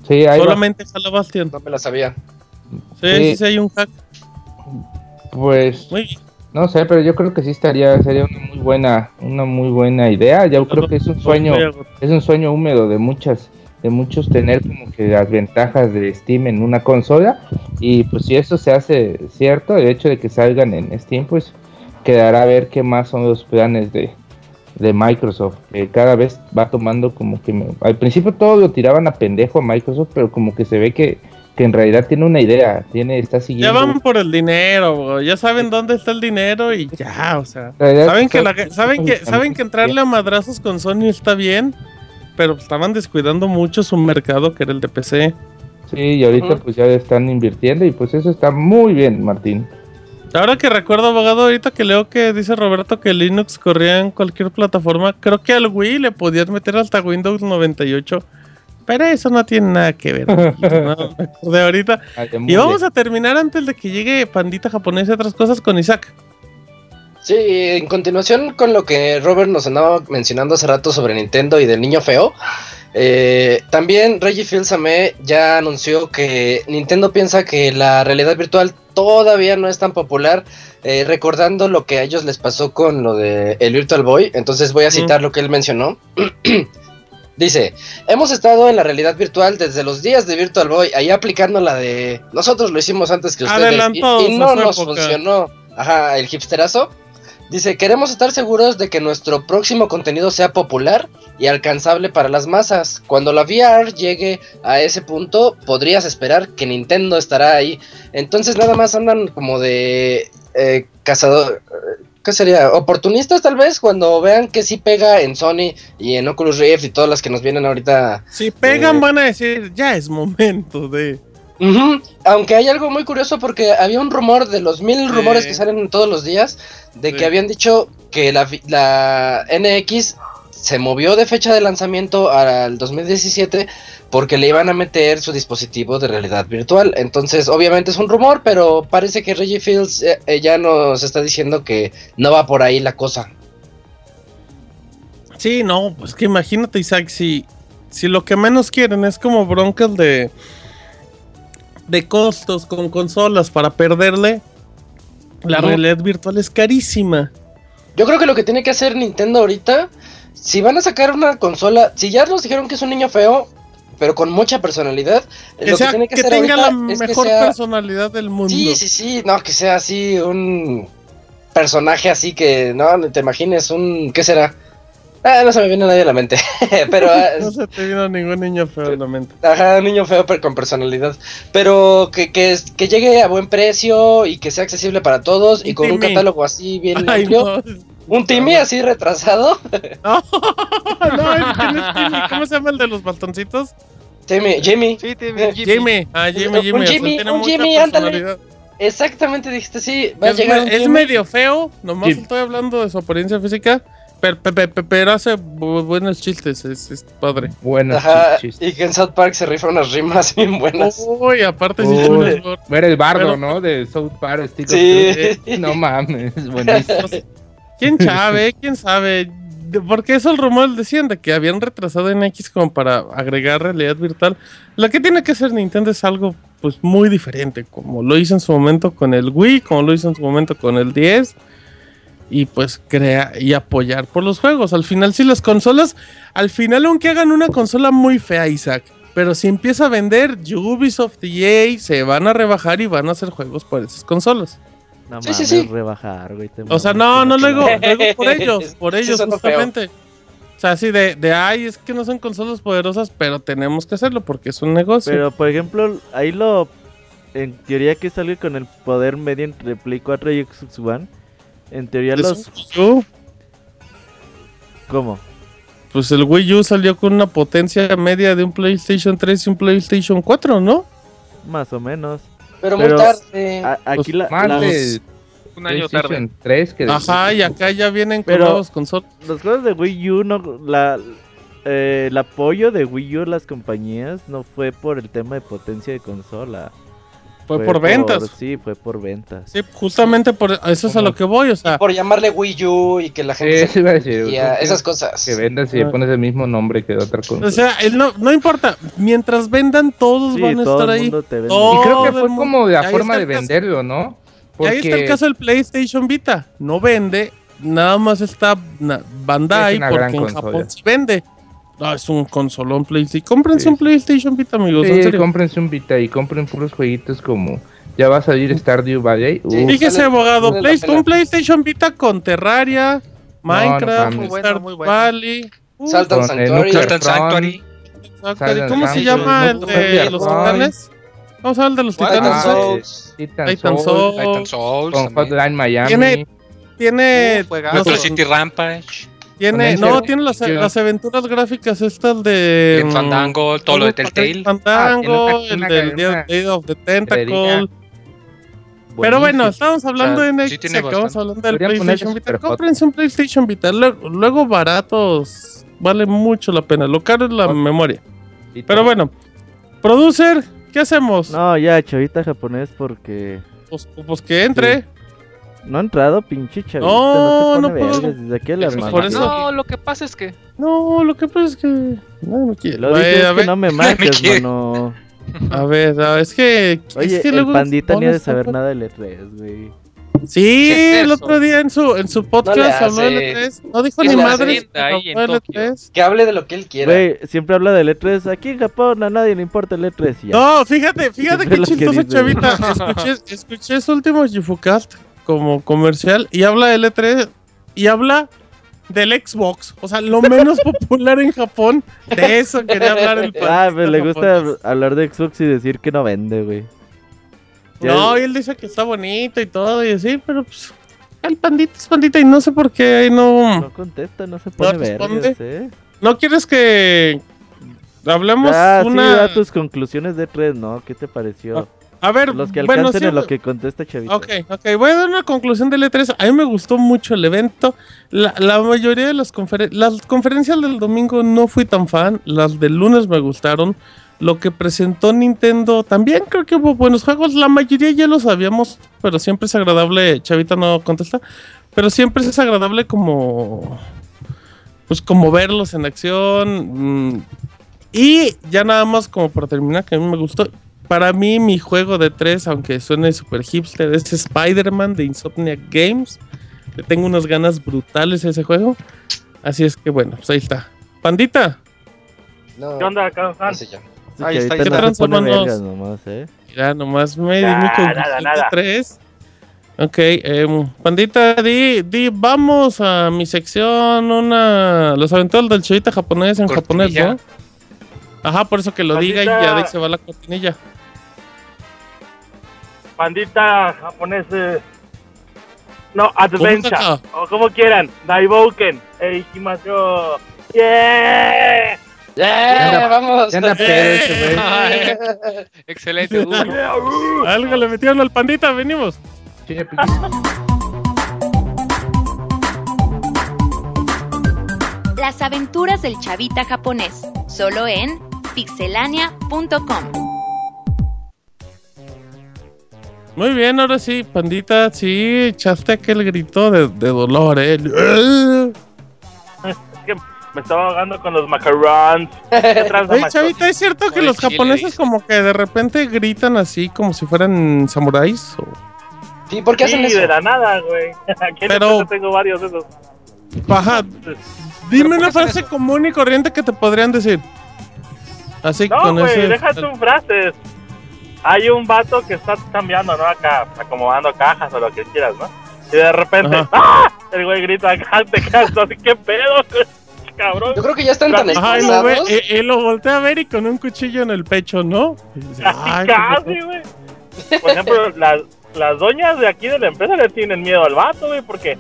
Sí, ahí va- Solamente jala Bastion. No me la sabía. Sí. sí, sí, hay un hack. Pues Muy bien. No sé, pero yo creo que sí estaría, sería una muy buena, una muy buena idea. Yo creo que es un sueño, es un sueño húmedo de muchas, de muchos tener como que las ventajas de Steam en una consola. Y pues si eso se hace cierto, el hecho de que salgan en Steam, pues quedará a ver qué más son los planes de, de Microsoft. que cada vez va tomando como que me- al principio todo lo tiraban a pendejo a Microsoft, pero como que se ve que que en realidad tiene una idea, tiene, está Ya siguiendo. van por el dinero, bro. ya saben dónde está el dinero y ya, o sea. Saben que, la- saben que, saben que entrarle a madrazos con Sony está bien, pero estaban descuidando mucho su mercado que era el de PC. Sí, y ahorita pues ya están invirtiendo y pues eso está muy bien, Martín. Ahora que recuerdo, abogado, ahorita que leo que dice Roberto que Linux corría en cualquier plataforma, creo que al Wii le podías meter hasta Windows 98. Pero eso no tiene nada que ver. No, acordé ahorita. Y vamos a terminar antes de que llegue Pandita japonesa y otras cosas con Isaac. Sí, en continuación con lo que Robert nos andaba mencionando hace rato sobre Nintendo y del niño feo, eh, también Reggie Fils-Aimé ya anunció que Nintendo piensa que la realidad virtual todavía no es tan popular, eh, recordando lo que a ellos les pasó con lo de el Virtual Boy. Entonces voy a citar lo que él mencionó. Dice, hemos estado en la realidad virtual desde los días de Virtual Boy, ahí aplicando la de nosotros lo hicimos antes que ustedes y- y, no nos época. funcionó. Ajá, el hipsterazo. Dice, queremos estar seguros de que nuestro próximo contenido sea popular y alcanzable para las masas. Cuando la VR llegue a ese punto, podrías esperar que Nintendo estará ahí. Entonces nada más andan como de eh, cazador... eh, ¿Qué sería? Oportunistas tal vez cuando vean que sí pega en Sony y en Oculus Rift y todas las que nos vienen ahorita. Si pegan, Eh. van a decir, ya es momento de. Aunque hay algo muy curioso porque había un rumor de los mil Sí. rumores que salen todos los días de Sí. que habían dicho que la, la NX se movió de fecha de lanzamiento al 2017 porque le iban a meter su dispositivo de realidad virtual. Entonces, obviamente es un rumor, pero parece que Reggie Fields eh, eh, ya nos está diciendo que no va por ahí la cosa. Sí, no, pues que imagínate, Isaac, si, si lo que menos quieren es como broncas de, de costos con consolas para perderle, la realidad virtual es carísima. Yo creo que lo que tiene que hacer Nintendo ahorita, si van a sacar una consola, si ya nos dijeron que es un niño feo, pero con mucha personalidad, Que, lo sea, que tiene que, que hacer tenga la mejor sea- personalidad del mundo. Sí, sí, sí, no, que sea así un personaje así que, no, te imagines un, ¿qué será? Ah, no se me viene nadie a la mente, pero, ah, No se te vino ningún niño feo en la mente. ajá, un niño feo pero con personalidad, pero que, que, llegue a buen precio y que sea accesible para todos y con un catálogo así bien Ay, amplio, no. Un Timmy así retrasado, No, no, es que no es Timmy. ¿Cómo se llama el de los bastoncitos? Timmy, Jimmy, Sí, te- Eh, Jimmy. Jimmy. Ah, Jimmy, Un Jimmy. o sea, Jimmy, tiene un mucha Jimmy, ándale. personalidad. exactamente dijiste, sí, va a llegar un es Jimmy. medio feo, nomás Sí. estoy hablando de su apariencia física, pero, pe- pe- pe- pero hace bu- buenos chistes, es, es padre. Buenos Ajá, chistes. y que en South Park se rifa unas rimas bien buenas. Uy, aparte sí Uy. gor- Era el bardo, Pero- ¿no? De South Park, Sí. No mames, buenísimo. ¿Quién sabe? ¿Quién sabe? Porque eso el rumor decían de que habían retrasado en X como para agregar realidad virtual. Lo que tiene que hacer Nintendo es algo pues muy diferente, como lo hizo en su momento con el Wii, como lo hizo en su momento con el 10 y pues crea y apoyar por los juegos. Al final si las consolas, al final aunque hagan una consola muy fea, Isaac, pero si empieza a vender Ubisoft y EA se van a rebajar y van a hacer juegos por esas consolas. No Sí, sí, mames, sí. rebajar, güey. te O sea, no, no luego, luego por ellos, por ellos justamente. O sea, así de, de, ay, es que no son consolas poderosas, pero tenemos que hacerlo porque es un negocio. Pero, por ejemplo, ahí lo... En teoría que sale con el poder medio entre Play 4 y Xbox One. En teoría Es los... un ¿Cómo? pues el Wii U salió con una potencia media de un PlayStation 3 y un PlayStation 4, ¿no? Más o menos. Pero, Pero- muy tarde. A- aquí la, Más las- de Un año tarde. PlayStation 3 que de- Ajá, y acá ya vienen con Pero- nuevas consolas. los juegos de Wii U no... La, eh, el apoyo de Wii U a las compañías no fue por el tema de potencia de consola. Fue por ventas. Sí, fue por ventas. Sí, justamente por eso es a lo que voy, o sea, por llamarle Wii U y que la Sí, gente iba a decir. se... y a- esas cosas. Que vendas y le pones el mismo nombre que de otra cosa. o sea, él no, no importa, mientras vendan todos Sí, van a todo estar el ahí. mundo te vende. Todo y creo que fue como la forma de venderlo, ¿no? Y ahí está el caso del PlayStation Vita. No vende, nada más está Bandai Es porque en consola. Japón sí vende. No, es un consolón PlayStation. Cómprense Sí, un. PlayStation Vita, amigos. en Sí, serio. cómprense un Vita y compren puros jueguitos como ya va a salir Stardew Valley. Fíjese, abogado, Play- un PlayStation Vita con Terraria, Minecraft. Muy bueno, Stardew muy bueno. Valley. Uh, Saltan Sanctuary. Saltan. Sanctuary. ¿Cómo se llama el no, de los titanes? Vamos a hablar de los Titan titanes. Ah, Souls. Titan, Titan Souls, Souls. Titan Souls. con. Hotline Miami. Tiene- Tiene. Uh, Metro City Rampage. Tiene no, tiene las, sí. las aventuras gráficas estas de. En mm, Fandango, todo lo de Telltale. Fandango, Ah, el del Day una of the Tentacle. Pero bueno, estamos hablando de sí Next, tiene acabamos bastante. hablando del PlayStation Vita. Cómprense un PlayStation Vita. Luego, luego baratos. Vale mucho la pena. Lo caro es la memoria. Pero bueno, producer, ¿qué hacemos? No, ya, chavita japonés, porque Pues, pues que entre. No ha entrado, pinche chavita. No, No, no Desde aquí por eso- No, lo que pasa es que. No, lo que pasa es que. No, no quiere. Lo dices a que ver, no me marques, quiere. mano. A ver, a ver, es que. Oye, es que el luego pandita ni ha de saber nada del E3, güey. Sí, ¿Qué es el otro día en su, en su podcast habló del hace. E3. No dijo ¿Qué ni madre. en Tokio. Que hable de lo que él quiera. Güey, siempre habla del E3. Aquí en Japón a nadie le importa el E3. y ya. No, fíjate, fíjate Siempre qué que chistoso, chavita. Escuché, escuché su último Gifocast como comercial y habla del E3 y habla del Xbox. O sea, lo menos popular en Japón. De eso quería hablar el Ah, pandita pues le gusta japonés. hablar de Xbox y decir que no vende, güey. No, y él dice que está bonito y todo y así, pero pues. El pandita es pandita y no sé por qué ahí no. No contesta, no se pone responde. vergas, eh. ¿No quieres que hablemos Ah, sí, una. da tus conclusiones de E3, ¿no? ¿Qué te pareció? A ver, Los que bueno, alcancen sí, en lo que contesta Chavita. Ok, ok, voy a dar una conclusión del E3. A mí me gustó mucho el evento. La, la mayoría de las conferencias, las conferencias del domingo no fui tan fan. Las del lunes me gustaron. Lo que presentó Nintendo también creo que hubo buenos juegos. La mayoría ya lo sabíamos, pero siempre es agradable. Chavita no contesta, pero siempre es agradable como, pues como verlos en acción. mm, Y ya nada más como para terminar, que a mí me gustó. Para mí, mi juego de tres, aunque suene super hipster, es Spider-Man de Insomniac Games. Le tengo unas ganas brutales a ese juego. Así es que bueno, pues ahí está. Pandita, No, ¿Qué onda, Carlos? Ahí está, ¿qué tranza, manos? nomás, eh. mira, nomás me di Nah, mi nada, nada. tres. Ok, em, Pandita, di, di, vamos a mi sección, una... Los aventuras del chavita japonés en japonés. ¿no? Ajá, por eso que lo diga y ya de ahí se va la cortinilla. Pandita japonés. eh, No, Adventure. O como quieran. Daibouken. Eikimasu. ¡Yeah! ¡Yeah! ¡Vamos! Pedo. Ay, excelente. Uy, Algo le metieron al pandita, venimos. Las aventuras del chavita japonés, solo en pixelania.com. Muy bien, ahora sí, pandita, sí, echaste aquel grito de, de dolor, eh. Es que me estaba ahogando con los macarons. ¿Qué tranza, Oye, chavita, ¿es cierto que Oye, los chile, japoneses como que de repente gritan así como si fueran samuráis? o- Sí, ¿por qué hacen Sí, eso? de la nada, güey. Aquí en Pero- tengo varios de esos. Ajá, dime una hacen frase común y corriente que te podrían decir. Así No, con güey, ese... deja tus frases. Hay un vato que está cambiando, ¿no? Acá, acomodando cajas o lo que quieras, ¿no? Y de repente, Ajá. ¡ah! El güey grita acá, te quedas así, ¿qué pedo? Cabrón. Yo creo que ya están tan Ajá, y lo, ve, esforzados. y- y lo voltea a ver y con un cuchillo en el pecho, ¿no? Dice, Casi, "Ay, qué casi, güey. Por ejemplo, las, las doñas de aquí de la empresa le tienen miedo al vato, güey, porque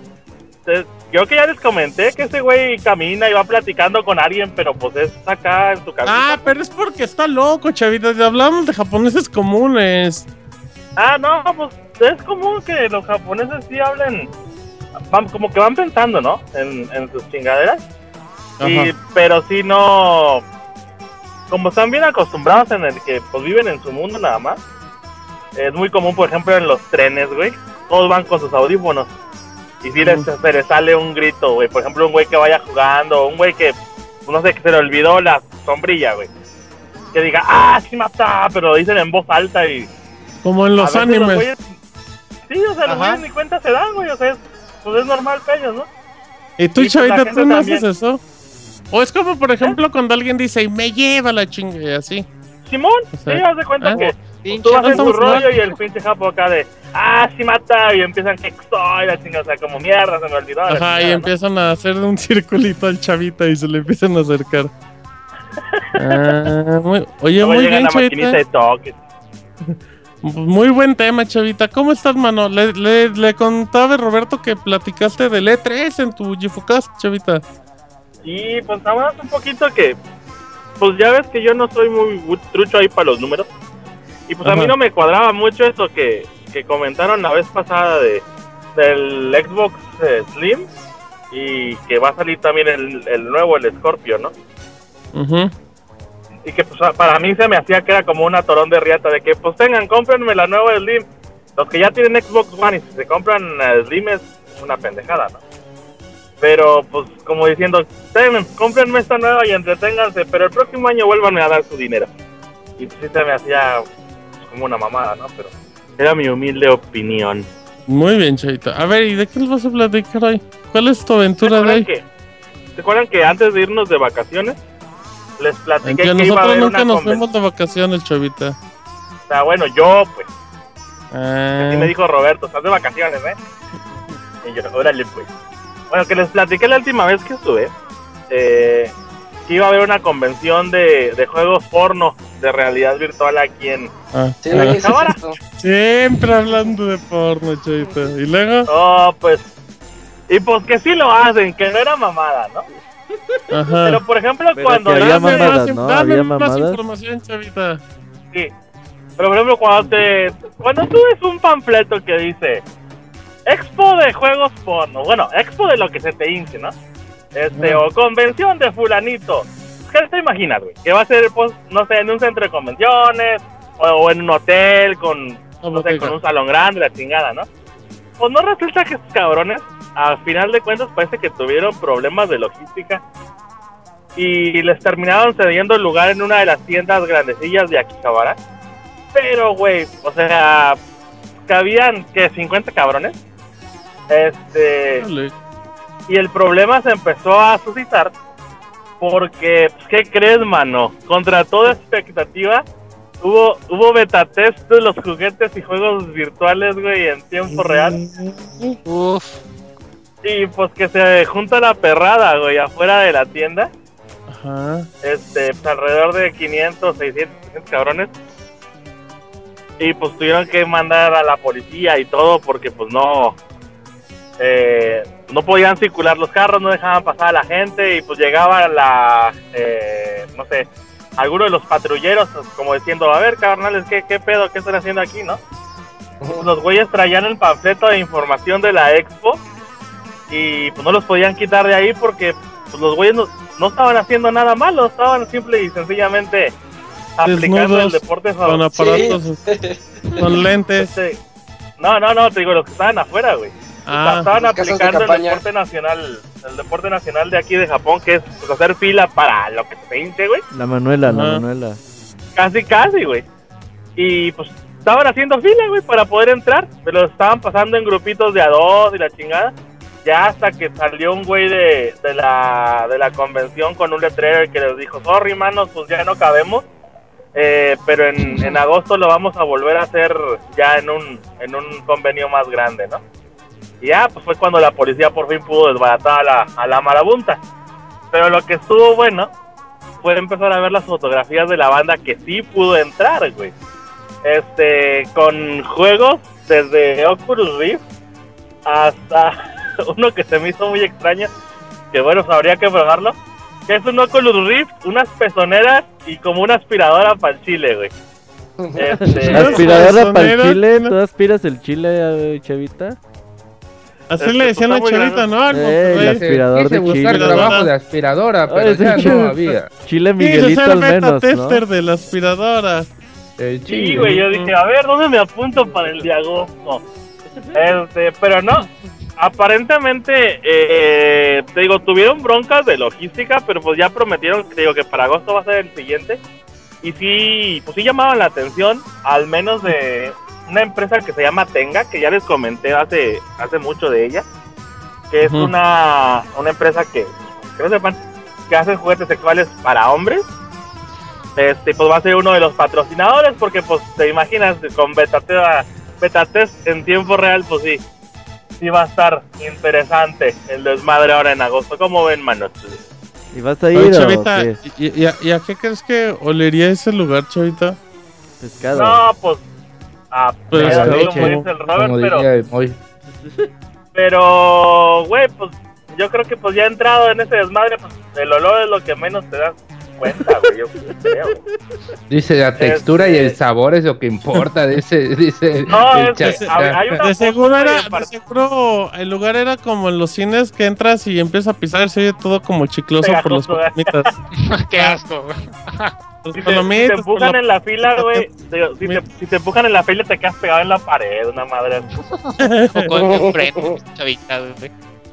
yo que ya les comenté que ese güey camina y va platicando con alguien, pero pues es acá en su casa. Ah, pero es porque está loco, chavita. Hablamos de japoneses comunes. Ah, no, pues es común que los japoneses sí hablen, van, como que van pensando, ¿no? En, en sus chingaderas. Y, pero sí no, como están bien acostumbrados en el que pues viven en su mundo nada más. Es muy común, por ejemplo, en los trenes, güey. Todos van con sus audífonos. Y si les, se les sale un grito, güey. Por ejemplo, un güey que vaya jugando, un güey que, no sé, que se le olvidó la sombrilla, güey. Que diga, ah, sí mata, pero lo dicen en voz alta y Como en los animes. güeyes- sí, o sea, los güeyes ni cuenta se dan, güey. O sea, es, pues es normal para ellos, ¿no? ¿Y tú, Sí, pues, chavita, tú no también. haces eso? O es como, por ejemplo, cuando alguien dice, y me lleva la chinga, y así. Simón, sí, haz de cuenta ah, que pinche tú en tu rollo mal. y el pinche japo acá de, ah, sí mata, y empiezan que soy la chingada, o sea, como mierda, se me olvidó. Ajá, chingada, y ¿no? empiezan a hacer un circulito al chavita y se le empiezan a acercar. Ah, muy- oye, Luego muy bien, la chavita. de. Muy buen tema, Chavita. ¿Cómo estás, mano? Le, le, le contaba a Roberto que platicaste del E3 en tu Gifocast, Chavita. Y pues nada más un poquito que, pues ya ves que yo no soy muy trucho ahí para los números. Y pues a mí no me cuadraba mucho eso que, que comentaron la vez pasada de del Xbox eh, Slim y que va a salir también el, el nuevo, el Scorpio, ¿no? Y que pues para mí se me hacía que era como una torón de riata de que pues tengan, cómprenme la nueva Slim. Los que ya tienen Xbox One y si se compran eh, Slim es una pendejada, ¿no? Pero pues como diciendo, tengan, cómprenme esta nueva y entreténganse, pero el próximo año vuélvanme a dar su dinero. Y pues sí se me hacía pues, como una mamada, ¿no? Pero era mi humilde opinión. Muy bien, Chavita. A ver, ¿y de qué nos vas a platicar hoy? ¿Cuál es tu ¿Se aventura de hoy? que, ¿Se acuerdan que antes de irnos de vacaciones les platiqué Que que iba a nosotros haber nunca una nos fuimos de vacaciones, Chavita. O sea, bueno, yo pues Ah, Así me dijo Roberto, estás de vacaciones, ¿eh? Y yo, órale, pues. Bueno, que les platiqué la última vez que estuve, eh, que iba a haber una convención de, de juegos porno de realidad virtual aquí en... ah, Sí. ¿qué es Ahora. Siempre hablando de porno, Chavita. ¿Y luego? Oh, pues... Y pues que sí lo hacen, que no era mamada, ¿no? Ajá. Pero por ejemplo, Pero cuando... había dame- mamadas, más, ¿no? dame Había más mamadas. información, Chavita. Sí. Pero por ejemplo, cuando te... Cuando tú ves un panfleto que dice... Expo de juegos porno. Bueno, expo de lo que se te hinche, ¿no? Este, o convención de fulanito. ¿Qué te imaginas, güey? Que va a ser, pues, no sé, en un centro de convenciones, o, o en un hotel con, no sé, con un salón grande, la chingada, ¿no? Pues no resulta que estos cabrones, al final de cuentas, parece que tuvieron problemas de logística y les terminaron cediendo el lugar en una de las tiendas grandecillas de Akihabara. Pero, güey, o sea, cabían, que 50 cabrones. Este. Dale. Y el problema se empezó a suscitar porque, pues, ¿qué crees, mano? Contra toda expectativa, hubo, hubo beta test de los juguetes y juegos virtuales, güey, en tiempo real. Uf. Y pues que se junta la perrada, güey, afuera de la tienda. Ajá. Este, pues, alrededor de 500, 600, 600 cabrones. Y pues tuvieron que mandar a la policía y todo porque pues no... eh, no podían circular los carros, no dejaban pasar a la gente y pues llegaba la... eh, no sé, alguno de los patrulleros pues, como diciendo, a ver, carnales, ¿qué, qué pedo? ¿Qué están haciendo aquí, no? Pues, los güeyes traían el panfleto de información de la expo y pues no los podían quitar de ahí porque pues, los güeyes no, no estaban haciendo nada malo, estaban simple y sencillamente aplicando el deporte Con aparatos, con lentes. Este, no, no, no, te digo, los que estaban afuera, güey. Ah, estaban aplicando el deporte nacional, el deporte nacional de aquí de Japón, que es pues, hacer fila para lo que se pinte, güey. La Manuela, la Ajá. Manuela. Casi, casi, güey. Y pues estaban haciendo fila, güey, para poder entrar. Pero estaban pasando en grupitos de a dos y la chingada. Ya hasta que salió un güey de, de, la, de la convención con un letrero que les dijo, sorry, manos, pues ya no cabemos. Eh, pero en, en agosto lo vamos a volver a hacer ya en un, en un convenio más grande, ¿no? Y ya, pues fue cuando la policía por fin pudo desbaratar a la, a la marabunta. Pero lo que estuvo bueno fue empezar a ver las fotografías de la banda que sí pudo entrar, güey. Este, con juegos desde Oculus Rift hasta uno que se me hizo muy extraño, que bueno, habría que probarlo, que es un Oculus Rift, unas pezoneras y como una aspiradora para el chile, güey. Este, Aspiradora para el chile, ¿no? ¿tú aspiras el chile, eh, chavita? Así Este, le decían a Chavita, ¿no? Monterrey. la aspirador Quise de buscar chile. trabajo de aspiradora, Ay, pero ese ya chile- no había. Chile Miguelito al menos, ¿no? tester de la aspiradora. El Sí, güey, yo dije, a ver, ¿dónde me apunto para el de agosto? Este, pero no, aparentemente, eh, te digo, tuvieron broncas de logística, pero pues ya prometieron, te digo, que para agosto va a ser el siguiente. Y sí, pues sí llamaban la atención, al menos de una empresa que se llama Tenga, que ya les comenté hace, hace mucho de ella, que es Ujú. una, una empresa que, que no sepan, que hace juguetes sexuales para hombres este pues va a ser uno de los patrocinadores porque pues te imaginas con beta, te- beta test en tiempo real pues sí sí va a estar interesante el desmadre ahora en agosto ¿cómo ven manos? ¿Y vas a ir Oye, o Chavita, qué? ¿y, y a, y a qué crees que olería ese lugar, Chavita? Pescado. No, pues. A Pues, pedo, leche, como dice el Robert, Como pero. el Moy. Pero, güey, pues yo creo que pues ya entrado en ese desmadre, pues el olor es lo que menos te das cuenta, güey, yo creo. Dice la textura y el Este- sabor es lo que importa, dice, dice No, el es hay- una De seguro, era, de seguro el lugar era como en los cines que entras y empiezas a pisar, se oye todo como chicloso por las Pegajoso, ¿eh? palomitas. Qué asco, güey. Si te, si empujan en la fila, güey, si te, si te empujan en la fila te quedas pegado en la pared, una madre. O con el freno, chavita, güey.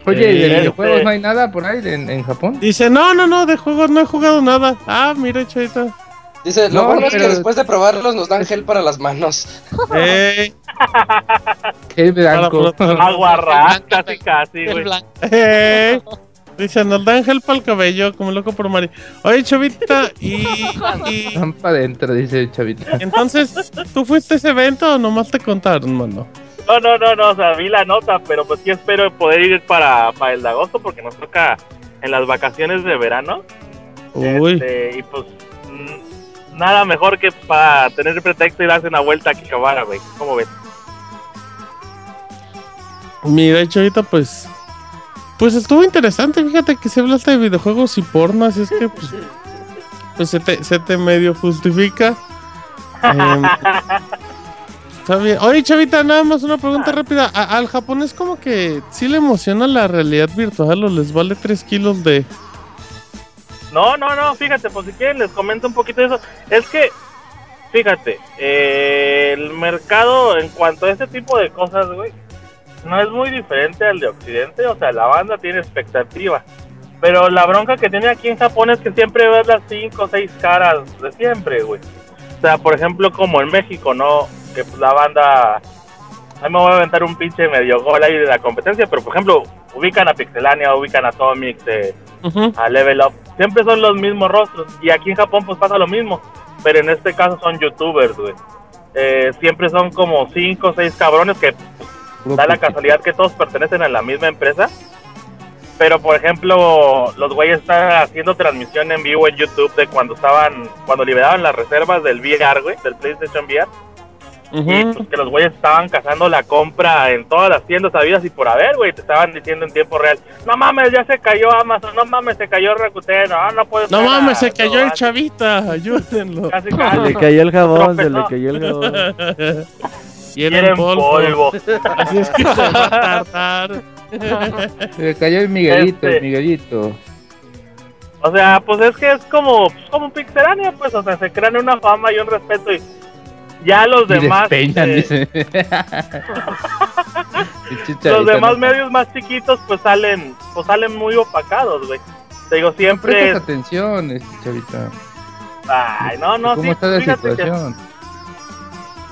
Oye, ¿y de Este- videojuegos no hay nada por ahí en, en Japón? Dice, no, no, no, de juegos no he jugado nada. Ah, mira, chavita. Dice, lo No, bueno es que después de probarlos nos dan gel para las manos. Ey, El blanco. Aguarrás, casi, casi, güey. blanco. Dice, nos dan gel para el cabello, como loco por Mari. Oye, chavita, y, y Van para adentro, dice el chavito. entonces, ¿tú fuiste a ese evento o nomás te contaron, mano? No, no, no, no, o sea, vi la nota, pero pues sí espero poder ir para, para el de agosto porque nos toca en las vacaciones de verano. Uy, Este, y pues mm, nada mejor que para tener pretexto y darse una vuelta a Kikabara, güey. ¿Cómo ves? mira, chavita, pues. Pues estuvo interesante, fíjate que se hablaste de videojuegos y porno, así es que, pues. Pues se te, se te medio justifica. Bien. Oye, Chavita, nada más una pregunta rápida. A- al japonés como que sí le emociona la realidad virtual o les vale 3 kilos de... No, no, no, fíjate, pues si quieren les comento un poquito de eso. Es que, fíjate, eh, el mercado en cuanto a este tipo de cosas, güey, no es muy diferente al de Occidente. O sea, la banda tiene expectativa. Pero la bronca que tiene aquí en Japón es que siempre ves las cinco o seis caras de siempre, güey. O sea, por ejemplo, como en México, ¿no? Que pues, la banda... A mí me voy a aventar un pinche medio gol ahí de la competencia, pero por ejemplo, ubican a Pixelania, ubican a Atomic, eh, Ujú. a Level Up. Siempre son los mismos rostros. Y aquí en Japón pues pasa lo mismo. Pero en este caso son youtubers, güey. Eh, siempre son como cinco o seis cabrones que da la casualidad que todos pertenecen a la misma empresa. Pero por ejemplo, los güeyes están haciendo transmisión en vivo en YouTube de cuando estaban, cuando liberaban las reservas del VR, güey, del PlayStation VR. Y Ujú. pues que los güeyes estaban cazando la compra en todas las tiendas habidas y por haber, güey. Te estaban diciendo en tiempo real, no mames, ya se cayó Amazon, no mames, se cayó Rakuten, no, no puede No mames, se cayó el Chavita, ayúdenlo. Casi, Se casi. le cayó el jabón, se le cayó el jabón. era Quieren en polvo. polvo. Así es que se va a tardar. Se le cayó el Miguelito, Este- el Miguelito. O sea, pues es que es como, pues, como un pixelania, pues, o sea, se crean una fama y un respeto y ya los Y demás, despeñan, eh, dice. Los demás ¿no? medios más chiquitos, pues salen, pues salen muy opacados, güey. Te digo, No siempre prestas es, atención, este chavita. ay, no, no, ¿Cómo sí, está la fíjate que situación?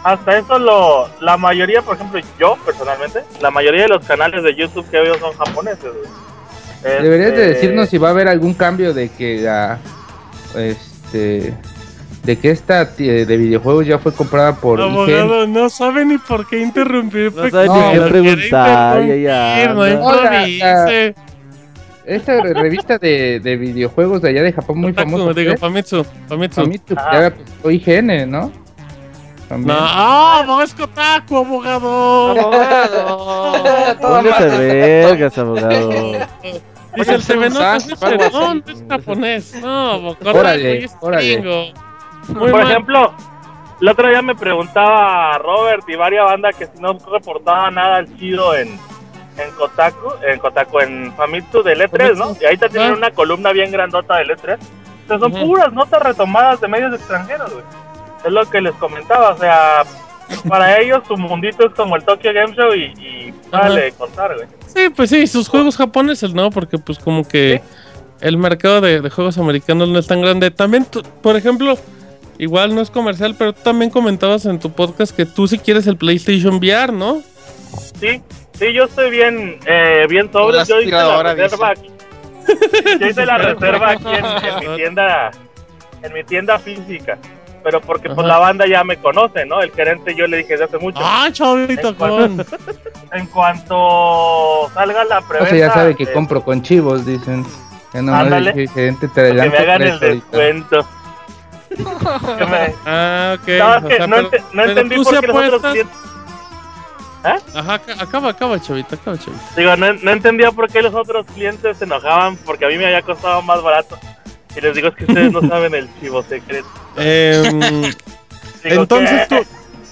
Hasta eso lo, la mayoría, por ejemplo, yo personalmente, la mayoría de los canales de YouTube que veo son japoneses, güey. Deberías de Este, decirnos si va a haber algún cambio de que la este de que esta eh, de videojuegos ya fue comprada por IGN. Abogado, no sabe ni por qué interrumpir. No sabe ni qué preguntar, ya, ya, No Oiga, improvise. Esta re- revista de, de videojuegos de allá de Japón muy Otaku, famosa. digo. Famitsu, Famitsu. Famitsu, Ajá. ya pues, IGN, ¿no? También. No, ¡ah! no es Kotaku, abogado. Toda Póngase vergas, abogado. Dice el Sans, es es japonés. No, Órale, es órale. por mal. ejemplo, el otro día me preguntaba Robert y varias bandas que si no reportaba nada al chido en, en Kotaku, en Kotaku, en Famitsu del E3, ¿no? Y ahí te tienen Ah. una columna bien grandota del E3. O sea, son puras notas retomadas de medios extranjeros, güey. Es lo que les comentaba, o sea, para ellos su mundito es como el Tokyo Game Show y, y dale de contar, güey. Sí, pues sí, sus juegos japoneses, ¿no? Porque pues como que el mercado de, de juegos americanos no es tan grande. También, por ejemplo, igual no es comercial, pero tú también comentabas en tu podcast que tú si quieres el PlayStation VR, ¿no? Sí, sí, yo estoy bien, eh, bien sobre. Yo hice la reserva aquí. Yo hice la reserva aquí en, en mi tienda, en mi tienda física. Pero porque pues Ajá. la banda ya me conoce, ¿no? El gerente yo le dije desde hace mucho. Ah, chavito, En cuanto-. En cuanto salga la O preventa, sea, ya sabe que eh, compro con chivos, dicen. Ya no Ándale. gente te que adelanto me hagan el descuento. Que me- Ah, ok. No, es o que sea, no pero- ente- no entendí por qué los otros apuestas- clientes. Ajá, ca- acaba, acaba, chavita, acaba, chavita. Digo, no, no entendía por qué los otros clientes se enojaban porque a mí me había costado más barato. Y les digo, es que ustedes no saben el chivo secreto. Em, entonces tú,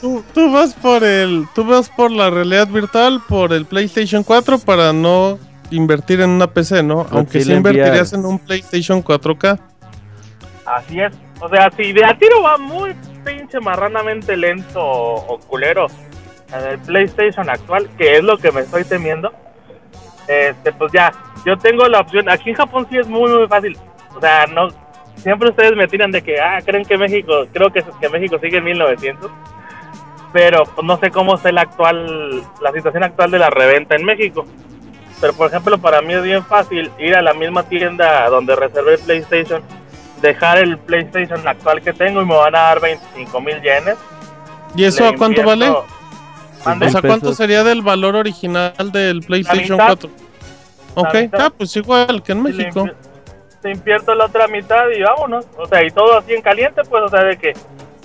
tú, tú vas por el, tú vas por la realidad virtual, por el PlayStation 4 para no invertir en una PC, ¿no? Aunque sí invertirías en un PlayStation 4K. Así es. O sea, si de a tiro va muy pinche marranamente lento o, o culero en el PlayStation actual, que es lo que me estoy temiendo, este, pues ya, yo tengo la opción. Aquí en Japón sí es muy, muy fácil. O sea, no. Siempre ustedes me tiran de que, ah, creen que México, creo que, que México sigue en 1900. Pero pues, no sé cómo está la actual, la situación actual de la reventa en México. Pero por ejemplo, para mí es bien fácil ir a la misma tienda donde reservé el PlayStation, dejar el PlayStation actual que tengo y me van a dar 25 mil yenes. ¿Y eso a cuánto vale? O sea, ¿cuánto pesos. sería del valor original del PlayStation mitad. 4? Ok, ah, pues igual que en le México. Te invierto la otra mitad y vámonos. O sea, y todo así en caliente, pues, o sea, de que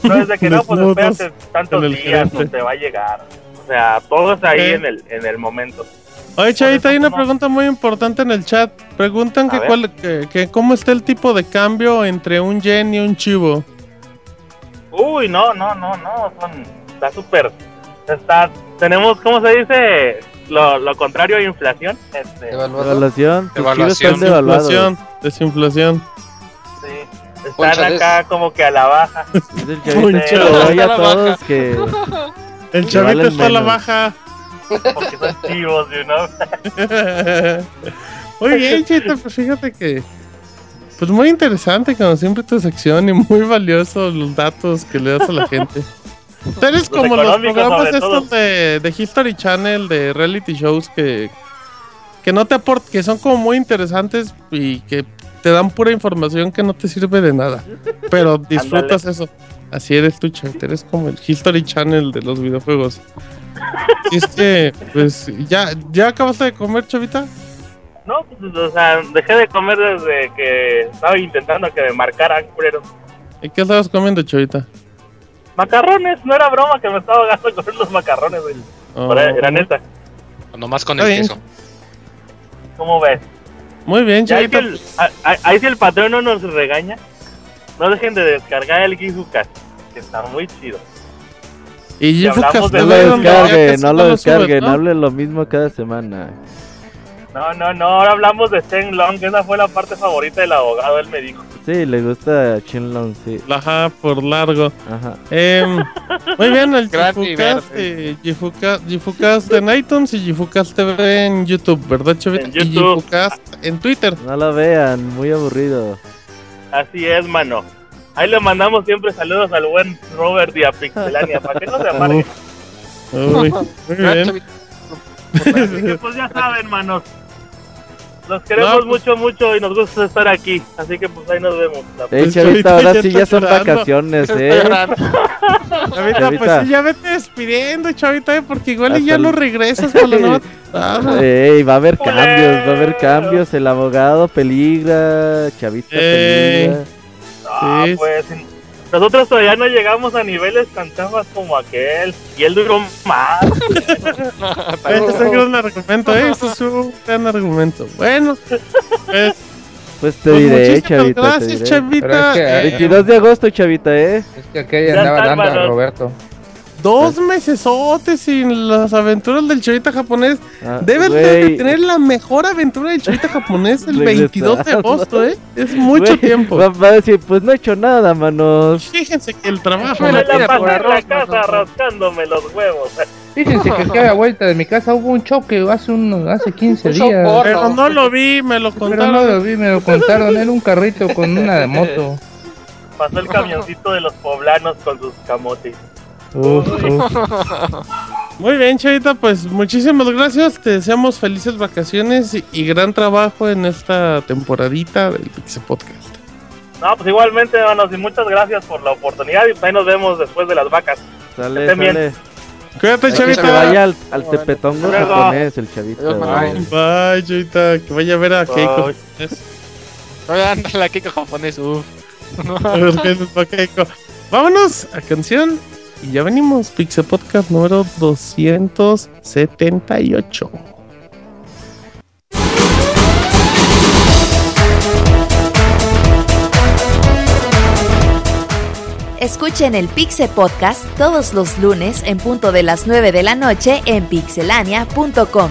no es de que no, pues espérate tantos días, gerente. no te va a llegar. O sea, todo es ahí en el, en el momento. Oye, Chavita, hay una pregunta muy importante en el chat. Preguntan que, cuál, que, que cómo está el tipo de cambio entre un yen y un chivo. Uy, no, no, no, no, son, está súper, está, tenemos, ¿cómo se dice? Lo, lo contrario a inflación, este, Evaluado. Evaluación. Tus Evaluación. chivos están devaluados. Desinflación, sí, están acá como que a la baja. Es el chavito que a todos baja. que... El chavito está a la baja. porque son chivos, you know? muy bien, Chavita, pues fíjate que. Pues muy interesante, como siempre, tu sección y muy valiosos los datos que le das a la gente. Tú eres como los programas estos de, de History Channel, de reality shows que, que no te aportan, que son como muy interesantes y que te dan pura información que no te sirve de nada. Pero disfrutas eso. Así eres tú, Chavita. Eres como el History Channel de los videojuegos. Y es que, pues, ¿ya, ¿ya acabaste de comer, Chavita? No, pues, o sea, dejé de comer desde que estaba intentando que me marcaran, culero. ¿Y qué estabas comiendo, Chavita? Macarrones, no era broma que me estaba ahogando con los macarrones, güey. Oh, Era, era neta, Nomás con el queso. ¿cómo ves? Muy bien, Ya ahí si el, a- a- ahí si el patrón no nos regaña, no dejen de descargar el Gizucast, que está muy chido. Y si Gifu hablamos de No lo descarguen, no lo descarguen, ¿no? hable lo mismo cada semana. No, no, no, ahora hablamos de Shen Long, que esa fue la parte favorita del abogado, él me dijo. Sí, le gusta Chinlong, sí. Ajá, por largo. Ajra Em, muy bien, el Gifucast, eh, Gifucast en iTunes y Gifucast TV en YouTube, ¿verdad, Chavita? En Y YouTube. Gifucast en Twitter. No lo vean, muy aburrido. Así es, mano. Ahí le mandamos siempre saludos al buen Robert y a Pixelania, para que no se amargue. Uy, muy bien. Así que pues ya saben, manos. Los queremos No, pues- mucho, mucho y nos gusta estar aquí. Así que pues ahí nos vemos. La Pues, chavita, ahora ya sí ya son llorando. vacaciones, eh. Chavita, Chavita. pues sí, ya vete despidiendo, Chavita, eh, porque igual y Hasta ya el- no regresas para la nueva. Ey, va a haber cambios, va a haber cambios. El abogado peligra, Chavita Ey. peligra. Ah, Sí. pues nosotros todavía no llegamos a niveles tan chafas como aquel. Y él duró más. Ese es un gran argumento, eh, ese es un gran argumento. Bueno, pues, Pues te pues diré, Chavita, te gracias, diré. Chavita. Es que, Eh, 22 de agosto, Chavita, eh. Es que aquella andaba dando a. Roberto. Dos mesesotes sin las aventuras del chavita japonés. Ah, Debes de tener la mejor aventura del chavita japonés el Regresando. 22 de agosto, ¿eh? Es mucho tiempo. Va, va a decir, pues no he hecho nada, manos. Fíjense que el trabajo... Me la pasé en la casa rascándome los huevos. Fíjense que aquí a la vuelta de mi casa hubo un choque hace, un, hace 15 Un días. Pero no lo vi, me lo Pero no contaron. lo vi, me lo contaron. Era un carrito con una moto. Pasó el camioncito de los poblanos con sus camotes. Uf, uf. Muy bien, chavita, pues muchísimas gracias. Te deseamos felices vacaciones y, y gran trabajo en esta temporadita del Pixel Podcast. No, pues igualmente, hermanos, y muchas gracias por la oportunidad. Y pues ahí nos vemos después de las vacas. Sale, Estén bien. Cuídate, Hay que chavita. se vaya al, al tepetongo japonés, el chavita. Bye, chavita. Que vaya a ver a Keiko. Bye. Oye, anda la Kiko japonés, uff. Vámonos a canción y ya venimos. Pixel Podcast número 278. Escuchen el Pixel Podcast todos los lunes en punto de las 9 de la noche en pixelania.com.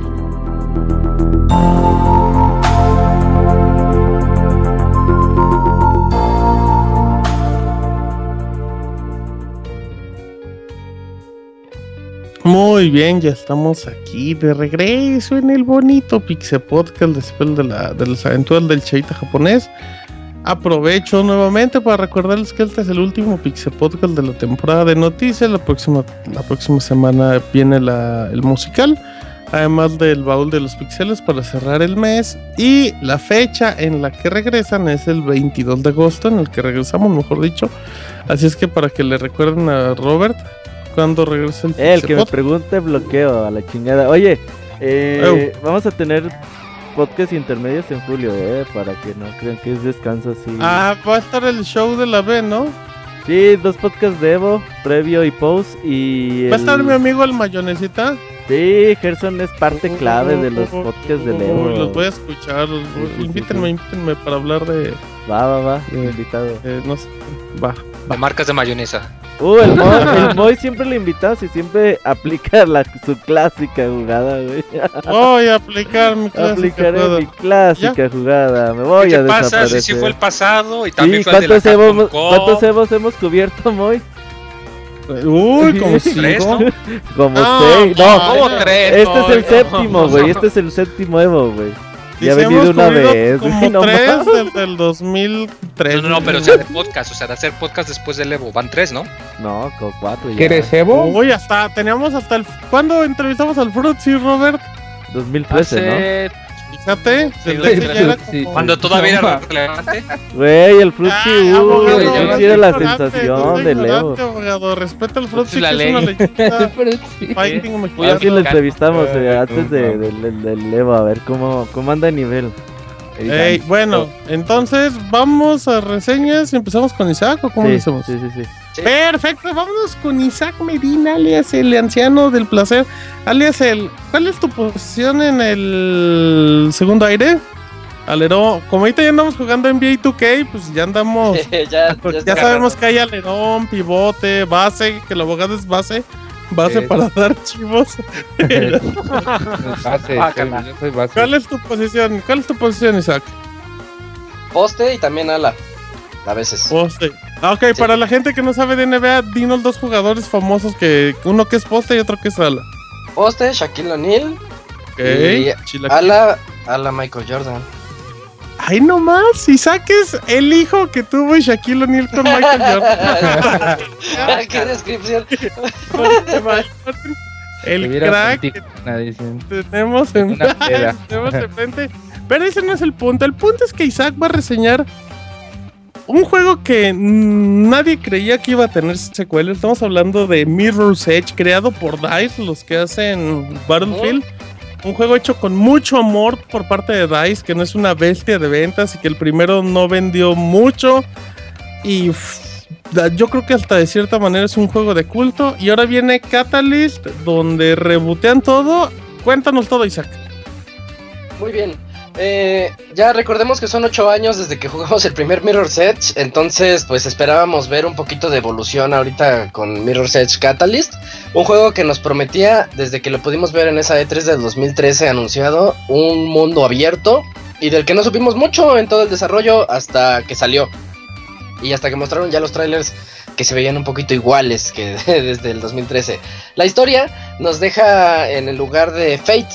Bien, ya estamos aquí de regreso en el bonito Pixel Podcast después de, la, de las aventuras del chavita japonés. Aprovecho nuevamente para recordarles que este es el último Pixel Podcast de la temporada de noticias. La próxima, la próxima semana viene el musical, además del baúl de los pixeles para cerrar el mes. Y la fecha en la que regresan es el 22 de agosto, en el que regresamos, mejor dicho. Así es que para que le recuerden a Robert cuando regrese el El que me pregunte bloqueo a la chingada. Oye, eh, vamos a tener podcast intermedios en julio, eh, para que no crean que es descanso así. Ah, va a estar el show de la B, ¿no? Sí, dos podcasts de Evo, previo y post y Va a estar el- mi amigo el mayonesita. Sí, Gerson es parte clave de los podcasts de Evo. Los voy a escuchar. los- Sí, sí, invítenme, sí. invítenme para hablar de, Va, va, va, invitado. de- no sé, va. A marcas de mayonesa. Uh, el Moy, el Moy siempre le invitamos y siempre aplica la, su clásica jugada, güey. Voy a aplicar mi clásica Aplicaré jugada. mi clásica jugada. Me voy ¿Qué a pasa desaparecer. si sí fue el pasado y también Sí, fue el de la ¿cuántos, Evos, Capcom ¿Cuántos Evos hemos cubierto, Moy? Uy, como Tres. ¿no? Como No, seis. No, no, ¿Cómo tres? este es el No, séptimo, no, güey. no. Este es el séptimo Evo, güey. Y ha venido una vez. Como no tres mames. desde el 2003. No, no, no, pero o sea, de podcast, o sea, de hacer podcast después del Evo. Van tres, ¿no? No, con cuatro ya. ¿Qué eres Evo? Uy, hasta teníamos hasta el. ¿Cuándo entrevistamos al Fruitsy, Robert? 2013, ¿no? Fíjate, Sí, Cuando todavía No, era relevante. Güey, el Fruitsy, Ay, uh, el no Fruitsy era la sensación Evo. ignorante, abogado. Respeta al Fruitsy, la que es ley. una leyenda fighting. Así lo entrevistamos eh, antes de, del, Evo, a ver cómo, cómo anda de nivel. Ey, bueno, entonces vamos a reseñas y empezamos con Isaac o cómo sí, lo hacemos. sí, sí, sí. Sí. Perfecto, vámonos con Isaac Medina, alias el anciano del placer, alias el... ¿Cuál es tu posición en el segundo aire? Alerón, como ahorita ya andamos jugando NBA 2K, pues ya andamos... ya, ya, ya está sabemos que hay alerón, pivote, base, que el abogado es base, base Sí. para dar chivos. Base, yo soy base. ¿Cuál es tu posición? ¿Cuál es tu posición, Isaac? Poste y también ala. A veces. Poste. Ah, ok, para la gente que no sabe de NBA, dinos dos jugadores famosos que uno que es poste y otro que es ala. Poste, Shaquille O'Neal. Ok. Y. Ala, ala Michael Jordan. Ay, no más. Isaac es el hijo que tuvo Shaquille O'Neal con Michael Jordan. ¿Qué descripción? el crack que tenemos en tenemos enfrente. Pero ese no es el punto. El punto es que Isaac va a reseñar un juego que mm, nadie creía que iba a tener secuela. Estamos hablando de Mirror's Edge, creado por DICE, los que hacen Battlefield. Un juego hecho con mucho amor por parte de DICE, que no es una bestia de ventas y que el primero no vendió mucho. Y yo creo que hasta de cierta manera es un juego de culto. Y ahora viene Catalyst, donde rebotean todo. Cuéntanos todo, Isaac. Muy bien. Eh, ya recordemos que son ocho años desde que jugamos el primer Mirror's Edge, entonces pues esperábamos ver un poquito de evolución ahorita con Mirror's Edge Catalyst, un juego que nos prometía desde que lo pudimos ver en esa E3 del 2013 anunciado, un mundo abierto y del que no supimos mucho en todo el desarrollo hasta que salió y hasta que mostraron ya los trailers que se veían un poquito iguales que desde el 2013. La historia nos deja en el lugar de Fate,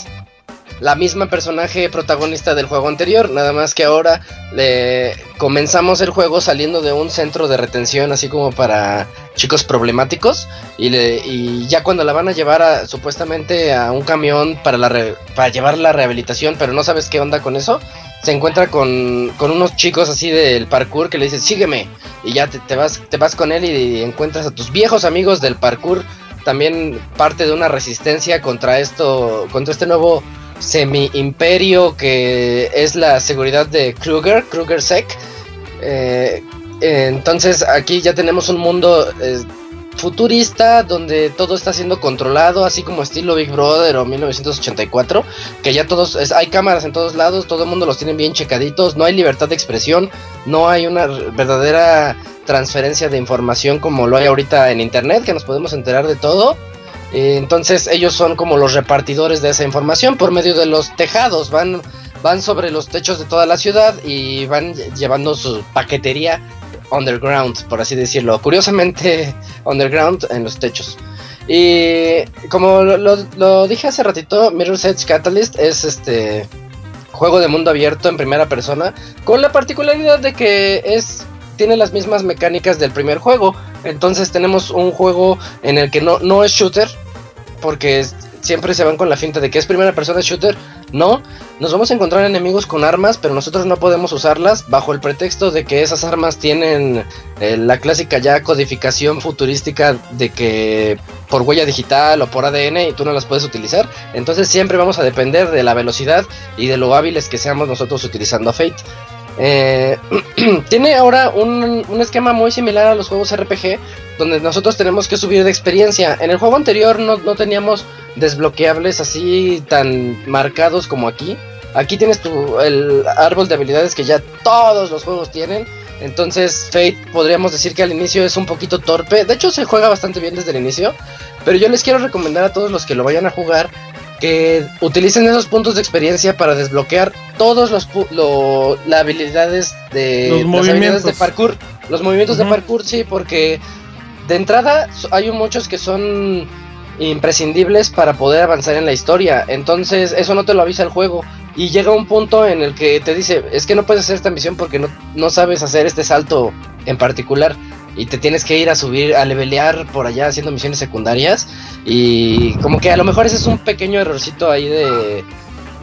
la misma personaje protagonista del juego anterior, nada más que ahora le comenzamos el juego saliendo de un centro de retención así como para chicos problemáticos y, le- y ya cuando la van a llevar a, supuestamente a un camión para, la re- para llevar la rehabilitación, pero no sabes qué onda con eso, se encuentra con, con unos chicos así del parkour que le dicen sígueme y ya te, te vas, te vas con él y encuentras a tus viejos amigos del parkour también parte de una resistencia contra esto, contra este nuevo semi-imperio que es la seguridad de Kruger, Kruger Sec. Eh, eh, entonces aquí ya tenemos un mundo eh, futurista donde todo está siendo controlado, así como estilo Big Brother o 1984, que ya todos, hay cámaras en todos lados, todo el mundo los tiene bien checaditos, no hay libertad de expresión, no hay una verdadera transferencia de información como lo hay ahorita en Internet, que nos podemos enterar de todo. Eh, Entonces ellos son como los repartidores de esa información por medio de los tejados, van, van sobre los techos de toda la ciudad y van lle- llevando su paquetería underground, por así decirlo. Curiosamente, underground en los techos. Y como lo, lo- lo dije hace ratito, Mirror's Edge Catalyst es este juego de mundo abierto en primera persona, con la particularidad de que es tiene las mismas mecánicas del primer juego. Entonces tenemos un juego en el que no, no es shooter, porque siempre se van con la finta de que es primera persona shooter. No, nos vamos a encontrar enemigos con armas, pero nosotros no podemos usarlas bajo el pretexto de que esas armas tienen eh, la clásica ya codificación futurística de que por huella digital o por ADN y tú no las puedes utilizar. Entonces siempre vamos a depender de la velocidad y de lo hábiles que seamos nosotros utilizando Fate. Eh, tiene ahora un, un esquema muy similar a los juegos RPG, donde nosotros tenemos que subir de experiencia. En el juego anterior no, no teníamos desbloqueables así tan marcados como aquí. Aquí tienes tu, el árbol de habilidades que ya todos los juegos tienen. Entonces Fate podríamos decir que al inicio es un poquito torpe. De hecho se juega bastante bien desde el inicio. Pero yo les quiero recomendar a todos los que lo vayan a jugar que utilicen esos puntos de experiencia para desbloquear todos los lo- las habilidades de Los las movimientos. habilidades de parkour, los movimientos de parkour sí, porque de entrada hay muchos que son imprescindibles para poder avanzar en la historia. Entonces, eso no te lo avisa el juego. Y llega un punto en el que te dice, es que no puedes hacer esta misión porque no, no sabes hacer este salto en particular. Y te tienes que ir a subir, a levelear por allá haciendo misiones secundarias. Y como que a lo mejor ese es un pequeño errorcito ahí de,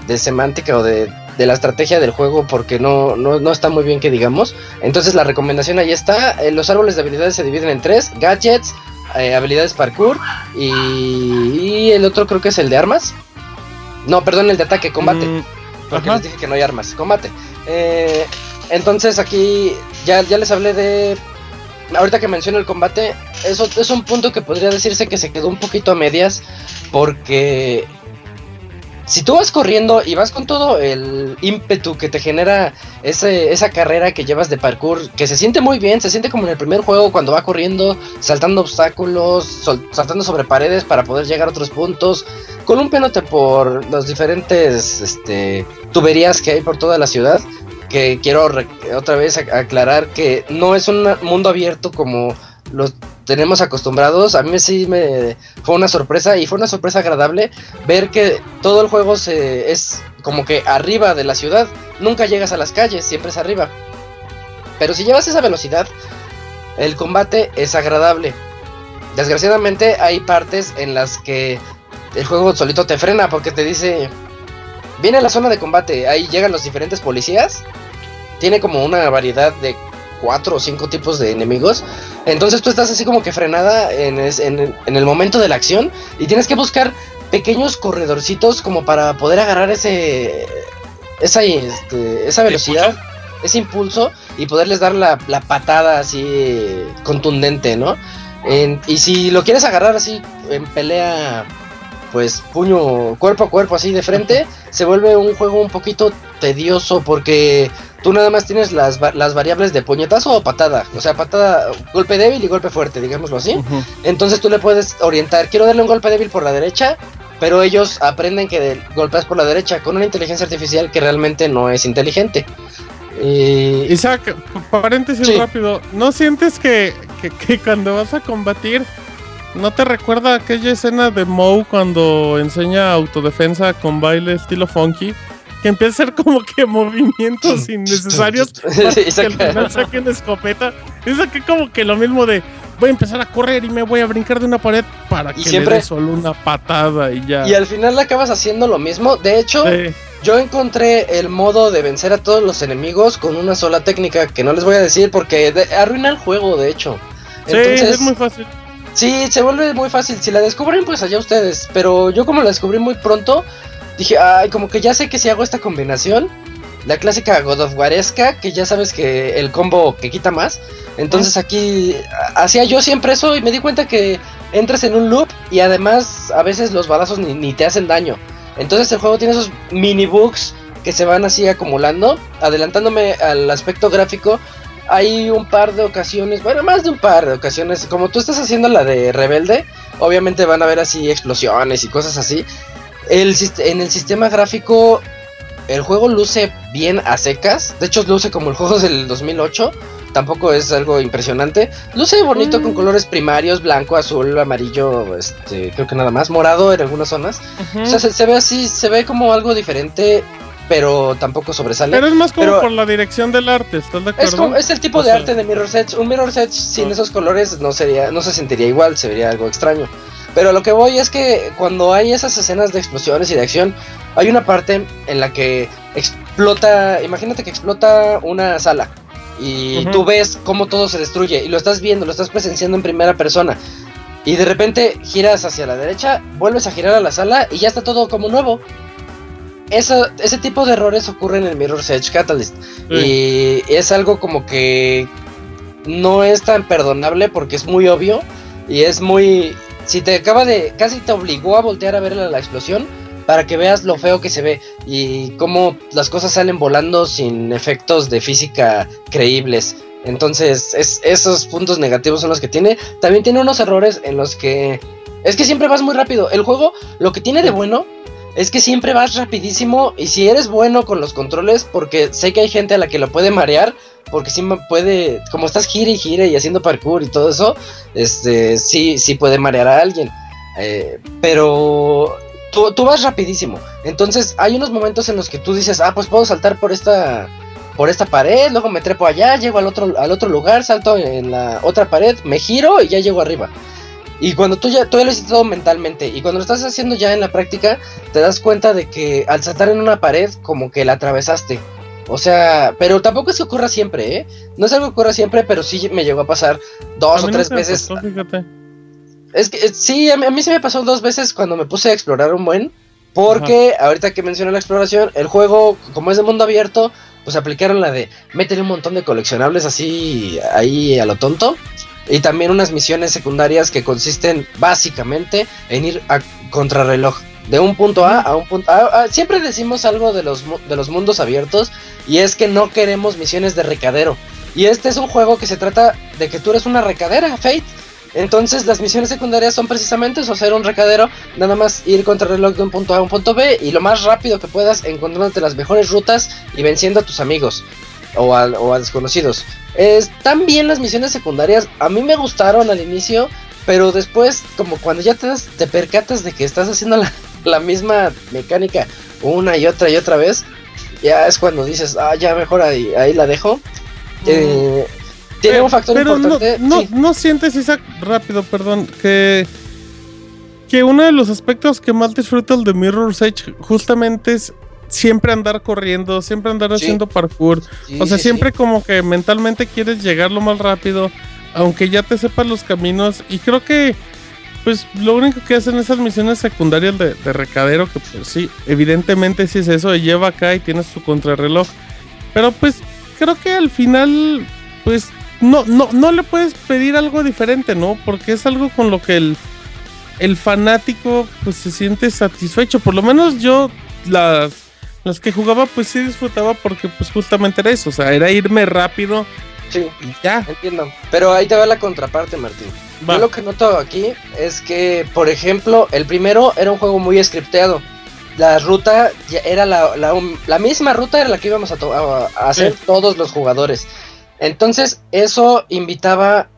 de semántica o de, de la estrategia del juego porque no, no, no está muy bien que digamos. Entonces la recomendación ahí está. Eh, los árboles de habilidades se dividen en tres. Gadgets, eh, habilidades parkour y, y el otro creo que es el de armas. No, perdón, el de ataque, combate. Mm, Porque les dije que no hay armas. Combate. Eh, entonces aquí ya, ya les hablé de... Ahorita que menciono el combate, eso es un punto que podría decirse que se quedó un poquito a medias. Porque si tú vas corriendo y vas con todo el ímpetu que te genera ese, esa carrera que llevas de parkour, que se siente muy bien, se siente como en el primer juego cuando va corriendo, saltando obstáculos, saltando sobre paredes para poder llegar a otros puntos, columpiándote por las diferentes este, tuberías que hay por toda la ciudad. Que quiero otra vez ac- aclarar que no es un mundo abierto como los tenemos acostumbrados. A mí sí me fue una sorpresa y fue una sorpresa agradable ver que todo el juego se es como que arriba de la ciudad. Nunca llegas a las calles, siempre es arriba. Pero si llevas esa velocidad, el combate es agradable. Desgraciadamente hay partes en las que el juego solito te frena porque te dice, viene la zona de combate, ahí llegan los diferentes policías. Tiene como una variedad de cuatro o cinco tipos de enemigos. Entonces tú estás así como que frenada en, es- en- en el momento de la acción y tienes que buscar pequeños corredorcitos como para poder agarrar ese esa, este, esa velocidad, ese impulso y poderles dar la, la patada así contundente, ¿no? En- y si lo quieres agarrar así en pelea, pues puño cuerpo a cuerpo así de frente, se vuelve un juego un poquito tedioso porque tú nada más tienes las, las variables de puñetazo o patada, o sea, patada, golpe débil y golpe fuerte, digámoslo así. Entonces tú le puedes orientar, quiero darle un golpe débil por la derecha, pero ellos aprenden que golpeas por la derecha con una inteligencia artificial que realmente no es inteligente. Y Isaac, p- paréntesis Sí. rápido. ¿No sientes que, que, que cuando vas a combatir, no te recuerda aquella escena de Moe cuando enseña autodefensa con baile estilo funky? Que empieza a hacer como que movimientos innecesarios para Sí, que al final saquen escopeta. Es aquí como que lo mismo de voy a empezar a correr y me voy a brincar de una pared para Y que siempre- le dé solo una patada y ya. y al final acabas haciendo lo mismo. De hecho, Sí. yo encontré el modo de vencer a todos los enemigos con una sola técnica que no les voy a decir porque de- arruina el juego, de hecho. Sí, Entonces, es muy fácil. Sí, se vuelve muy fácil. Si la descubren, pues allá ustedes. Pero yo como la descubrí muy pronto, dije, ay, como que ya sé que si hago esta combinación, la clásica God of Waresca, que ya sabes que el combo que quita más. Entonces aquí hacía yo siempre eso y me di cuenta que entras en un loop y además a veces los balazos ni, ni te hacen daño. Entonces el juego tiene esos mini bugs que se van así acumulando. Adelantándome al aspecto gráfico, hay un par de ocasiones, bueno, más de un par de ocasiones, como tú estás haciendo la de Rebelde, obviamente van a haber así explosiones y cosas así. El, en el sistema gráfico, el juego luce bien a secas, de hecho luce como el juego del 2008, tampoco es algo impresionante. Luce bonito con colores primarios, blanco, azul, amarillo, este, creo que nada más, morado en algunas zonas. O sea, se, se ve así, se ve como algo diferente, pero tampoco sobresale. Pero es más como Pero- por la dirección del arte, ¿estás de acuerdo? es, como- es el tipo O de sea, arte de Mirror's Edge. Un Mirror's Edge sin Ah. esos colores no sería, no se sentiría igual, se vería algo extraño. Pero lo que voy es que cuando hay esas escenas de explosiones y de acción, hay una parte en la que explota, imagínate que explota una sala y tú ves cómo todo se destruye y lo estás viendo, lo estás presenciando en primera persona. Y de repente giras hacia la derecha, vuelves a girar a la sala y ya está todo como nuevo. Eso- ese tipo de errores ocurren en Mirror's Edge Catalyst. Y es algo como que no es tan perdonable porque es muy obvio y es muy... Si te acaba de... casi te obligó a voltear a ver la, la explosión para que veas lo feo que se ve y cómo las cosas salen volando sin efectos de física creíbles. Entonces, es, esos puntos negativos son los que tiene. También tiene unos errores en los que... Es que siempre vas muy rápido. El juego, lo que tiene de bueno es que siempre vas rapidísimo y si eres bueno con los controles, porque sé que hay gente a la que lo puede marear, porque sí puede, como estás gire y gire y haciendo parkour y todo eso, este, sí, sí puede marear a alguien. Eh, pero tú, tú vas rapidísimo. Entonces hay unos momentos en los que tú dices, ah, pues puedo saltar por esta, por esta pared, luego me trepo allá, llego al otro, al otro lugar, salto en la otra pared, me giro y ya llego arriba. Y cuando tú ya, tú ya lo hiciste todo mentalmente, y cuando lo estás haciendo ya en la práctica, te das cuenta de que al saltar en una pared, como que la atravesaste. O sea, pero tampoco es que ocurra siempre, ¿eh? No es algo que ocurra siempre, pero sí me llegó a pasar dos a o tres veces. pasó, fíjate. Es que sí, a mí, a mí se me pasó dos veces cuando me puse a explorar un buen. Porque ahorita que mencioné la exploración, el juego, como es de mundo abierto, pues aplicaron la de métele un montón de coleccionables así ahí a lo tonto. Y también unas misiones secundarias que consisten básicamente en ir a contrarreloj. De un punto A a un punto A. siempre decimos algo de los, de los mundos abiertos y es que no queremos misiones de recadero. Y este es un juego que se trata de que tú eres una recadera, Fate. Entonces las misiones secundarias son precisamente eso, hacer un recadero, nada más ir contra el reloj de un punto A a un punto B y lo más rápido que puedas encontrándote las mejores rutas y venciendo a tus amigos o a, o a desconocidos. Están bien las misiones secundarias, a mí me gustaron al inicio, pero después como cuando ya te, das- te percatas de que estás haciendo la, la misma mecánica una y otra y otra vez, ya es cuando dices, ah, ya mejor ahí, ahí la dejo. Eh, tiene un factor Pero no, importante. no, sí. no sientes, Isaac, rápido, perdón, que, que uno de los aspectos que más disfruto el de Mirror's Edge justamente es siempre andar corriendo, siempre andar Sí. haciendo parkour. Sí, o sea, sí, siempre como que mentalmente quieres llegar lo más rápido, aunque ya te sepas los caminos. Y creo que, pues, lo único que hacen esas misiones secundarias de, de recadero, que pues sí, evidentemente sí es eso, lleva acá y tienes tu contrarreloj. Pero pues, creo que al final, pues, no, no, no le puedes pedir algo diferente, ¿no? Porque es algo con lo que el, el fanático, pues, se siente satisfecho. Por lo menos yo, las las que jugaba pues sí disfrutaba porque pues justamente era eso, o sea, era irme rápido Sí, y ya. entiendo. Pero ahí te va la contraparte, Martín. Va. Yo lo que noto aquí es que, por ejemplo, el primero era un juego muy scripteado. La ruta ya era la, la, la misma ruta era la que íbamos a, to- a- a hacer Sí. todos los jugadores. Entonces, eso invitaba,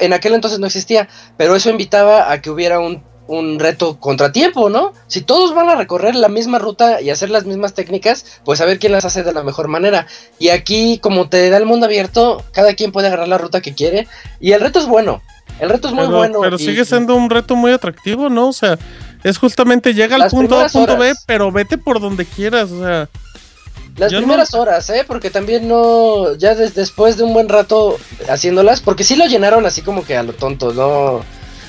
en aquel entonces no existía, pero eso invitaba a que hubiera un, un reto contratiempo, ¿no? Si todos van a recorrer la misma ruta y hacer las mismas técnicas, pues a ver quién las hace de la mejor manera. Y aquí, como te da el mundo abierto, cada quien puede agarrar la ruta que quiere. Y el reto es bueno. El reto es muy pero, bueno. pero y- sigue siendo un reto muy atractivo, ¿no? O sea, es justamente llega al punto A, punto B, pero vete por donde quieras, o sea, Las no- primeras horas, ¿eh? Porque también no. Ya des- después de un buen rato haciéndolas. Porque sí lo llenaron así como que a lo tonto, ¿no?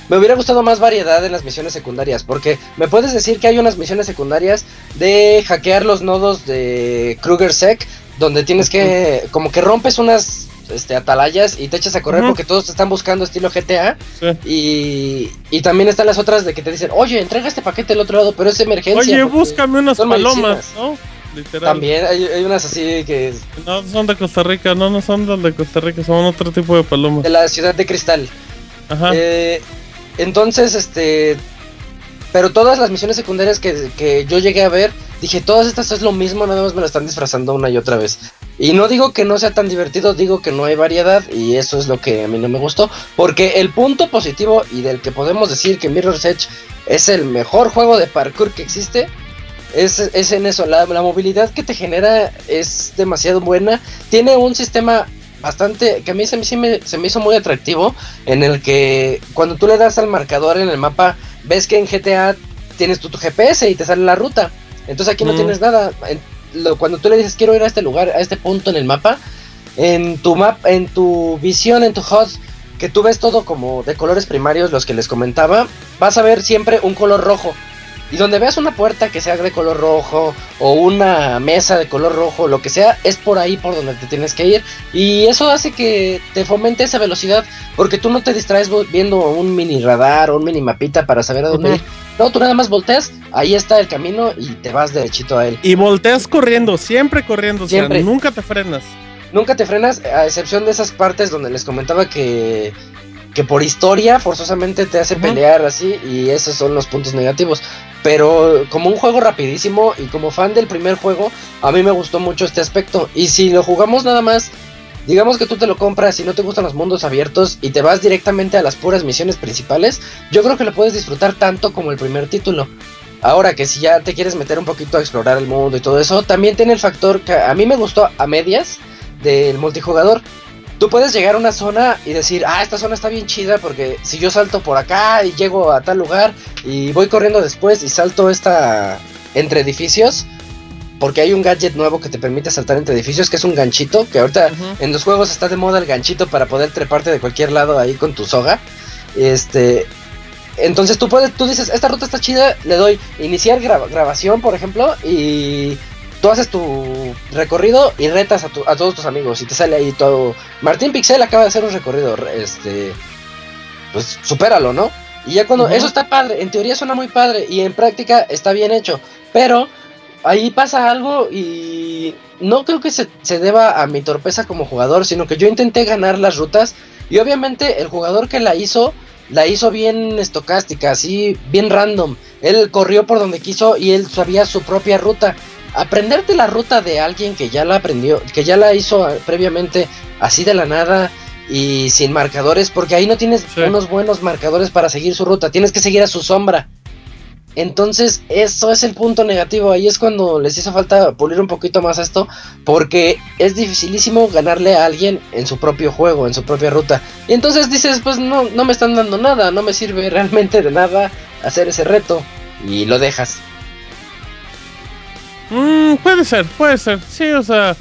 Me hubiera gustado más variedad en las misiones secundarias. Porque me puedes decir que hay unas misiones secundarias de hackear los nodos de Kruger Sec. donde tienes que, como que rompes unas este, atalayas y te echas a correr porque todos te están buscando estilo GTA. Sí. Y, y también están las otras de que te dicen, oye, entrega este paquete al otro lado, pero es emergencia. Oye, búscame unas palomas, medicinas". ¿no? Literal. También hay, hay unas así que No son de Costa Rica, no, no son de Costa Rica, son otro tipo de palomas. de la ciudad de cristal. Ajá. Eh, entonces, este. Pero todas las misiones secundarias que, que yo llegué a ver, dije, todas estas es lo mismo, nada más me lo están disfrazando una y otra vez. Y no digo que no sea tan divertido, digo que no hay variedad y eso es lo que a mí no me gustó. Porque el punto positivo y del que podemos decir que Mirror's Edge es el mejor juego de parkour que existe, es, es en eso, la, la movilidad que te genera es demasiado buena. Tiene un sistema bastante, que a mí se, me- sí me, se me hizo muy atractivo, en el que cuando tú le das al marcador en el mapa, ves que en GTA tienes tu, tu GPS y te sale la ruta. Entonces aquí no Mm. tienes nada. Cuando tú le dices quiero ir a este lugar, a este punto en el mapa, en tu map, en tu visión, en tu HUD, que tú ves todo como de colores primarios, los que les comentaba, vas a ver siempre un color rojo. Y donde veas una puerta que sea de color rojo o una mesa de color rojo, lo que sea, es por ahí por donde te tienes que ir. Y eso hace que te fomente esa velocidad, porque tú no te distraes viendo un mini radar o un mini mapita para saber a dónde ir. No, tú nada más volteas, ahí está el camino y te vas derechito a él. Y volteas corriendo, siempre corriendo, o sea, Siempre. nunca te frenas. Nunca te frenas, a excepción de esas partes donde les comentaba que, que por historia forzosamente te hace pelear así y esos son los puntos negativos. Pero como un juego rapidísimo y como fan del primer juego, a mí me gustó mucho este aspecto. Y si lo jugamos nada más, digamos que tú te lo compras y no te gustan los mundos abiertos y te vas directamente a las puras misiones principales, yo creo que lo puedes disfrutar tanto como el primer título. Ahora que si ya te quieres meter un poquito a explorar el mundo y todo eso, también tiene el factor que a mí me gustó a medias del multijugador. Tú puedes llegar a una zona y decir, ah, esta zona está bien chida porque si yo salto por acá y llego a tal lugar y voy corriendo después y salto esta entre edificios, porque hay un gadget nuevo que te permite saltar entre edificios, que es un ganchito, que ahorita en los juegos está de moda el ganchito para poder treparte de cualquier lado ahí con tu soga. Este, entonces tú puedes, tú dices, esta ruta está chida, le doy iniciar gra- grabación, por ejemplo, y tú haces tu recorrido y retas a, tu- a todos tus amigos y te sale ahí todo. Martín Pixel acaba de hacer un recorrido, re- este, pues supéralo, ¿no? Y ya cuando eso está padre, en teoría suena muy padre y en práctica está bien hecho, pero ahí pasa algo y no creo que se, se deba a mi torpeza como jugador, sino que yo intenté ganar las rutas y obviamente el jugador que la hizo la hizo bien estocástica, así bien random. Él corrió por donde quiso y él sabía su propia ruta. Aprenderte la ruta de alguien que ya la aprendió, que ya la hizo previamente así de la nada y sin marcadores, porque ahí no tienes Sí. unos buenos marcadores para seguir su ruta, tienes que seguir a su sombra. Entonces, eso es el punto negativo. Ahí es cuando les hizo falta pulir un poquito más esto. Porque es dificilísimo ganarle a alguien en su propio juego, en su propia ruta. Y entonces dices, pues no, no me están dando nada, no me sirve realmente de nada hacer ese reto. Y lo dejas. Mm, puede ser, puede ser. Sí, o sea,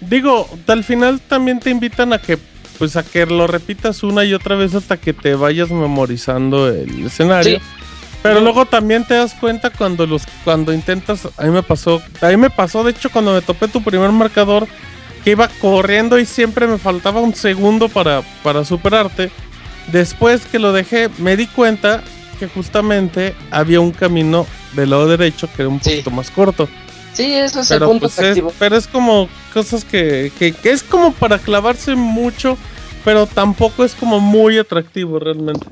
digo, al final también te invitan a que pues a que lo repitas una y otra vez hasta que te vayas memorizando el escenario. Sí. Pero luego también te das cuenta cuando los cuando intentas, a mí me pasó, a mí me pasó de hecho cuando me topé tu primer marcador que iba corriendo y siempre me faltaba un segundo para para superarte. Después que lo dejé, me di cuenta que justamente había un camino del lado derecho que era un Sí. poquito más corto. Sí, eso es el punto pues es, pero es como cosas que, que, que es como para clavarse mucho, pero tampoco es como muy atractivo realmente.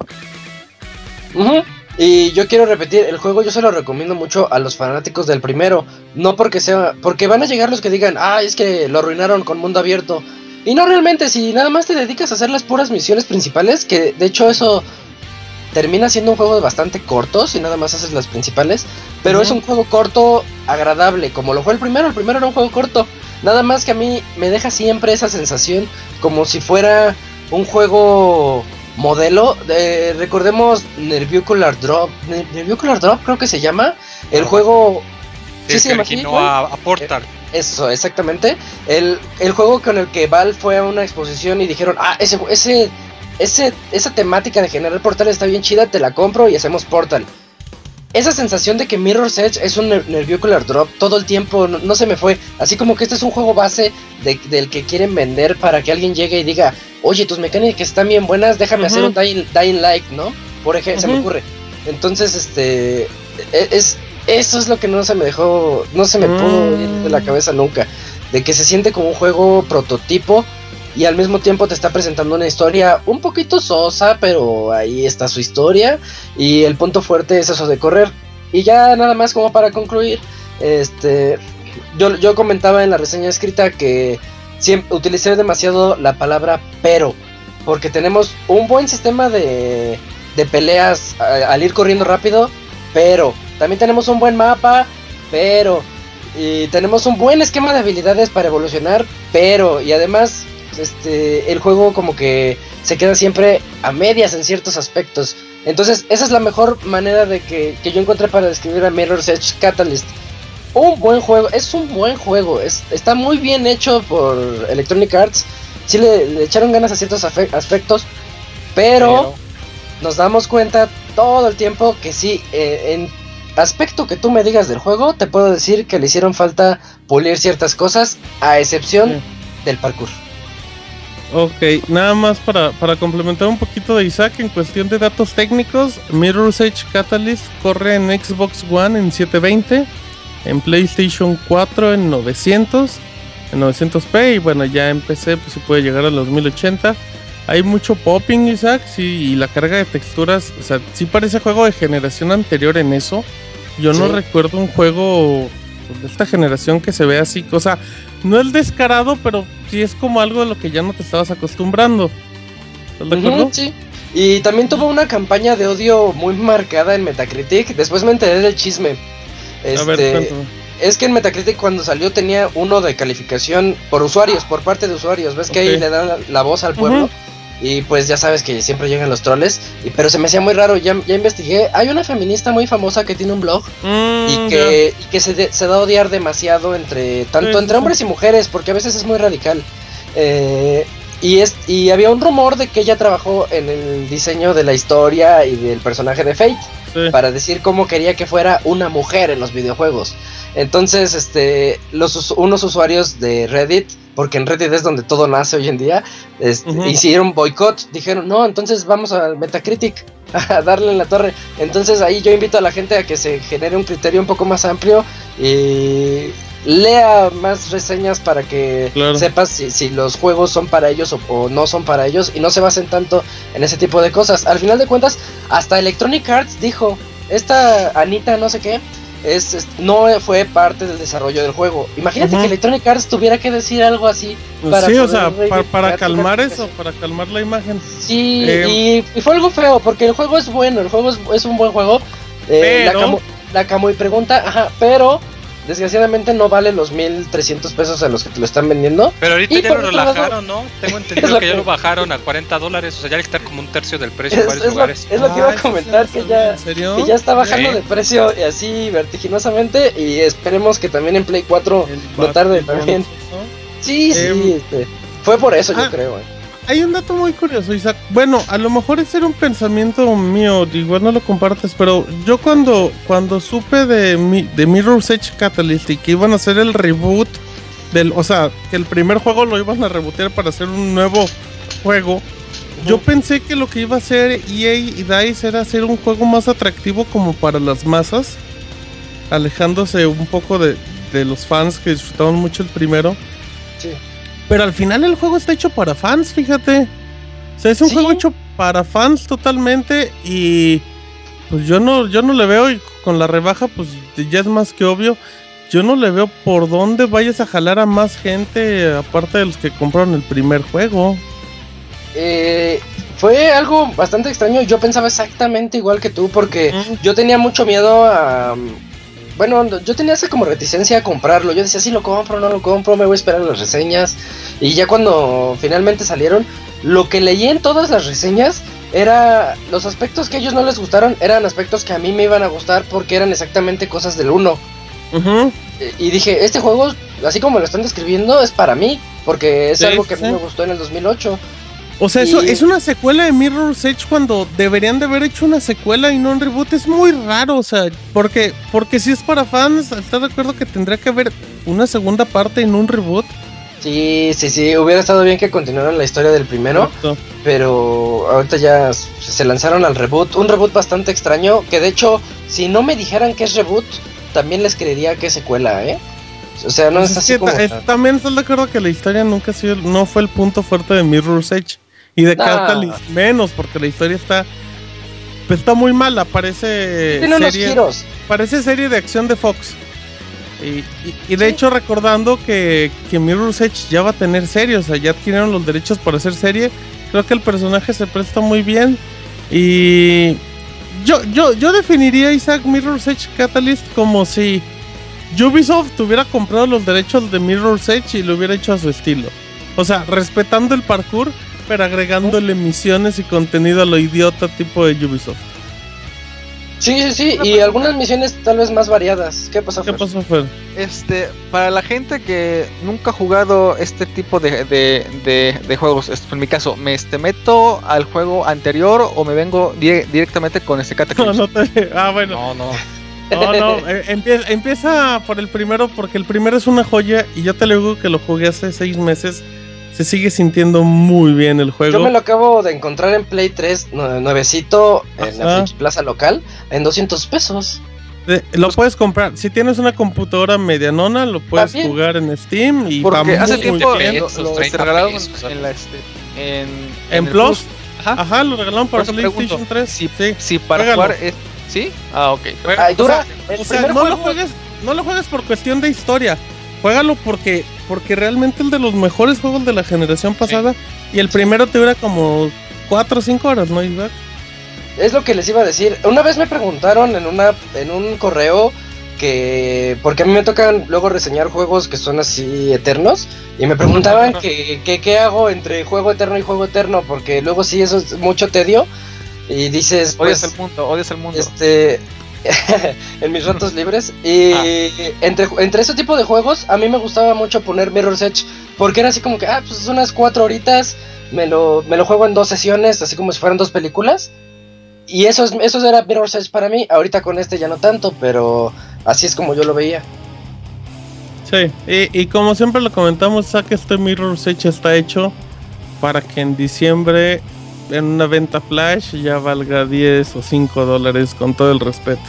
Y yo quiero repetir, el juego yo se lo recomiendo mucho a los fanáticos del primero. No porque sea. Porque van a llegar los que digan, ah, es que lo arruinaron con mundo abierto. Y no realmente, si nada más te dedicas a hacer las puras misiones principales, que de hecho eso termina siendo un juego bastante corto, si nada más haces las principales. Pero es un juego corto, agradable, como lo fue el primero. El primero era un juego corto. Nada más que a mí me deja siempre esa sensación como si fuera un juego modelo. de- recordemos Nervucular Drop. Drop creo que se llama. El Ah, juego... Sí, se llama así, a, a Portal. Eso, exactamente. El, el juego con el que Valve fue a una exposición y dijeron, ah, ese, ese, ese, esa temática de generar portales está bien chida, te la compro y hacemos Portal. esa sensación de que Mirror's Edge es un ner- nerviocular drop todo el tiempo, no, no se me fue. Así como que este es un juego base de- del que quieren vender para que alguien llegue y diga, oye, tus mecánicas están bien buenas, déjame hacer un dying, dying Light, ¿no? Por ejemplo, se me ocurre. Entonces, este, e- es, eso es lo que no se me dejó, no se me pudo ir de la Mm. cabeza nunca. De que se siente como un juego prototipo y al mismo tiempo te está presentando una historia un poquito sosa, pero ahí está su historia y el punto fuerte es eso de correr. Y ya nada más como para concluir, este, yo, yo comentaba en la reseña escrita que utilicé demasiado la palabra pero, porque tenemos un buen sistema de, de peleas al ir corriendo rápido, pero también tenemos un buen mapa, pero y tenemos un buen esquema de habilidades para evolucionar, pero y además este el juego como que se queda siempre a medias en ciertos aspectos. Entonces, esa es la mejor manera de que, que yo encontré para describir a Mirror's Edge Catalyst. Un buen juego, es un buen juego, es, está muy bien hecho por Electronic Arts. Sí le, le echaron ganas a ciertos aspectos, pero, nos damos cuenta todo el tiempo que sí, eh, en aspecto que tú me digas del juego, te puedo decir que le hicieron falta pulir ciertas cosas, a excepción del parkour. Ok, nada más para, para complementar un poquito de Isaac en cuestión de datos técnicos, Mirror's Edge Catalyst corre en Xbox One en 720, en PlayStation 4 en 900, en 900p y bueno, ya en PC pues sí puede llegar a los 1080. Hay mucho popping, Isaac, sí, y la carga de texturas, o sea, sí parece juego de generación anterior en eso. Yo no recuerdo un juego de esta generación que se ve así, o sea, no es descarado, pero sí es como algo de lo que ya no te estabas acostumbrando. ¿Estás de acuerdo? Ujú, sí. Y también tuvo una campaña de odio muy marcada en Metacritic. Después me enteré del chisme. A ver, Este, cuéntame. es que en Metacritic cuando salió tenía uno de calificación por usuarios, por parte de usuarios. ¿Ves que ahí le dan la, la voz al pueblo? Y pues ya sabes que siempre llegan los troles. Y, pero se me hacía muy raro. Ya, ya investigué. Hay una feminista muy famosa que tiene un blog. Mm, y que, y que se, de- se da a odiar demasiado entre tanto Sí, entre hombres y mujeres porque a veces es muy radical Eh, y es y había un rumor de que ella trabajó en el diseño de la historia y del personaje de Fate sí. para decir cómo quería que fuera una mujer en los videojuegos entonces este los unos usuarios de Reddit porque en Reddit es donde todo nace hoy en día este, Ujú. hicieron boicot dijeron no entonces vamos al Metacritic a darle en la torre. Entonces ahí yo invito a la gente a que se genere un criterio un poco más amplio y lea más reseñas para que Claro. sepas si, si los juegos son para ellos o, o no son para ellos y no se basen tanto en ese tipo de cosas. Al final de cuentas, hasta Electronic Arts dijo, esta Anita no sé qué, es, es- no fue parte del desarrollo del juego. Imagínate Ujú. que Electronic Arts tuviera que decir algo así. para sí, o sea, pa- para, calmar eso, para calmar la imagen. Sí, Eh, y, y fue algo feo, porque el juego es bueno, el juego es, es un buen juego. Eh, la, Pero- la Camuy pregunta, ajá, pero desgraciadamente no vale los 1300 pesos a los que te lo están vendiendo. Pero ahorita Y ya lo lado- relajaron, ¿no? Tengo entendido que ya lo bajaron a 40 dólares, o sea, ya quitar como un tercio del precio Es, en varios es lo, lugares. es lo que iba a sí, comentar, sí, que sí, ya, que ya está bajando Sí. de precio y así vertiginosamente y esperemos que también en Play 4 El no tarde también. Sí, sí, Em, este, fue por eso ah, yo creo. eh. Hay un dato muy curioso, Isaac. Bueno, a lo mejor ese era un pensamiento mío, igual no lo compartes, pero yo cuando, cuando supe de, mi, de Mirror's Edge Catalyst y que iban a hacer el reboot del, o sea, que el primer juego lo iban a rebootear para hacer un nuevo juego, yo pensé que lo que iba a hacer EA y DICE era hacer un juego más atractivo como para las masas, alejándose un poco de, de los fans que disfrutaban mucho el primero. Sí. Pero al final el juego está hecho para fans, fíjate. O sea, es un Sí. juego hecho para fans totalmente y pues yo no yo no le veo y con la rebaja pues ya es más que obvio. Yo no le veo por dónde vayas a jalar a más gente aparte de los que compraron el primer juego. Eh, fue algo bastante extraño. Yo pensaba exactamente igual que tú porque Mm. yo tenía mucho miedo a... Bueno, yo tenía esa como reticencia a comprarlo. Yo decía, sí lo compro, no lo compro, me voy a esperar las reseñas. Y ya cuando finalmente salieron, lo que leí en todas las reseñas era los aspectos que a ellos no les gustaron, eran aspectos que a mí me iban a gustar porque eran exactamente cosas del 1. Ujú. Eh, Y dije, este juego, así como lo están describiendo, es para mí, porque es Sí, algo que a mí me gustó en el 2008. O sea, eso es una secuela de Mirror's Edge cuando deberían de haber hecho una secuela y no un reboot. Es muy raro, o sea, porque, porque si es para fans, ¿estás de acuerdo que tendría que haber una segunda parte en un reboot? Sí, sí, sí, hubiera estado bien que continuaran la historia del primero, pero ahorita ya se lanzaron al reboot, un reboot bastante extraño, que de hecho, si no me dijeran que es reboot, también les creería que es secuela, ¿eh? O sea, no Pues es es así como... es- también estás de acuerdo que la historia nunca ha sido, no fue el punto fuerte de Mirror's Edge y de. Catalyst menos, porque la historia está, pues está muy mala, parece Tiene unos serie, giros. parece serie de acción de Fox. Y, y- y de hecho recordando que, que Mirror's Edge ya va a tener serie, o sea, ya adquirieron los derechos para hacer serie, creo que el personaje se presta muy bien y yo, yo, yo definiría Isaac Mirror's Edge Catalyst como si Ubisoft tuviera comprado los derechos de Mirror's Edge y lo hubiera hecho a su estilo. O sea, respetando el parkour, pero agregándole misiones y contenido a lo idiota tipo de Ubisoft. Sí, sí, sí, y algunas misiones tal vez más variadas. ¿Qué pasó? ¿Qué Fer? pasó, Fer? Este, para la gente que nunca ha jugado este tipo de, de, de- de juegos, este, en mi caso, ¿me este, meto al juego anterior o me vengo di- directamente con este No, Cataclysm? no te... Ah, bueno. No, no. No, no, eh, empieza, empieza por el primero porque el primero es una joya y yo te lo digo que lo jugué hace seis meses. Se sigue sintiendo muy bien el juego. Yo me lo acabo de encontrar en Play 3 nue- nuevecito en la. Friki Plaza local en 200 pesos. Eh, lo puedes comprar. Si tienes una computadora medianona, lo puedes También. jugar en Steam y Porque va hace muy tiempo bien. lo, pesos, lo 30 regalaron pesos, en la este, en, Plus. Ajá. Ajá, lo regalaron para PlayStation pregunto, 3. Si, sí. si para jugar es. ¿Sí? Ah, ok. Ay, dura. el O sea, no lo juegues, no lo juegues por cuestión de historia. Juégalo porque, porque realmente el de los mejores juegos de la generación pasada y el primero te dura como 4 o 5 horas, ¿no, Isaac? Es lo que les iba a decir. Una vez me preguntaron en una en un correo que porque a mí me tocan luego reseñar juegos que son así eternos y me preguntaban que, que qué hago entre juego eterno y juego eterno porque luego sí eso es mucho tedio y dices Odias pues el mundo, odias el mundo. este en mis ratos libres y entre entre ese tipo de juegos a mí me gustaba mucho poner Mirror's Edge porque era así como que ah pues unas cuatro horitas me lo me lo juego en dos sesiones así como si fueran dos películas y eso, es, eso era Mirror's Edge para mí. Ahorita con este ya no tanto, pero así es como yo lo veía. Sí, y, y como siempre lo comentamos, Zack, este Mirror's Edge está hecho para que en diciembre en una venta flash ya valga 10 o 5 dólares con todo el respeto.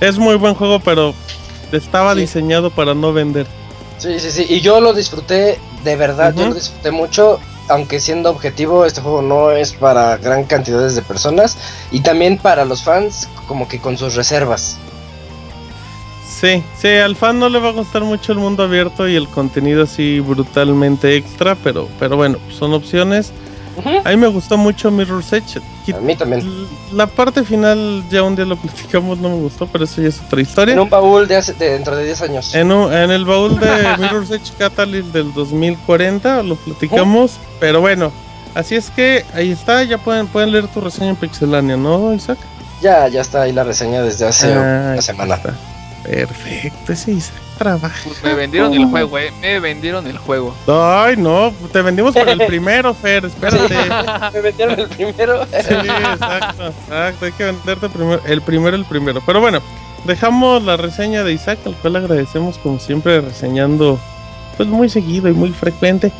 Es muy buen juego, pero estaba Sí. diseñado para no vender. Sí, sí, sí. Y yo lo disfruté, de verdad, yo lo disfruté mucho. Aunque siendo objetivo, este juego no es para gran cantidades de personas. Y también para los fans, como que con sus reservas. Sí, sí, al fan no le va a gustar mucho el mundo abierto y el contenido así brutalmente extra, pero, pero bueno, son opciones. A mí me gustó mucho Mirror's Edge. A mí también. La parte final ya un día lo platicamos, no me gustó, pero eso ya es otra historia. En un baúl de, hace- de dentro de 10 años. En, un- en el baúl de Mirror's Edge Catalyst del 2040 lo platicamos, pero bueno, así es que ahí está, ya pueden, pueden leer tu reseña en Pixelania, ¿no, Isaac? Ya, ya está ahí la reseña desde hace Ah, una semana. está. Perfecto, ese Isaac trabaja. Pues me vendieron el juego, eh. Me vendieron el juego. Ay, no, te vendimos por el primero, Fer, espérate. Me metieron el primero. Sí, exacto, exacto, hay que venderte primero, el primero, el primero. Pero bueno, dejamos la reseña de Isaac, al cual agradecemos como siempre reseñando pues muy seguido y muy frecuente.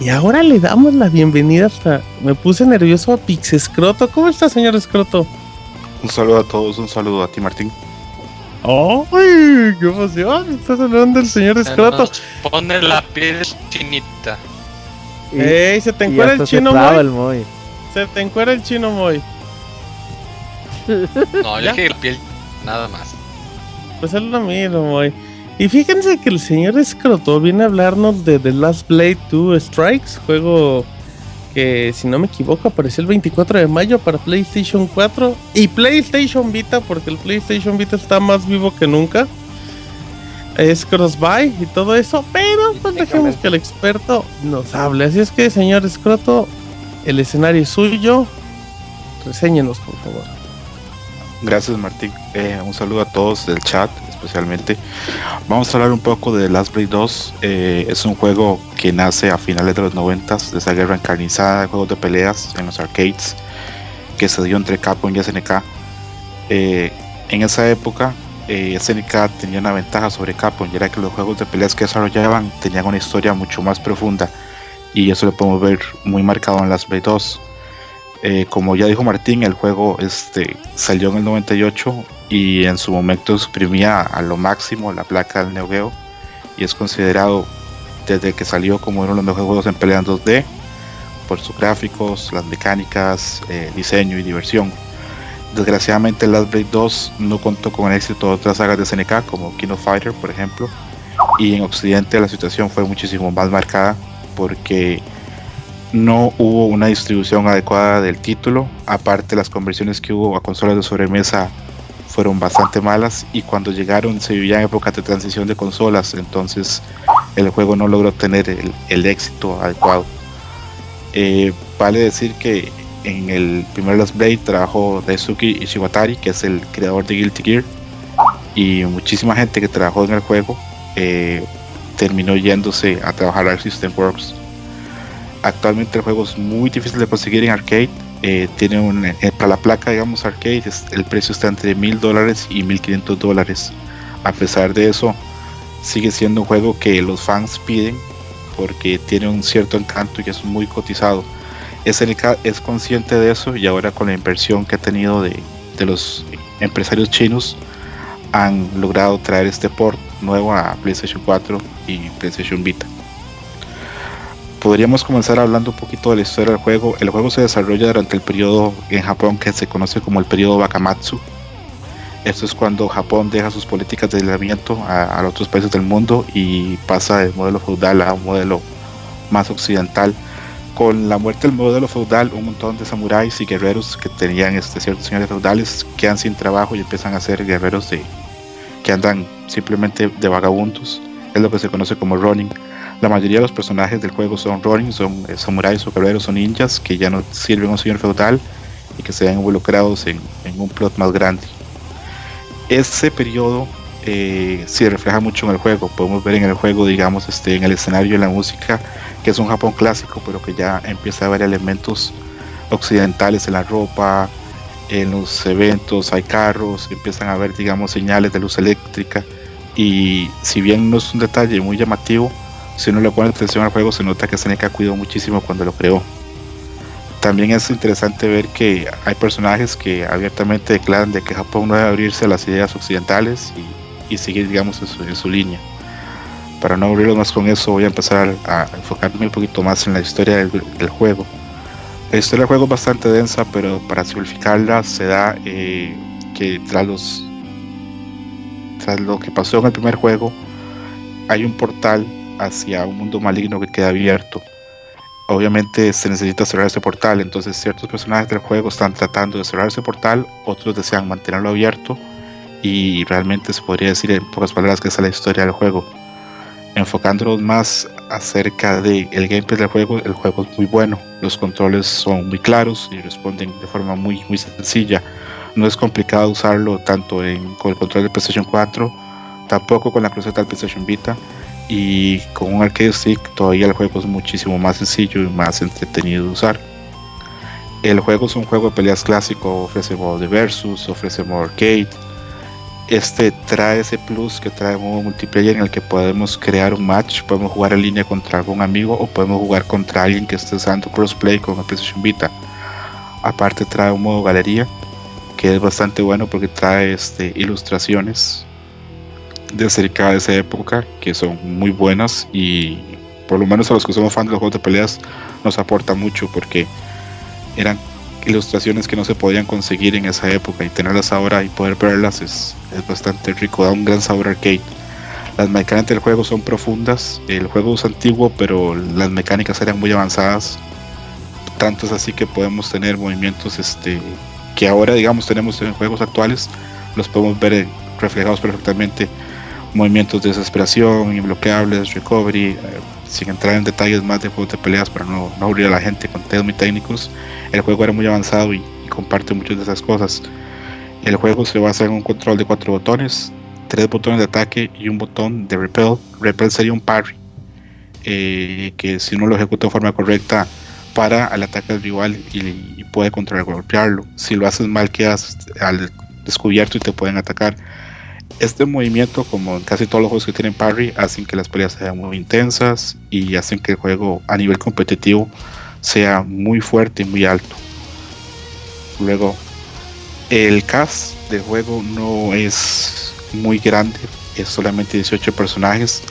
Y ahora le damos la bienvenida hasta, me puse nervioso a Pix Escroto. ¿Cómo está, señor Escroto? Un saludo a todos, un saludo a ti, Martín. ¡Ay! ¡Qué emoción! Estás hablando del señor Escroto. Nos pone la piel chinita. Y, ¡Ey! Se te encuera el se chino traba Moy. el Moy. Se te encuera el chino Moy. No, yo ¿Ya? dije la piel nada más. Pues es lo mismo, Moy. Y fíjense que el señor Escroto viene a hablarnos de The Last Blade 2 Strikes, juego que si no me equivoco apareció el 24 de mayo para PlayStation 4 y PlayStation Vita, porque el PlayStation Vita está más vivo que nunca. Es cross-buy y todo eso, pero pues dejemos que el experto nos hable. Así es que, señor Escroto, el escenario es suyo. Reséñenos, por favor. Gracias Martín. Eh, un saludo a todos del chat especialmente. Vamos a hablar un poco de Last Blade 2. Eh, es un juego que nace a finales de los 90 de esa guerra encarnizada de juegos de peleas en los arcades que se dio entre Capcom y SNK. Eh, en esa época SNK tenía una ventaja sobre Capcom y era que los juegos de peleas que desarrollaban tenían una historia mucho más profunda y eso lo podemos ver muy marcado en Last Blade 2 eh, como ya dijo Martín, el juego este, salió en el 98 y en su momento exprimía a lo máximo la placa del Neo Geo y es considerado desde que salió como uno de los mejores juegos en pelea en 2D por sus gráficos, las mecánicas, eh, diseño y diversión. Desgraciadamente Last Blade 2 no contó con el éxito de otras sagas de SNK como King of Fighter por ejemplo y en Occidente la situación fue muchísimo más marcada porque no hubo una distribución adecuada del título. Aparte, las conversiones que hubo a consolas de sobremesa fueron bastante malas y cuando llegaron se vivía en época de transición de consolas, entonces el juego no logró tener el, éxito adecuado. Eh, vale decir que en el primer Last Blade trabajó Daisuke Ishiwatari, que es el creador de Guilty Gear, y muchísima gente que trabajó en el juego eh, terminó yéndose a trabajar a System Works Actualmente el juego es muy difícil de conseguir en arcade. Eh, tiene eh, para la placa, digamos, arcade, el precio está entre mil dólares y 1500 dólares. A pesar de eso, sigue siendo un juego que los fans piden porque tiene un cierto encanto y es muy cotizado. SNK es consciente de eso y ahora con la inversión que ha tenido de, de los empresarios chinos han logrado traer este port nuevo a PlayStation 4 y PlayStation Vita podríamos comenzar hablando un poquito de la historia del juego. El juego se desarrolla durante el periodo en Japón que se conoce como el periodo Bakamatsu. Esto es cuando Japón deja sus políticas de aislamiento a, a otros países del mundo y pasa del modelo feudal a un modelo más occidental. Con la muerte del modelo feudal, un montón de samuráis y guerreros que tenían este, ciertos señores feudales quedan sin trabajo y empiezan a ser guerreros de, que andan simplemente de vagabundos. Es lo que se conoce como running la mayoría de los personajes del juego son Ronin, son eh, samuráis o guerreros o ninjas que ya no sirven a un señor feudal y que se ven involucrados en, un plot más grande. Ese periodo eh, se refleja mucho en el juego. Podemos ver en el juego, digamos, este, en el escenario, en la música, que es un Japón clásico, pero que ya empieza a haber elementos occidentales en la ropa, en los eventos hay carros, empiezan a haber, digamos, señales de luz eléctrica. Y si bien no es un detalle muy llamativo, si uno le pone atención al juego se nota que Seneca cuidó muchísimo cuando lo creó. También es interesante ver que hay personajes que abiertamente declaran de que Japón no debe abrirse a las ideas occidentales y, seguir digamos en su, línea. Para no aburrirlo más con eso voy a empezar a, enfocarme un poquito más en la historia del, juego. La historia del juego es bastante densa, pero para simplificarla se da eh, que tras los tras lo que pasó en el primer juego hay un portal hacia un mundo maligno que queda abierto. Obviamente se necesita cerrar ese portal, entonces ciertos personajes del juego están tratando de cerrar ese portal, otros desean mantenerlo abierto y realmente se podría decir en pocas palabras que esa es la historia del juego. Enfocándonos más acerca del el gameplay del juego, el juego es muy bueno, los controles son muy claros y responden de forma muy, muy sencilla. No es complicado usarlo tanto en, con el control de PlayStation 4, tampoco con la cruceta del PlayStation Vita y con un arcade stick todavía el juego es muchísimo más sencillo y más entretenido de usar. El juego es un juego de peleas clásico, ofrece modo de versus, ofrece modo arcade. Este trae ese plus que trae un modo multiplayer en el que podemos crear un match, podemos jugar en línea contra algún amigo o podemos jugar contra alguien que esté usando crossplay con la PlayStation Vita. Aparte trae un modo galería que es bastante bueno porque trae este, ilustraciones de cerca de esa época que son muy buenas y por lo menos a los que somos fans de los juegos de peleas nos aporta mucho porque eran ilustraciones que no se podían conseguir en esa época y tenerlas ahora y poder verlas es, es bastante rico, da un gran sabor arcade. Las mecánicas del juego son profundas, el juego es antiguo pero las mecánicas eran muy avanzadas, tanto es así que podemos tener movimientos este, que ahora digamos tenemos en juegos actuales, los podemos ver reflejados perfectamente movimientos de desesperación, imbloqueables, recovery, eh, sin entrar en detalles más de juegos de peleas para no, no aburrir a la gente con temas muy técnicos, el juego era muy avanzado y, comparte muchas de esas cosas. El juego se basa en un control de cuatro botones, tres botones de ataque y un botón de repel. Repel sería un parry, eh, que si uno lo ejecuta de forma correcta para al ataque del rival y, puede controlar golpearlo. Si lo haces mal quedas al descubierto y te pueden atacar. Este movimiento, como en casi todos los juegos que tienen parry, hacen que las peleas sean muy intensas y hacen que el juego a nivel competitivo sea muy fuerte y muy alto. Luego, el cast de juego no es muy grande, es solamente 18 personajes,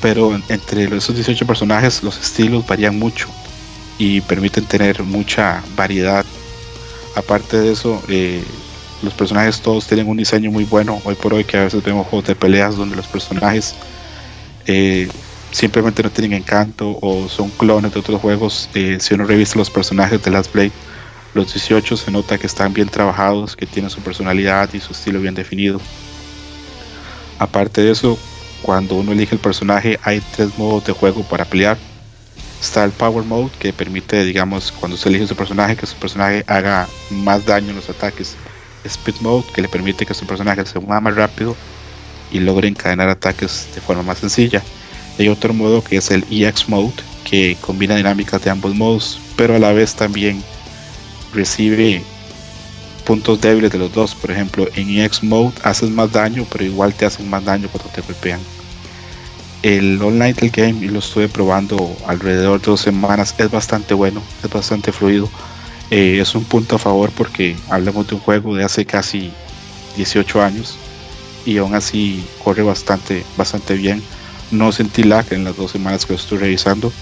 pero entre esos 18 personajes los estilos varían mucho y permiten tener mucha variedad. Aparte de eso, eh, los personajes todos tienen un diseño muy bueno. Hoy por hoy que a veces vemos juegos de peleas donde los personajes eh, simplemente no tienen encanto o son clones de otros juegos. Eh, si uno revisa los personajes de Last Blade, los 18 se nota que están bien trabajados, que tienen su personalidad y su estilo bien definido. Aparte de eso, cuando uno elige el personaje hay tres modos de juego para pelear Está el Power Mode que permite, digamos, cuando se elige su personaje, que su personaje haga más daño en los ataques. Speed Mode que le permite que su personaje se mueva más rápido y logre encadenar ataques de forma más sencilla. Hay otro modo que es el EX Mode que combina dinámicas de ambos modos, pero a la vez también recibe puntos débiles de los dos. Por ejemplo, en EX Mode haces más daño, pero igual te hacen más daño cuando te golpean el online del game y lo estuve probando alrededor de dos semanas es bastante bueno es bastante fluido eh, es un punto a favor porque hablamos de un juego de hace casi 18 años y aún así corre bastante bastante bien no sentí lag en las dos semanas que lo estuve revisando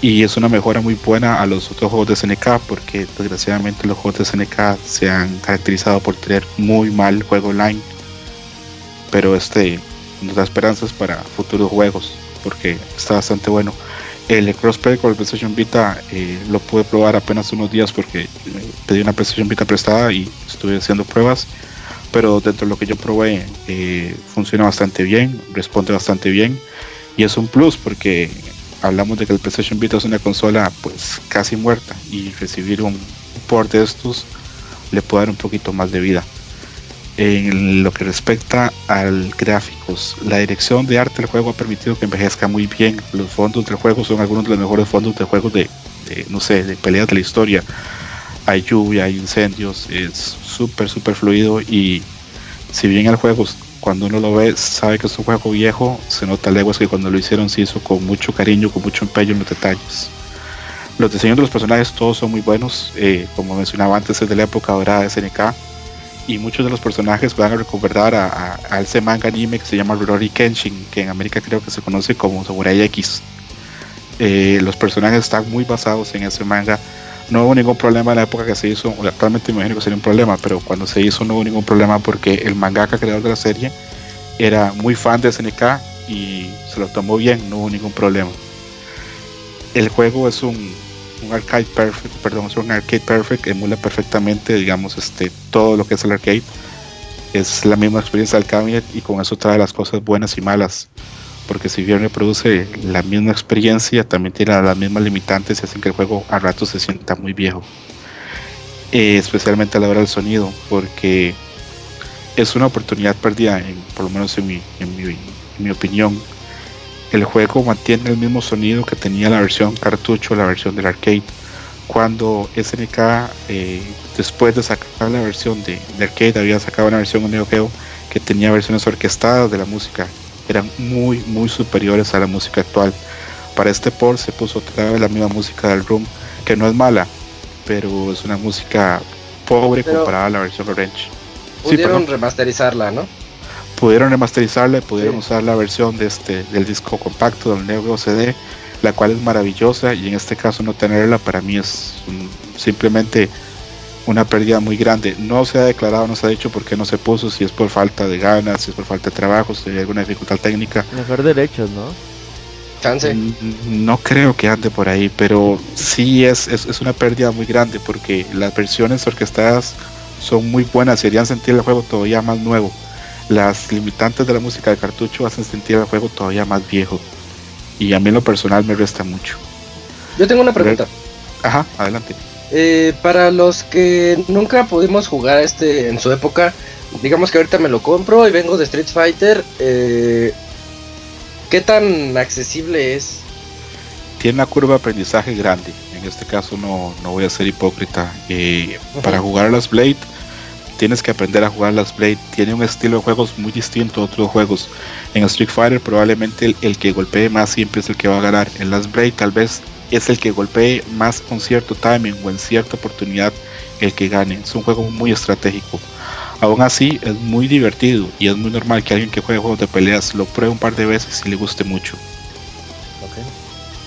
y es una mejora muy buena a los otros juegos de SNK porque desgraciadamente los juegos de SNK se han caracterizado por tener muy mal juego online pero este nos da esperanzas para futuros juegos porque está bastante bueno. El crossplay con el PlayStation Vita eh, lo pude probar apenas unos días porque pedí una PlayStation Vita prestada y estuve haciendo pruebas. Pero dentro de lo que yo probé eh, funciona bastante bien, responde bastante bien. Y es un plus porque hablamos de que el PlayStation Vita es una consola pues casi muerta. Y recibir un port de estos le puede dar un poquito más de vida en lo que respecta al gráficos. La dirección de arte del juego ha permitido que envejezca muy bien. Los fondos del juego son algunos de los mejores fondos de juegos de, no sé, de peleas de la historia. Hay lluvia, hay incendios, es súper, súper fluido y si bien el juego cuando uno lo ve sabe que es un juego viejo, se nota leguas que cuando lo hicieron se hizo con mucho cariño, con mucho empeño en los detalles. Los diseños de los personajes todos son muy buenos, eh, como mencionaba antes es de la época dorada de SNK y muchos de los personajes van a recordar a, ese manga anime que se llama Rory Kenshin, que en América creo que se conoce como Samurai X. Eh, los personajes están muy basados en ese manga. No hubo ningún problema en la época que se hizo, actualmente me imagino que sería un problema, pero cuando se hizo no hubo ningún problema porque el mangaka creador de la serie era muy fan de SNK y se lo tomó bien, no hubo ningún problema. El juego es un un arcade perfect, perdón, un arcade perfect, emula perfectamente, digamos, este, todo lo que es el arcade. Es la misma experiencia del cabinet y con eso trae las cosas buenas y malas. Porque si bien reproduce la misma experiencia, también tiene las mismas limitantes y hacen que el juego a ratos se sienta muy viejo. Eh, especialmente a la hora del sonido, porque es una oportunidad perdida, por lo menos en mi, en mi opinión, el juego mantiene el mismo sonido que tenía la versión cartucho, la versión del arcade. Cuando SNK, eh, después de sacar la versión de, arcade, había sacado una versión en Neo Geo que tenía versiones orquestadas de la música. Eran muy, muy superiores a la música actual. Para este port se puso otra vez la misma música del Room, que no es mala, pero es una música pobre comparada a la versión Orange. Pudieron remasterizarla, ¿no? Pudieron remasterizarla y pudieron usar la versión de este del disco compacto del Neo CD la cual es maravillosa y en este caso no tenerla para mí es simplemente una pérdida muy grande. No se ha declarado, no se ha dicho por qué no se puso, si es por falta de ganas, si es por falta de trabajo, si hay alguna dificultad técnica. Mejor derechos, ¿no? Chance. Mm, no creo que ande por ahí, pero sí es, es, es, una pérdida muy grande porque las versiones orquestadas son muy buenas y harían sentir el juego todavía más nuevo las limitantes de la música de cartucho hacen sentir el juego todavía más viejo. Y a mí en lo personal me resta mucho. Yo tengo una pregunta. Ajá, adelante. Eh, para los que nunca pudimos jugar este en su época, digamos que ahorita me lo compro y vengo de Street Fighter. eh, ¿Qué tan accesible es? tiene una curva de aprendizaje grande. En este caso no, no voy a ser hipócrita. Eh, Para jugar las Blade tienes que aprender a jugar las Blade. Tiene un estilo de juegos muy distinto a otros juegos. En Street Fighter probablemente el, el que golpee más siempre es el que va a ganar. En las Blade tal vez es el que golpee más con cierto timing o en cierta oportunidad el que gane. Es un juego muy estratégico. Aún así es muy divertido y es muy normal que alguien que juegue juegos de peleas lo pruebe un par de veces y le guste mucho.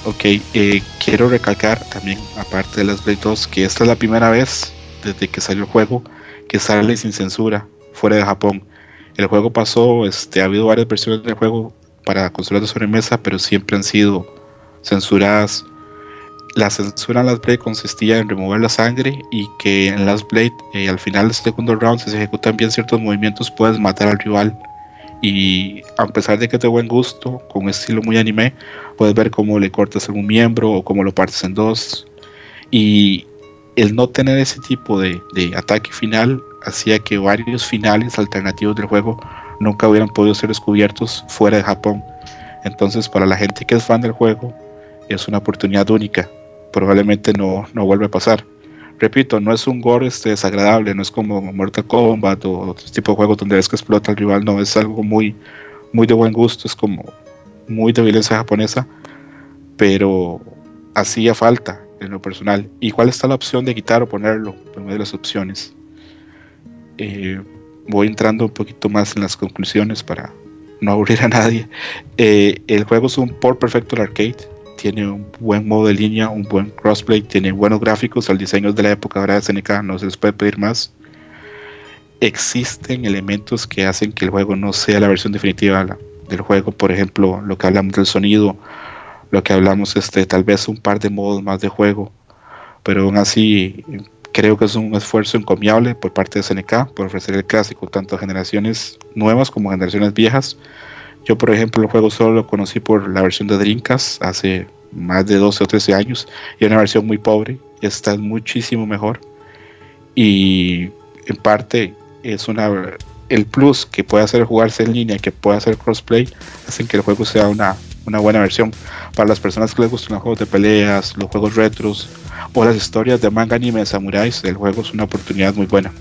Ok, eh, quiero recalcar también, aparte de las Blade 2, que esta es la primera vez desde que salió el juego que sale sin censura fuera de Japón. El juego pasó, este, ha habido varias versiones del juego para consolas de sobremesa, pero siempre han sido censuradas. La censura en las Blade consistía en remover la sangre y que en las Blade, eh, al final del segundo round, si se ejecutan bien ciertos movimientos, puedes matar al rival. Y a pesar de que es de buen gusto, con un estilo muy anime, puedes ver cómo le cortas algún miembro o cómo lo partes en dos. Y el no tener ese tipo de, ataque final hacía que varios finales alternativos del juego nunca hubieran podido ser descubiertos fuera de Japón. Entonces, para la gente que es fan del juego, es una oportunidad única. Probablemente no, no vuelve a pasar. Repito, no es un gore este, desagradable, no es como Mortal Kombat o otro tipo de juegos donde ves que explota al rival, no, es algo muy, muy de buen gusto, es como muy de violencia japonesa, pero hacía falta en lo personal. Igual está la opción de quitar o ponerlo, en medio de las opciones. Eh, voy entrando un poquito más en las conclusiones para no aburrir a nadie. Eh, el juego es un por perfecto del arcade. Tiene un buen modo de línea, un buen crossplay, tiene buenos gráficos. El diseño es de la época ahora de SNK, no se les puede pedir más. Existen elementos que hacen que el juego no sea la versión definitiva del juego. Por ejemplo, lo que hablamos del sonido, lo que hablamos, este, tal vez un par de modos más de juego. Pero aún así, creo que es un esfuerzo encomiable por parte de SNK por ofrecer el clásico tanto a generaciones nuevas como generaciones viejas. Yo, por ejemplo, el juego solo lo conocí por la versión de Dreamcast hace más de 12 o 13 años y era una versión muy pobre. Esta es muchísimo mejor y en parte es una el plus que puede hacer jugarse en línea, que puede hacer crossplay, hacen que el juego sea una, una buena versión para las personas que les gustan los juegos de peleas, los juegos retros o las historias de manga anime de samuráis. El juego es una oportunidad muy buena.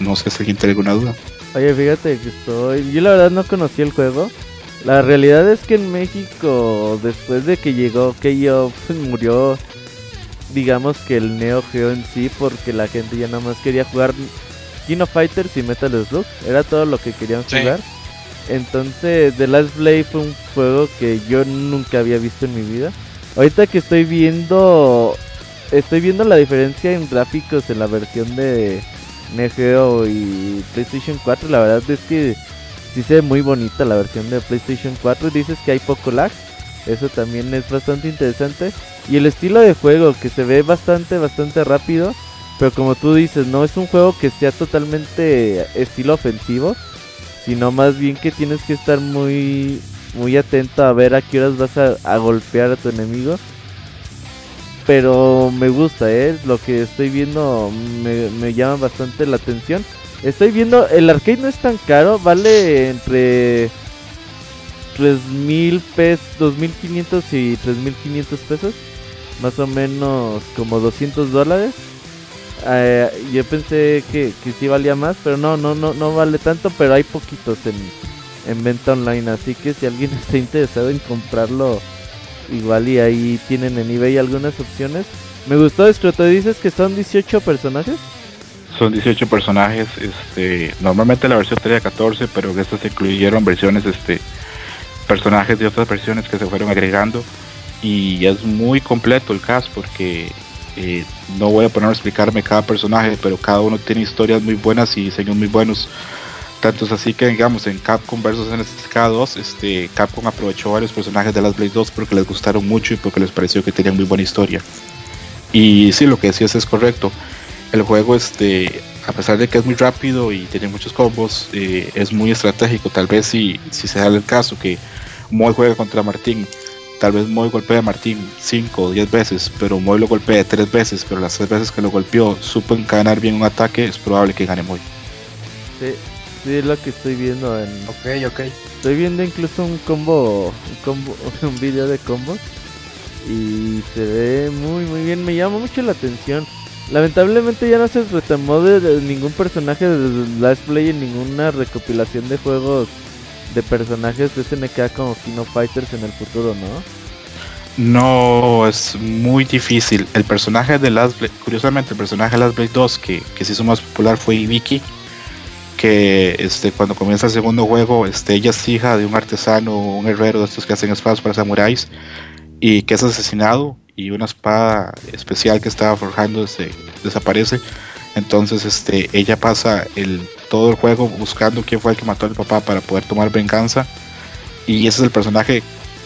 No sé si alguien tiene alguna duda. Oye, fíjate que estoy. Yo la verdad no conocí el juego. La realidad es que en México, después de que llegó Keio, pues murió, digamos que el Neo Geo en sí, porque la gente ya nada más quería jugar Kino Fighters y Metal Slug. Era todo lo que querían Sí. jugar. Entonces, The Last Blade fue un juego que yo nunca había visto en mi vida. Ahorita que estoy viendo, estoy viendo la diferencia en gráficos en la versión de Neo Geo y PlayStation 4. La verdad es que sí se ve muy bonita la versión de PlayStation 4. Dices que hay poco lag. Eso también es bastante interesante. Y el estilo de juego que se ve bastante, bastante rápido. Pero como tú dices, no es un juego que sea totalmente estilo ofensivo. Sino más bien que tienes que estar muy, muy atento a ver a qué horas vas a, a golpear a tu enemigo. Pero me gusta, ¿eh? Lo que estoy viendo me, me llama bastante la atención. Estoy viendo, el arcade no es tan caro, vale entre 3.000 pesos, 2.500 y 3.500 pesos. Más o menos como 200 dólares. Eh, yo pensé que, que sí valía más, pero no, no, no, no vale tanto, pero hay poquitos en, en venta online. Así que si alguien está interesado en comprarlo, igual y ahí tienen en eBay algunas opciones. Me gustó esto, te dices que son 18 personajes. Son 18 personajes, este, normalmente la versión tenía 14, pero en esta se incluyeron versiones, este, personajes de otras versiones que se fueron agregando y es muy completo el cast porque eh, no voy a poner a explicarme cada personaje, pero cada uno tiene historias muy buenas y diseños muy buenos. Tanto es así que digamos en Capcom vs SNK 2, este, Capcom aprovechó varios personajes de las Blade 2 porque les gustaron mucho y porque les pareció que tenían muy buena historia. Y sí, lo que decías es correcto. El juego, este, a pesar de que es muy rápido y tiene muchos combos, eh, es muy estratégico. Tal vez si, si se da el caso que Moy juega contra Martín, tal vez Moy golpea a Martín 5 o 10 veces, pero Moy lo golpea 3 veces, pero las 3 veces que lo golpeó supo encadenar bien un ataque, es probable que gane Moy. Sí. Sí, es lo que estoy viendo en... Ok, ok. Estoy viendo incluso un combo, un combo, un video de combos y se ve muy muy bien, me llama mucho la atención. Lamentablemente ya no se retomó de, de ningún personaje de Last Play en ninguna recopilación de juegos de personajes de SNK como Kino Fighters en el futuro, ¿no? No, es muy difícil. El personaje de Last Blade, curiosamente, el personaje de Last Blade 2 que, que se hizo más popular fue Ibiki, que este, cuando comienza el segundo juego, este, ella es hija de un artesano, un herrero de estos que hacen espadas para samuráis, y que es asesinado, y una espada especial que estaba forjando se desaparece. Entonces este, ella pasa el, todo el juego buscando quién fue el que mató al papá para poder tomar venganza. Y ese es el personaje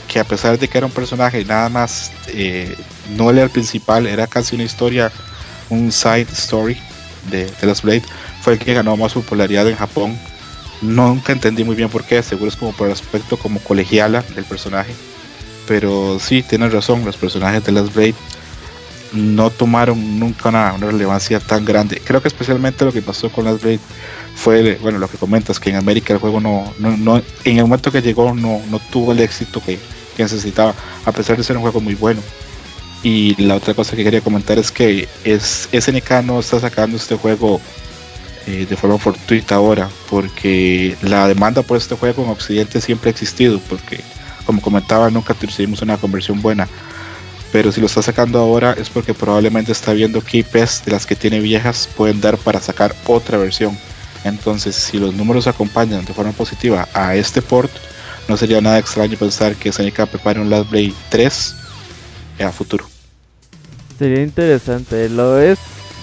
que a pesar de que era un personaje nada más, eh, no era el principal, era casi una historia, un side story de, de las Blade, fue el que ganó más popularidad en Japón. Nunca entendí muy bien por qué, seguro es como por el aspecto como colegiala del personaje. Pero sí, tienes razón, los personajes de las Blade no tomaron nunca una, una relevancia tan grande. Creo que especialmente lo que pasó con las Blade fue, bueno, lo que comentas, que en América el juego no, no, no en el momento que llegó no, no tuvo el éxito que, que necesitaba, a pesar de ser un juego muy bueno. Y la otra cosa que quería comentar es que es, SNK no está sacando este juego eh, de forma fortuita ahora, porque la demanda por este juego en Occidente siempre ha existido, porque como comentaba nunca tuvimos una conversión buena. Pero si lo está sacando ahora es porque probablemente está viendo que IPs de las que tiene viejas pueden dar para sacar otra versión. Entonces, si los números acompañan de forma positiva a este port, no sería nada extraño pensar que SNK prepare un Last Blade 3 a futuro. Sería interesante, lo es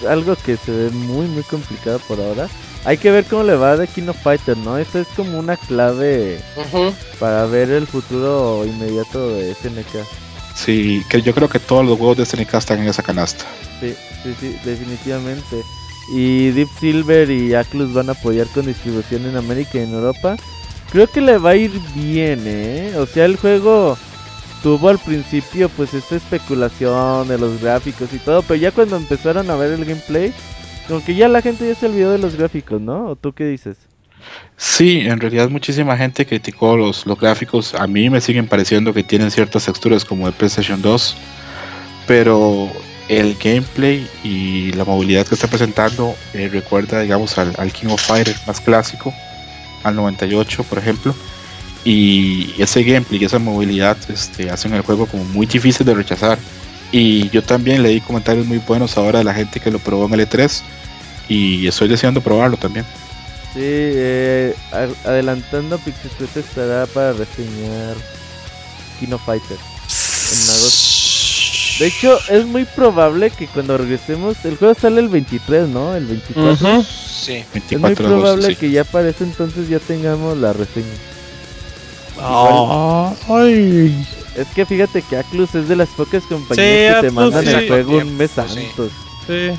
algo que se ve muy muy complicado por ahora. Hay que ver cómo le va de Kino Fighter, ¿no? Esta es como una clave para ver el futuro inmediato de SNK. Sí, que yo creo que todos los juegos de SNK están en esa canasta. Sí, sí, sí, definitivamente. Y Deep Silver y Atlus van a apoyar con distribución en América y en Europa. Creo que le va a ir bien, ¿eh? O sea, el juego tuvo al principio pues esta especulación de los gráficos y todo, pero ya cuando empezaron a ver el gameplay, como que ya la gente ya se olvidó de los gráficos, ¿no? ¿O tú qué dices? Sí, en realidad muchísima gente criticó los, los gráficos. A mí me siguen pareciendo que tienen ciertas texturas como de PlayStation 2, pero el gameplay y la movilidad que está presentando eh, recuerda, digamos, al, al King of Fighters más clásico, al 98, por ejemplo. Y ese gameplay y esa movilidad este, hacen el juego como muy difícil de rechazar. Y yo también leí comentarios muy buenos ahora de la gente que lo probó en el E3 y estoy deseando probarlo también. Sí, eh, adelantando Pixel estará para reseñar Kino Fighter en agosto. De hecho, es muy probable que cuando regresemos, el juego sale el 23, ¿no? El 24. Ujú. Sí. Es muy 24 de agosto, probable sí. que ya para ese entonces ya tengamos la reseña. Ah, ay. Es que fíjate que Atlus es de las pocas compañías Sí, que te Atlus, mandan sí. el juego un mes sí. antes. Sí.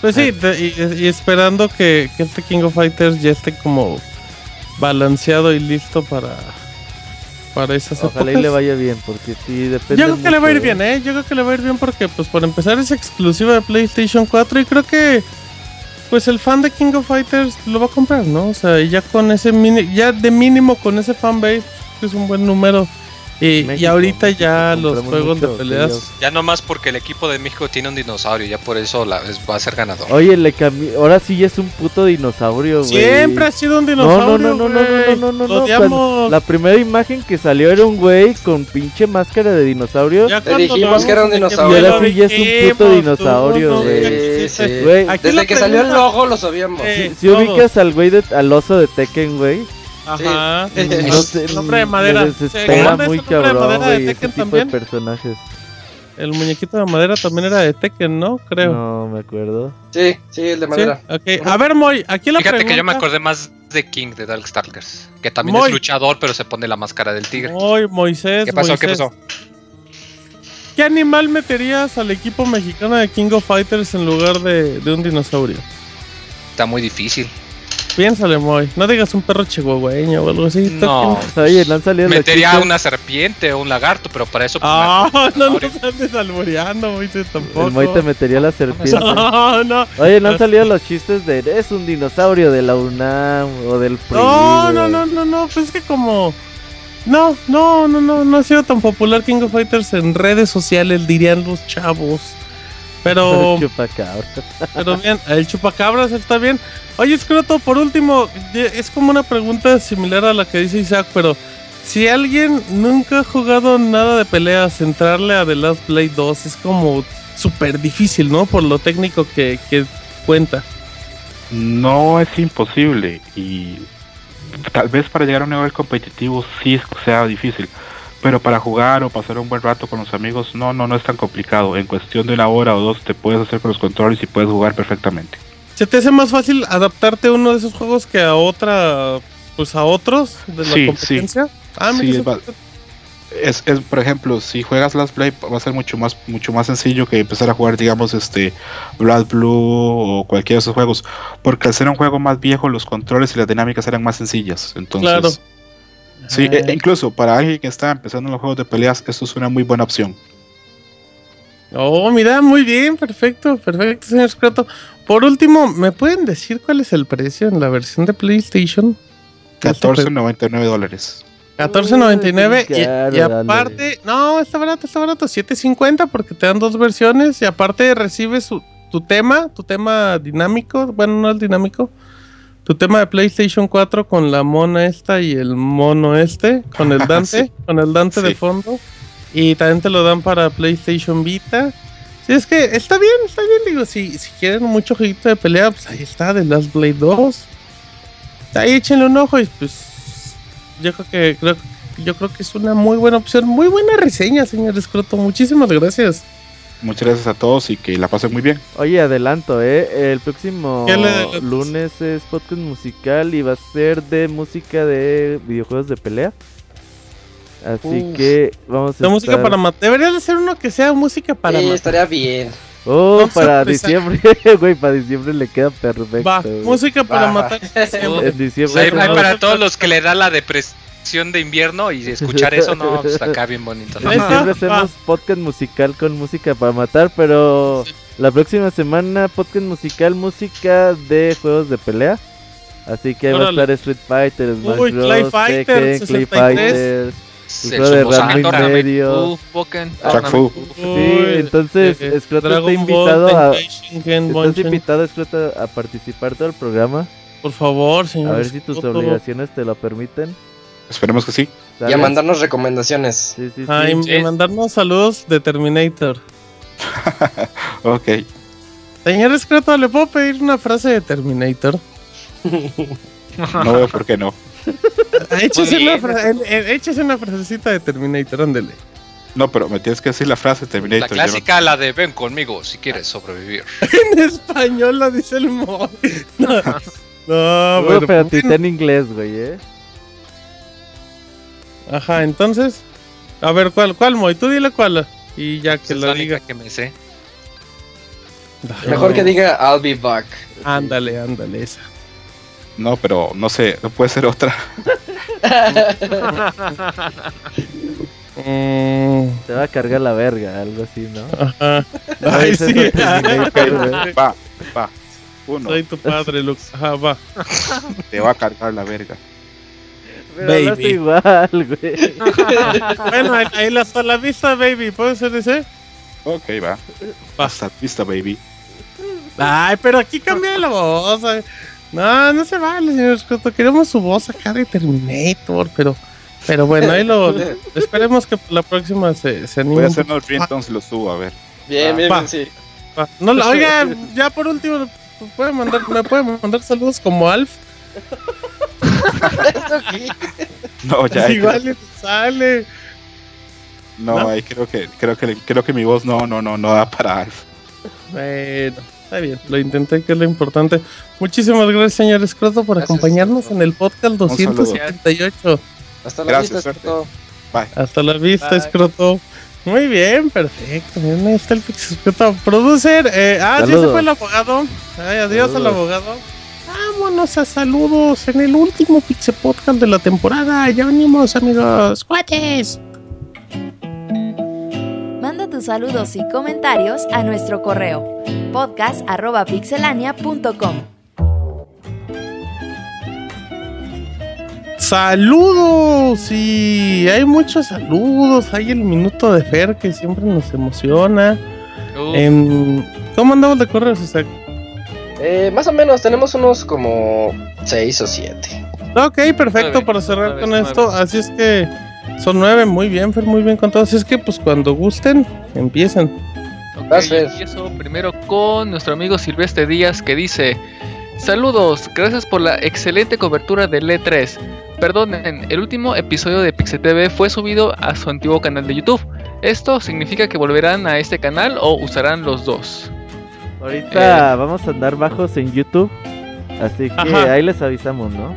Pues sí, y, y esperando que, que este King of Fighters ya esté como balanceado y listo para, para esas Ojalá y épocas. le vaya bien, porque sí depende. Yo creo que le va a ir bien, ¿eh? Yo creo que le va a ir bien porque, pues, por empezar es exclusiva de PlayStation 4 y creo que, pues, el fan de King of Fighters lo va a comprar, ¿no? O sea, y ya con ese mini, ya de mínimo con ese fanbase, pues, es un buen número. Y, y México, ahorita ya los juegos de peleas... Ya nomás porque el equipo de México tiene un dinosaurio, ya por eso la, es- va a ser ganador. Oye, le cambió. Ahora sí ya es un puto dinosaurio, güey. Siempre ha sido un No, dinosaurio, no, no, no, no, güey. no, no, no, no. odiamos. Cuando La primera imagen que salió era un güey con pinche máscara de dinosaurio. Ya Te cuando dijimos que era un dinosaurio. Y ahora sí ya es un puto dinosaurio, no, güey. Sí, sí. Desde que salió el logo lo sabíamos. Eh, Si todos. ubicas al güey de, al oso de Tekken, güey. Ajá. Sí. No sé, El nombre de me madera. desespera ¿Se muy cabrón, madera de güey, ese Tekken tipo también? de personajes. El muñequito de madera también era de Tekken, ¿no? Creo. No me acuerdo. Sí, sí, el de Sí, madera. ok. A ver, Moy, aquí la Fíjate pregunta... que yo me acordé más de King de Darkstalkers, que también Muy- es luchador, pero se pone la máscara del tigre. Moy, Moisés, ¿Qué pasó? ¿Qué Moisés. pasó? ¿Qué animal meterías al equipo mexicano de King of Fighters en lugar de, de un dinosaurio? Está muy difícil. Piénsale, Moy. No digas un perro chihuahueño o algo así. No. Oye, no han salido los Metería una serpiente o un lagarto, pero para eso. pues, Ah, me- no nos andes alboreando, Moisés, tampoco. El Moy te metería la serpiente. No, no. Oye, no han salido los chistes de es un dinosaurio de la UNAM o del PRI. No, no, no, no, no, pues es que como... No, no, no, no, no ha sido tan popular King of Fighters en redes sociales, dirían los chavos. Pero, Chupacabra. pero bien, el chupacabras está bien. Oye, Scroto, por último, es como una pregunta similar a la que dice Isaac, pero si alguien nunca ha jugado nada de peleas, entrarle a The Last Blade 2 es como súper difícil, ¿no? Por lo técnico que, que cuenta. No es imposible y tal vez para llegar a un nivel competitivo sí sea difícil, pero para jugar o pasar un buen rato con los amigos no, no, no es tan complicado. En cuestión de una hora o dos te puedes hacer con los controles y puedes jugar perfectamente. ¿Se te hace más fácil adaptarte a uno de esos juegos que a otra, pues a otros de la Sí, competencia? Ah, Sí, mira, es eso- va- Es, es, por ejemplo, si juegas Last Blade va a ser mucho más mucho más sencillo que empezar a jugar, digamos, este Blood Blue o cualquiera de esos juegos, porque al ser un juego más viejo los controles y las dinámicas eran más sencillas. Entonces, Claro. Sí, e- incluso para alguien que está empezando en los juegos de peleas, esto es una muy buena opción. Oh, mira, muy bien, perfecto, perfecto, señor Scroto. Por último, ¿me pueden decir cuál es el precio en la versión de PlayStation? 14.99 dólares. 14.99 Uy, y, y dale. aparte, no, está barato, está barato, 7.50 porque te dan dos versiones y aparte recibes su- tu tema, tu tema dinámico, bueno, no el dinámico, tu tema de PlayStation 4 con la mona esta y el mono este, con el Dante, Sí. con el Dante de fondo y también te lo dan para PlayStation Vita. Sí, es que está bien, está bien, digo, si, si quieren mucho jueguito de pelea, pues ahí está, The Last Blade 2. Ahí échenle un ojo y pues yo creo que creo, yo creo que es una muy buena opción, muy buena reseña, señor Escroto. Muchísimas gracias. Muchas gracias a todos y que la pasen muy bien. Oye, adelanto, ¿eh? El próximo lunes es podcast musical y va a ser de música de videojuegos de pelea. Así Uf. que vamos a La música para matar. Debería de ser uno que sea música para Sí, matar. estaría bien. Oh, Vamos para diciembre, güey, para diciembre le queda perfecto. Va, música para Va. matar. En diciembre. Hay, para todos los que le da la depresión de invierno y escuchar eso, no, pues acá bien bonito. Va. hacemos podcast musical con música para matar, pero la próxima semana podcast musical, música de juegos de pelea. Así que va a estar Street Fighter, Smash Uy, Bros, Clay Fighter, Tekken, Clay 63. Fighter. El juego de medio. Fu. Sí, entonces eh, Scroto está invitado a estás invitado a participar todo el programa, Por favor, señor. a ver si tus Escroto. obligaciones te lo permiten. Esperemos que sí. Y a mandarnos recomendaciones. Sí, sí, sí. Ah, y- Sí. y mandarnos saludos de Terminator. Ok. Señor Escroto, ¿le puedo pedir una frase de Terminator? No veo por qué no. Échese una, bien. fra- échese una frasecita de Terminator, ándele. No, pero me tienes que decir la frase La Terminator. no- clásica, la de ven conmigo si quieres sobrevivir. En español lo dice el mo. No, no No, bueno, pero pues, está en inglés, güey, eh. Ajá, entonces. A ver, ¿cuál, cuál, Moy? Tú dile cuál. Y ya que es lo la diga. que me sé. Mejor que diga I'll be back. Ándale, ándale, esa. No, pero no sé, no puede ser otra. Mm, Te va a cargar la verga, algo así, ¿no? ajá. Ay, sí. Va, va. Uno, Soy tu padre, Luke. Ajá, va. te va a cargar la verga. Pero Baby. igual, güey. Bueno, ahí, ahí la hasta la vista, baby. ¿Puede ser ese? Ok, va. La vista, baby. Ay, pero aquí cambia la voz. ay. No, no se vale, señor Scotto. Queremos su voz acá de Terminator, pero. Pero bueno, ahí lo. esperemos que la próxima se, se anime. Voy a hacer unos ringtones y los subo, a ver. Bien, bien, Va. bien, sí. Va. No, la- oiga, ya por último, ¿me puede mandar, me puede mandar saludos como Alf? No, ya. ahí Igual creo- le sale. no, ¿no? ahí creo que, creo que, creo que mi voz no, no, no, no da para Alf. Bueno, está bien, lo intenté, que es lo importante. Muchísimas gracias, señor Escroto, por Gracias, acompañarnos en el podcast saludo. 278. Hasta la Gracias, vista. Escroto. Hasta la vista, Bye. Escroto. Muy bien, perfecto. Miren, ahí está el. Producer, eh, ah, sí, se Saludos. fue el abogado. Ay, adiós al Saludos. abogado. Vámonos a saludos en el último Pixel Podcast de la temporada. Ya venimos, amigos. ¡Cuates! Manda tus saludos y comentarios a nuestro correo podcast.pixelania.com. Saludos y hay muchos saludos. Hay el minuto de Fer que siempre nos emociona. Uh, Em, ¿Cómo andamos de correos, Isaac? Eh, más o menos, tenemos unos como 6 o 7. Ok, perfecto Nueve, para cerrar nueve, con nueve. esto. Así es que son nueve, muy bien, Fer, muy bien contado. Así es que pues cuando gusten, empiecen. ok, empiezo primero con nuestro amigo Silvestre Díaz que dice: Saludos, gracias por la excelente cobertura del E3. Perdonen, el último episodio de Pixel TV fue subido a su antiguo canal de YouTube. ¿Esto significa que volverán a este canal o usarán los dos? Ahorita vamos a andar bajos en YouTube. Así que Ajá. ahí les avisamos, ¿no?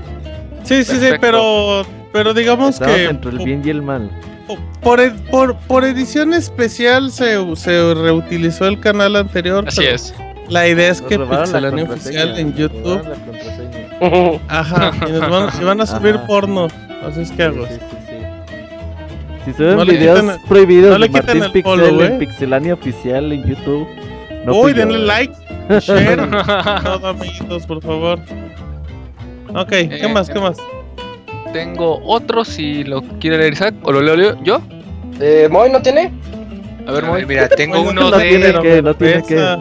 Sí, sí, sí, Perfecto. pero, pero digamos Estamos que entre el bien y el mal. po- por, ed- por, por edición especial se, se reutilizó el canal anterior. Así pero es. La idea es Nos que Pixelania oficial en YouTube. Ajá, y nos van, y van a subir Ajá. porno. Así es que hago. Sí, sí, sí, sí. Si suben No videos quiten- prohibidos no le de quiten Martín el follow, Pixel ¿eh? en Pixelania oficial en YouTube. No Uy, denle ¿eh? like, share, todo amiguitos, por favor. Ok, ¿qué Eh, más? ¿Qué más? Tengo otro si lo quiere leer Isaac o lo leo yo- yo. Eh, ¿Moy no tiene? A ver, Moy. mira, tengo Bueno, uno no tiene de que, no tiene que.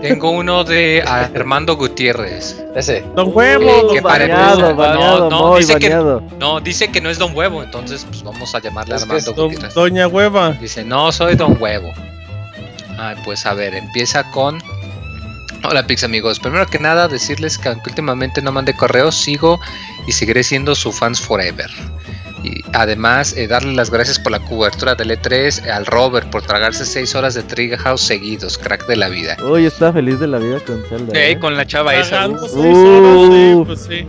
Tengo uno de Armando Gutiérrez. Ese. Don Huevo. que para- bañado, no, bañado, no, muy dice que-. No, dice que no es Don Huevo, entonces pues vamos a llamarle Es que Armando es Don- Gutiérrez. Doña Hueva. Dice, no soy Don Huevo. Ay, pues a ver, empieza con... Hola Pix amigos, primero que nada decirles que aunque últimamente no mandé correos, sigo y seguiré siendo su fans forever. Y además eh, darle las gracias por la cobertura del E3 al Robert por tragarse 6 horas de Trigger House seguidos, crack de la vida. Uy, está feliz de la vida con Zelda. ¿eh? con la chava esa. Pagando uh. sí, pues sí.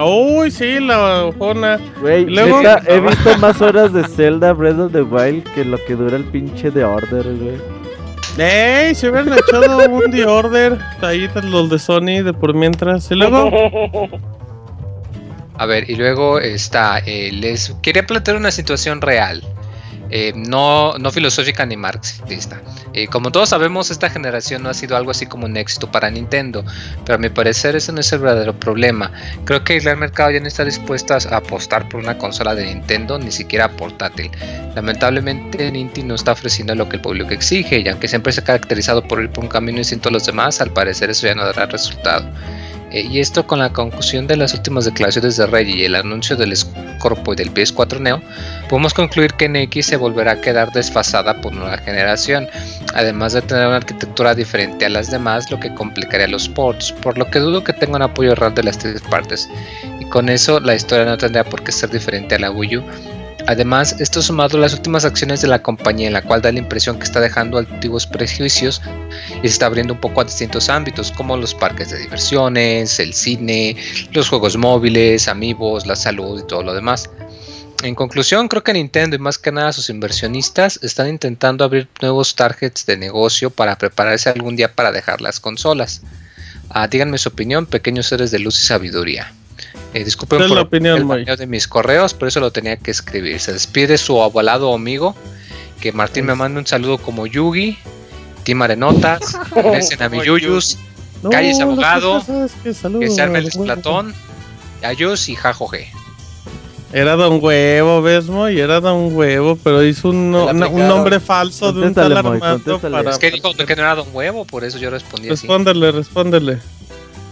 Uy, sí, la ojona. Güey, luego- he visto más horas de Zelda Breath of the Wild que lo que dura el pinche de Order, güey. Ey, se hubieran echado un The Order. Ahí están los de Sony de por mientras. Y luego, A ver, y luego está, eh, les quería plantear una situación real, eh, no, no filosófica ni marxista. Eh, como todos sabemos, esta generación no ha sido algo así como un éxito para Nintendo, pero a mi parecer ese no es el verdadero problema. Creo que el gran mercado ya no está dispuesto a apostar por una consola de Nintendo, ni siquiera portátil. Lamentablemente, Nintendo no está ofreciendo lo que el público exige, y aunque siempre se ha caracterizado por ir por un camino distinto a los demás, al parecer eso ya no dará resultado. Eh, y esto con la conclusión de las últimas declaraciones de Reggie y el anuncio del Scorpio y del PS4 Neo, podemos concluir que NX se volverá a quedar desfasada por nueva generación, además de tener una arquitectura diferente a las demás, lo que complicaría los ports, por lo que dudo que tenga un apoyo real de las tres partes. Y con eso la historia no tendría por qué ser diferente a la Wii. Además, esto sumado a las últimas acciones de la compañía en la cual da la impresión que está dejando antiguos prejuicios y se está abriendo un poco a distintos ámbitos como los parques de diversiones, el cine, los juegos móviles, amigos, la salud y todo lo demás. En conclusión, creo que Nintendo y más que nada sus inversionistas están intentando abrir nuevos targets de negocio para prepararse algún día para dejar las consolas. Ah, díganme su opinión, pequeños seres de luz y sabiduría. Eh, disculpen ¿Cuál es por la opinión, el baneo de mis correos, pero eso lo tenía que escribir. Se despide su abuelado amigo, que Martín me manda un saludo como Yugi, Tim Arenotas, Besen a mi Yuyus, no, Calles, abogado, que, se arme el. Platón, Ayus y Jajoje. Era Don Huevo, ¿ves, Moy? Era Don Huevo, pero hizo un, no- una- un nombre falso de un tal Armando para... Es que dijo que no era Don Huevo, por eso yo respondí así. Respóndele, respóndele.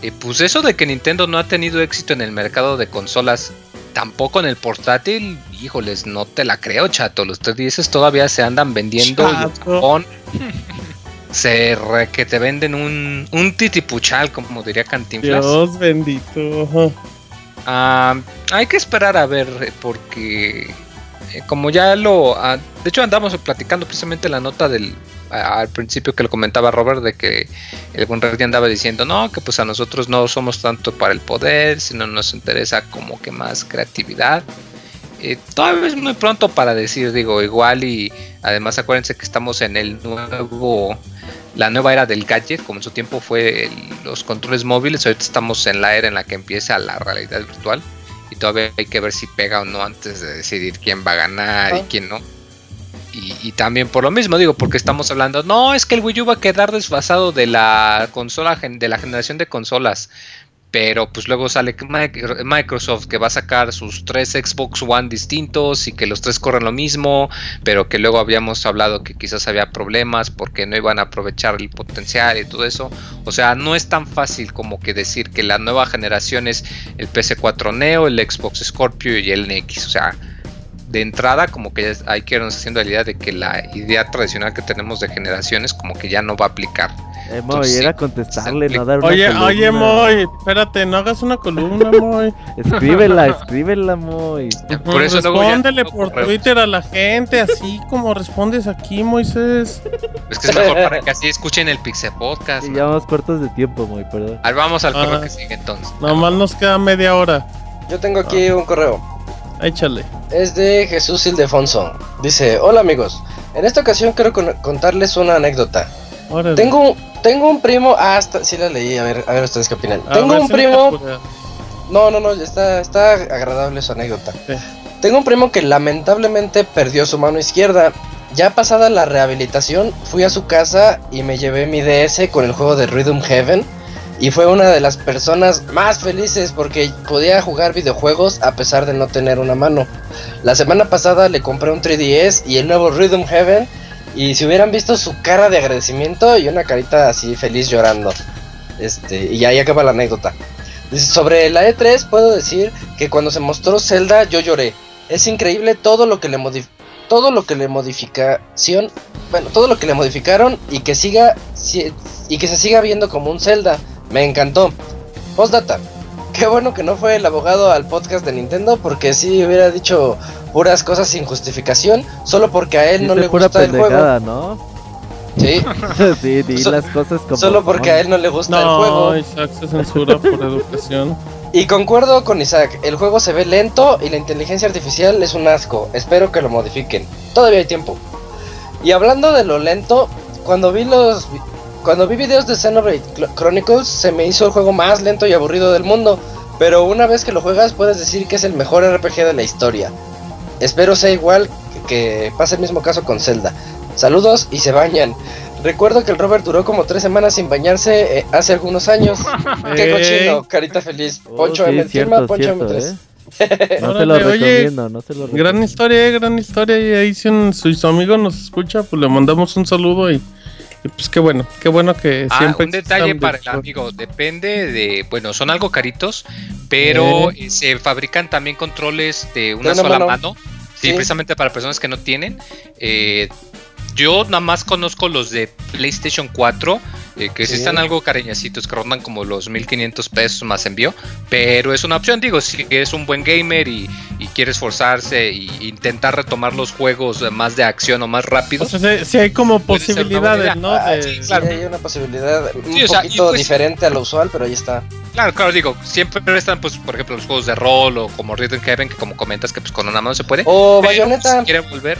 Eh, pues eso de que Nintendo no ha tenido éxito en el mercado de consolas, tampoco en el portátil, híjoles, no te la creo, chato. Los 3DS todavía se andan vendiendo y en. Japón se re- que te venden un, un titipuchal, como diría Cantinflas. Dios bendito. Ah, hay que esperar a ver, eh, porque eh, como ya lo... ah, de hecho andamos platicando precisamente la nota del... a- al principio que lo comentaba Robert de que el buen Reggie andaba diciendo no que pues a nosotros no somos tanto para el poder sino nos interesa como que más creatividad Eh, todavía es muy pronto para decir digo igual y además acuérdense que estamos en el nuevo la nueva era del gadget, como en su tiempo fue el- los controles móviles, ahorita estamos en la era en la que empieza la realidad virtual y todavía hay que ver si pega o no antes de decidir quién va a ganar y Ah. quién no. Y, también por lo mismo, digo, porque estamos hablando, no, es que el Wii U va a quedar desfasado de la consola, de la generación de consolas. Pero pues luego sale Microsoft que va a sacar sus tres Xbox One distintos y que los tres corren lo mismo, pero que luego habíamos hablado que quizás había problemas porque no iban a aprovechar el potencial y todo eso. O sea, no es tan fácil como que decir que la nueva generación es el PS4 Neo, el Xbox Scorpio y el NX. O sea, de entrada como que ya hay que irnos haciendo la idea de que la idea tradicional que tenemos de generaciones como que ya no va a aplicar. Eh, Moy, Entonces, era sí, contestarle, no dar una Oye, columna. oye, Moy, espérate, no hagas una columna, Moy. Escríbela, escríbela, Moy. Por eso luego ya Respóndele no por. Twitter a la gente, así como respondes aquí, Moisés. Es que es mejor para que así escuchen el Pixel Podcast. Y ya vamos cortos de tiempo, Moy, perdón. Ahí vamos al correo Ah. que sigue entonces. Nomás nos queda media hora. Yo tengo aquí un correo. Échale. Es de Jesús Ildefonso. Dice, hola amigos. En esta ocasión quiero con- contarles una anécdota. Órale. Tengo un, tengo un primo... Ah, esta- sí la leí. A ver, a ver ustedes qué opinan. A tengo ver un si primo... captura. No, no, no, está, está agradable su anécdota. Sí. Tengo un primo que lamentablemente perdió su mano izquierda. Ya pasada la rehabilitación, fui a su casa y me llevé mi DS con el juego de Rhythm Heaven. Y fue una de las personas más felices porque podía jugar videojuegos a pesar de no tener una mano. La semana pasada le compré un 3DS y el nuevo Rhythm Heaven. Y si hubieran visto su cara de agradecimiento y una carita así feliz llorando. Este, y ahí acaba la anécdota. Sobre la E3 puedo decir que cuando se mostró Zelda yo lloré. Es increíble todo lo que le todo lo que le modificación, bueno, todo lo que le modificaron y que siga si- y que se siga viendo como un Zelda. Me encantó. Postdata. Qué bueno que no fue el abogado al podcast de Nintendo porque si hubiera dicho puras cosas sin justificación solo porque a él no le gusta el juego. ¿no? Sí, sí, di So- las cosas como solo porque a él no le gusta el No, juego. Isaac se censura por educación. Y concuerdo con Isaac, el juego se ve lento y la inteligencia artificial es un asco. Espero que lo modifiquen. Todavía hay tiempo. Y hablando de lo lento, cuando vi los cuando vi videos de Xenoblade Cl- Chronicles se me hizo el juego más lento y aburrido del mundo, pero una vez que lo juegas puedes decir que es el mejor RPG de la historia. Espero sea igual que, que pase el mismo caso con Zelda. Saludos y se bañan. Recuerdo que el Robert duró como tres semanas sin bañarse eh, hace algunos años. Qué Ey. cochino, carita feliz. Oh, Poncho sí, M, cierto, firma Poncho cierto, M3. ¿eh? No se lo oye, recomiendo, no se lo recomiendo. Gran historia, eh, gran historia. Y ahí si, un- si su amigo nos escucha, pues le mandamos un saludo y pues qué bueno, qué bueno que Ah, siempre un detalle para el amigo, depende de, bueno, son algo caritos, pero eh, se fabrican también controles de una una sola mano. mano, sí, Sí. precisamente para personas que no tienen. Eh, yo nada más conozco los de PlayStation 4, eh, que sí Sí. están algo cariñacitos, que rondan como los 1500 pesos más envío, pero es una opción, digo, si eres un buen gamer y, y quieres forzarse e intentar retomar los juegos más de acción o más O rápidos. sea, sí, sí hay como posibilidades. ¿no? Ah, De- sí, hay una posibilidad un Sí, o sea, y poquito pues- diferente a lo usual, pero ahí está. Claro, claro, digo, siempre están, pues, por ejemplo, los juegos de rol o como Rhythm Heaven, que como comentas que pues con una mano se puede. O pero Bayonetta. si quieren volver,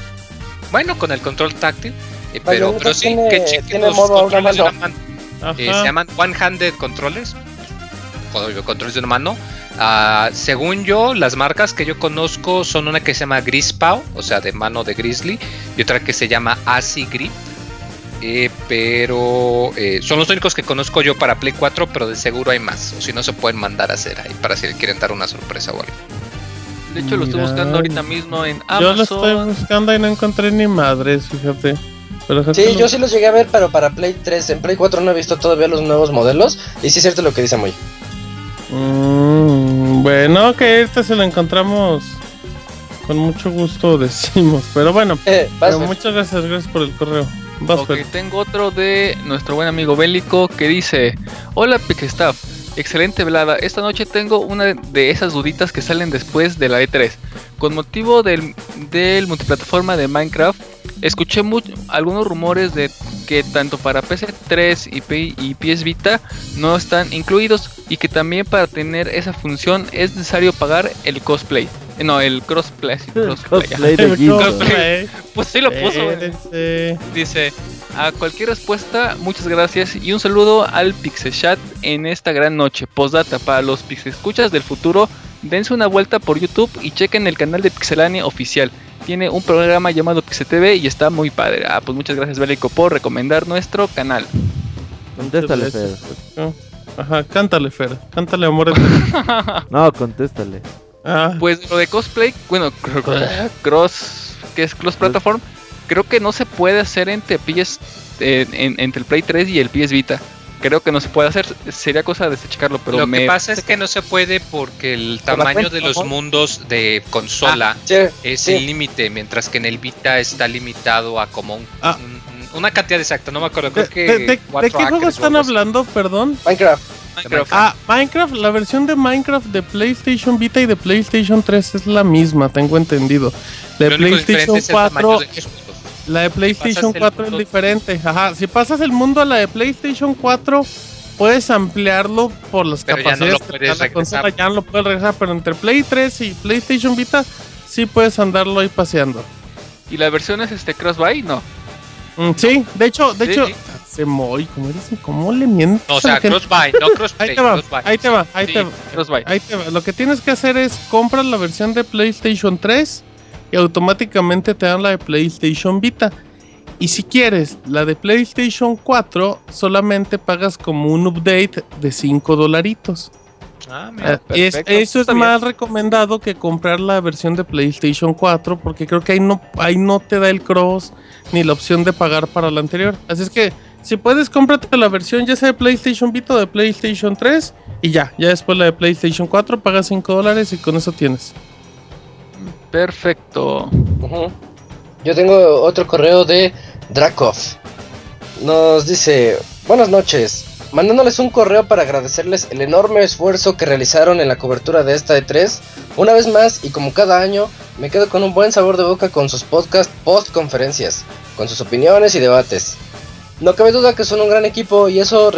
bueno, con el control táctil, eh, pero, Bayonetta pero sí, tiene- que chequen los modo controles de una mano. Eh, se llaman one-handed controllers, o controles de una mano. Según yo, las marcas que yo conozco son una que se llama Grispaw, o sea, de mano de Grizzly, y otra que se llama Asi Grip. Eh, pero eh, son los únicos que conozco yo para Play 4, pero de seguro hay más. O si no, se pueden mandar a hacer ahí para si le quieren dar una sorpresa o algo. De hecho, lo estoy buscando ahorita mismo en Yo lo estoy Amazon. buscando y no encontré ni madres, fíjate. Pero Sí, yo sí los llegué a ver, pero para Play 3. En Play 4 no he visto todavía los nuevos modelos. Y sí es cierto lo que dice Moy. Mm, bueno, que ahorita se lo encontramos con mucho gusto, decimos. Pero bueno, Eh, pero muchas gracias, gracias por el correo. Vas, Ok, tengo otro de nuestro buen amigo Bélico que dice: Hola Pixestaff, excelente velada. Esta noche tengo una de esas duditas que salen después de la E3. Con motivo del, del multiplataforma de Minecraft, escuché algunos rumores de que tanto para PC3 y, P- y PS Vita no están incluidos y que también para tener esa función es necesario pagar el cosplay. Eh, No, el crossplay. crossplay, El. Pues sí lo puso. Dice, A cualquier respuesta, muchas gracias y un saludo al Pixel Chat en esta gran noche. Postdata para los Pixel Escuchas del futuro, dense una vuelta por YouTube y chequen el canal de Pixelania oficial. Tiene un programa llamado Pixel TV y está muy padre. Ah, pues muchas gracias Bélico por recomendar nuestro canal. Contéstale, Fer. Ajá, cántale, Fer. Cántale, amor. No, contéstale. Ah, Pues lo de cosplay, bueno, cr- cross, que es cross platform, creo que no se puede hacer entre PS, en- entre el Play 3 y el PS Vita. Creo que no se puede hacer, sería cosa de checarlo, pero Lo me que pasa es que no se puede porque el tamaño cuenta, de los ¿no? mundos de consola Sí, es sí. el límite, mientras que en el Vita está limitado a como un- Ah. un- un- una cantidad exacta, no me acuerdo, ¿De, creo que de- de- de cuatro qué juego están hablando? Perdón. Minecraft. Minecraft. Ah, Minecraft, la versión de Minecraft de PlayStation Vita y de PlayStation 3 es la misma, tengo entendido. De PlayStation es el tamaño 4, de los mundos. La de PlayStation Pasas el 4 es diferente. Ajá, si pasas el mundo a la de PlayStation 4, puedes ampliarlo por las Pero ya no capacidades lo que puedes te da la consola, ya no lo puedes regresar, pero entre Play 3 y PlayStation Vita sí puedes andarlo ahí paseando. ¿Y la versión es este cross-buy? No. Mm, sí, de hecho, de Sí, hecho, sí. se moy, ¿cómo eres? ¿Cómo le mientes? No, o sea, crossbuy, no crossplay, Ahí te va, ahí te va, ahí Sí, te va. Ahí te va. Lo que tienes que hacer es compras la versión de PlayStation 3 y automáticamente te dan la de PlayStation Vita. Y si quieres la de PlayStation 4, solamente pagas como un update de 5 dolaritos. Ah, mira. Eh, es- eso es más recomendado que comprar la versión de PlayStation 4 porque creo que ahí no, ahí no te da el cross ni la opción de pagar para la anterior. Así es que si puedes cómprate la versión ya sea de PlayStation Vita o de PlayStation 3 y ya, ya después la de PlayStation 4 pagas 5 dólares y con eso tienes. Perfecto. Yo tengo otro correo de Drakov. Nos dice, buenas noches, mandándoles un correo para agradecerles el enorme esfuerzo que realizaron en la cobertura de esta E3. Una vez más, y como cada año, me quedo con un buen sabor de boca con sus podcasts post conferencias, con sus opiniones y debates. No cabe duda que son un gran equipo y eso,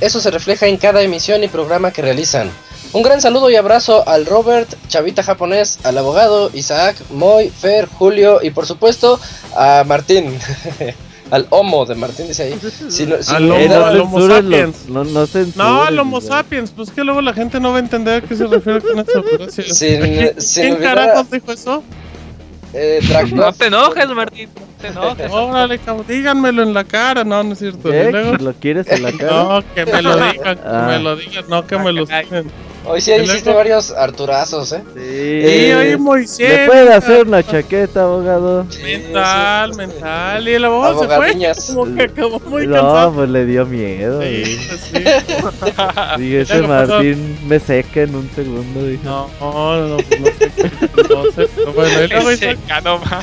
eso se refleja en cada emisión y programa que realizan. Un gran saludo y abrazo al Robert, Chavita japonés, al abogado, Isaac, Moy, Fer, Julio y por supuesto a Martín. al Homo de Martín dice ahí. Si no- si Al Homo, Eh, olvidar- no al Homo sapiens. los- no, no censuren, No, el Homo güey. sapiens, pues que luego la gente no va a entender a qué se refiere con eso. Sin- ¿Quién, sin quién olvidar- carajos dijo eso? eh. No te enojes, Martín. No te enojes. Órale, cabrón, díganmelo en la cara, no, no es cierto. Luego- ¿Lo quieres en la cara? No, que me lo digan, que Ah. me lo digan, no que me lo digan. Hoy sí hiciste varios Arturazos, eh. Sí. Y ahí Moisés. ¿Le puede hacer una chaqueta, abogado? Mental, mental. Y el abogado se fue. Como que acabó muy No, cansado. pues le dio miedo. Sí, sí. Ese pasó- Martín me seca en un segundo. Dije. No, no, no, no sé. No sé. pero Bueno, luego Ese Isaac- canoma.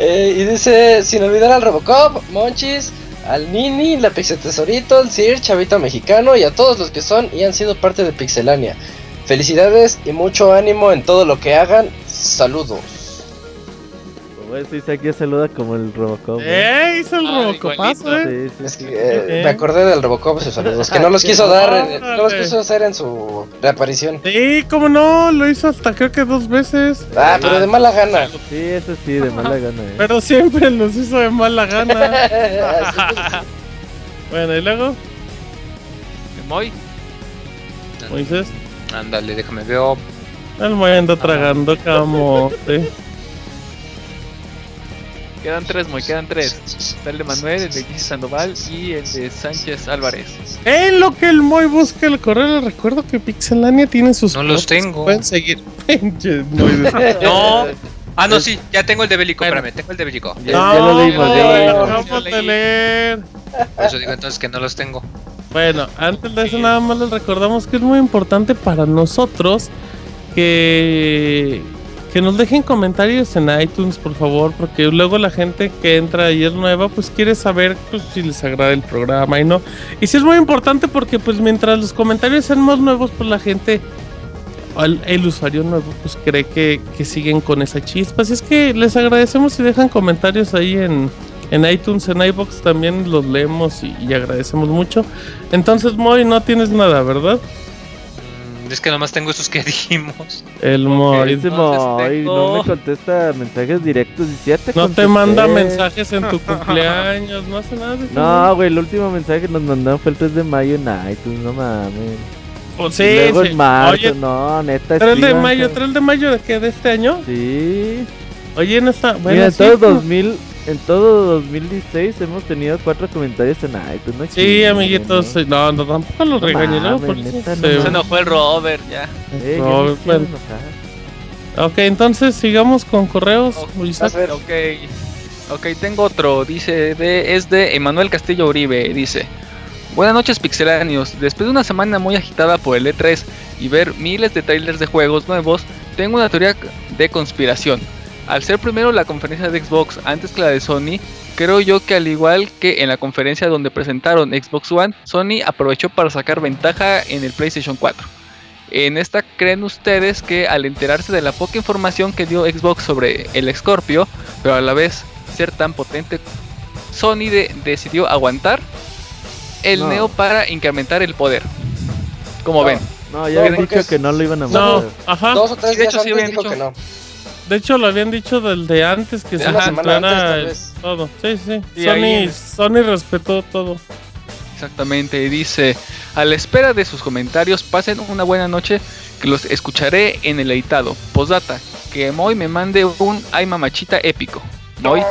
Eh, y dice, sin olvidar al Robocop, Monchis, al Nini, la Pixel Tesorito, el Sir, Chavita Mexicano y a todos los que son y han sido parte de Pixelania. Felicidades y mucho ánimo en todo lo que hagan. Saludos. Como ese Isaac ya saluda como el Robocop. ¿eh? ¡Eh! Hizo el Ah, robocopazo, eh. Sí, sí, Es sí. que eh, Bien. me acordé del Robocop sus saludos, que no los quiso dar, eh, no los quiso hacer en su reaparición. Sí, cómo no, lo hizo hasta creo que dos veces. Ah, pero de mala gana. Sí, eso sí, de mala gana. ¿eh? Pero siempre los hizo de mala gana. Bueno, y luego, Moy. Moisés, Ándale, déjame ver. el Moy anda tragando camote. Quedan tres, Moy, quedan tres. Está el de Manuel, el de Gis Sandoval y el de Sánchez Álvarez. En lo que el Moy busca el correo, les recuerdo que Pixelania tiene sus. No los tengo. Pueden seguir. Pinche Moy de- No. Ah, no, sí, ya tengo el de Bélico, Bueno. espérame, tengo el de Bélico. Ya, ya lo leímos, ya lo no, leímos. acabamos de leer. Por eso digo entonces que no los tengo. Bueno, antes de eso nada más les recordamos que es muy importante para nosotros que, que nos dejen comentarios en iTunes, por favor, porque luego la gente que entra y es nueva, pues quiere saber pues, si les agrada el programa y no. Y sí es muy importante porque pues mientras los comentarios sean más nuevos, pues la gente, el, el usuario nuevo, pues cree que, que siguen con esa chispa. Así es que les agradecemos si dejan comentarios ahí en, en iTunes, en iBox también los leemos y, y agradecemos mucho. Entonces, Moy, no tienes nada, ¿verdad? Es que nomás tengo esos que dijimos. El tengo- no me contesta mensajes directos. Y si ya te No te manda mensajes en tu cumpleaños, no hace nada. de eso. No, güey, el último mensaje que nos mandaron fue el 3 de mayo en iTunes, no mames. Pues sí, luego sí. en marzo, Oye, no, neta. 3 de mayo, cabrón. 3 de mayo de qué, de este año? Sí. Oye, en esta. Bueno, Mira, en sí, todo, pues, 2000, en todo 2016 hemos tenido cuatro comentarios en iTunes, ¿no? Sí, amiguitos. ¿no? sí, No, no, tampoco los No regañé, ¿no? Por eso no se- enojó el Robert, ya. Eh, No, bueno. Ok, entonces sigamos con correos. Isaac. Ok, ok, tengo otro. Dice, de, es de Emanuel Castillo Uribe. Dice: Buenas noches, pixelanios. Después de una semana muy agitada por el E3 y ver miles de trailers de juegos nuevos, tengo una teoría de conspiración. Al ser primero la conferencia de Xbox antes que la de Sony, creo yo que al igual que en la conferencia donde presentaron Xbox One, Sony aprovechó para sacar ventaja en el PlayStation 4. En esta creen ustedes que al enterarse de la poca información que dio Xbox sobre el Scorpio, pero a la vez ser tan potente, Sony de- decidió aguantar el No. Neo para incrementar el poder. Como ven. No, ya No, habían dicho es- que no lo iban a No, matar. ajá. Dos o tres Sí, de hecho, sí antes habían dijo dicho. que no. De hecho, lo habían dicho del de antes que se antes, todo. Sí, sí. Sí, Sony, ahí Sony respetó todo. Exactamente, dice, a la espera de sus comentarios, pasen una buena noche, que los escucharé en el editado. Postdata, que Moy me mande un ay mamachita épico. Moy.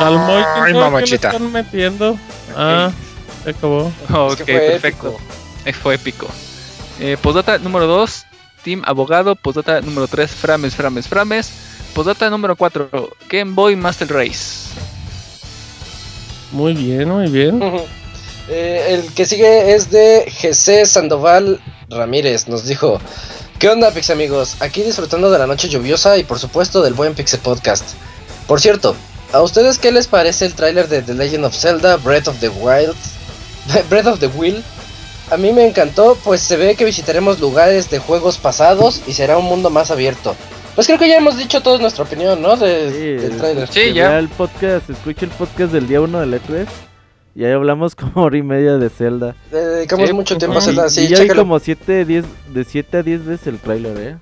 Al Moy, ¿quién Ay, qué le mamachita. están metiendo? Ah, se acabó. Ok, perfecto. épico. Fue épico. Eh, postdata número 2, Team Abogado. Postdata número 3, Frames, Frames, Frames. Postdata número 4, Game Boy Master Race. Muy bien, muy bien. Eh, el que sigue es de GC Sandoval Ramírez. Nos dijo: ¿Qué onda, Pix amigos? Aquí disfrutando de la noche lluviosa y por supuesto del buen Pixel Podcast. Por cierto, ¿a ustedes qué les parece el tráiler de The Legend of Zelda Breath of the Wild? Breath of the Wild. A mí me encantó, pues se ve que visitaremos lugares de juegos pasados y será un mundo más abierto. Pues creo que ya hemos dicho toda nuestra opinión, ¿no? De- Sí, del el- tráiler. Sí, que ya. el podcast, escucha el podcast del día 1 del E3. Y ahí hablamos como hora y media de Zelda. Le dedicamos Sí, mucho tiempo a ujú. Zelda, y sí, ya vi como 7, 10, de 7 a 10 veces el trailer, eh.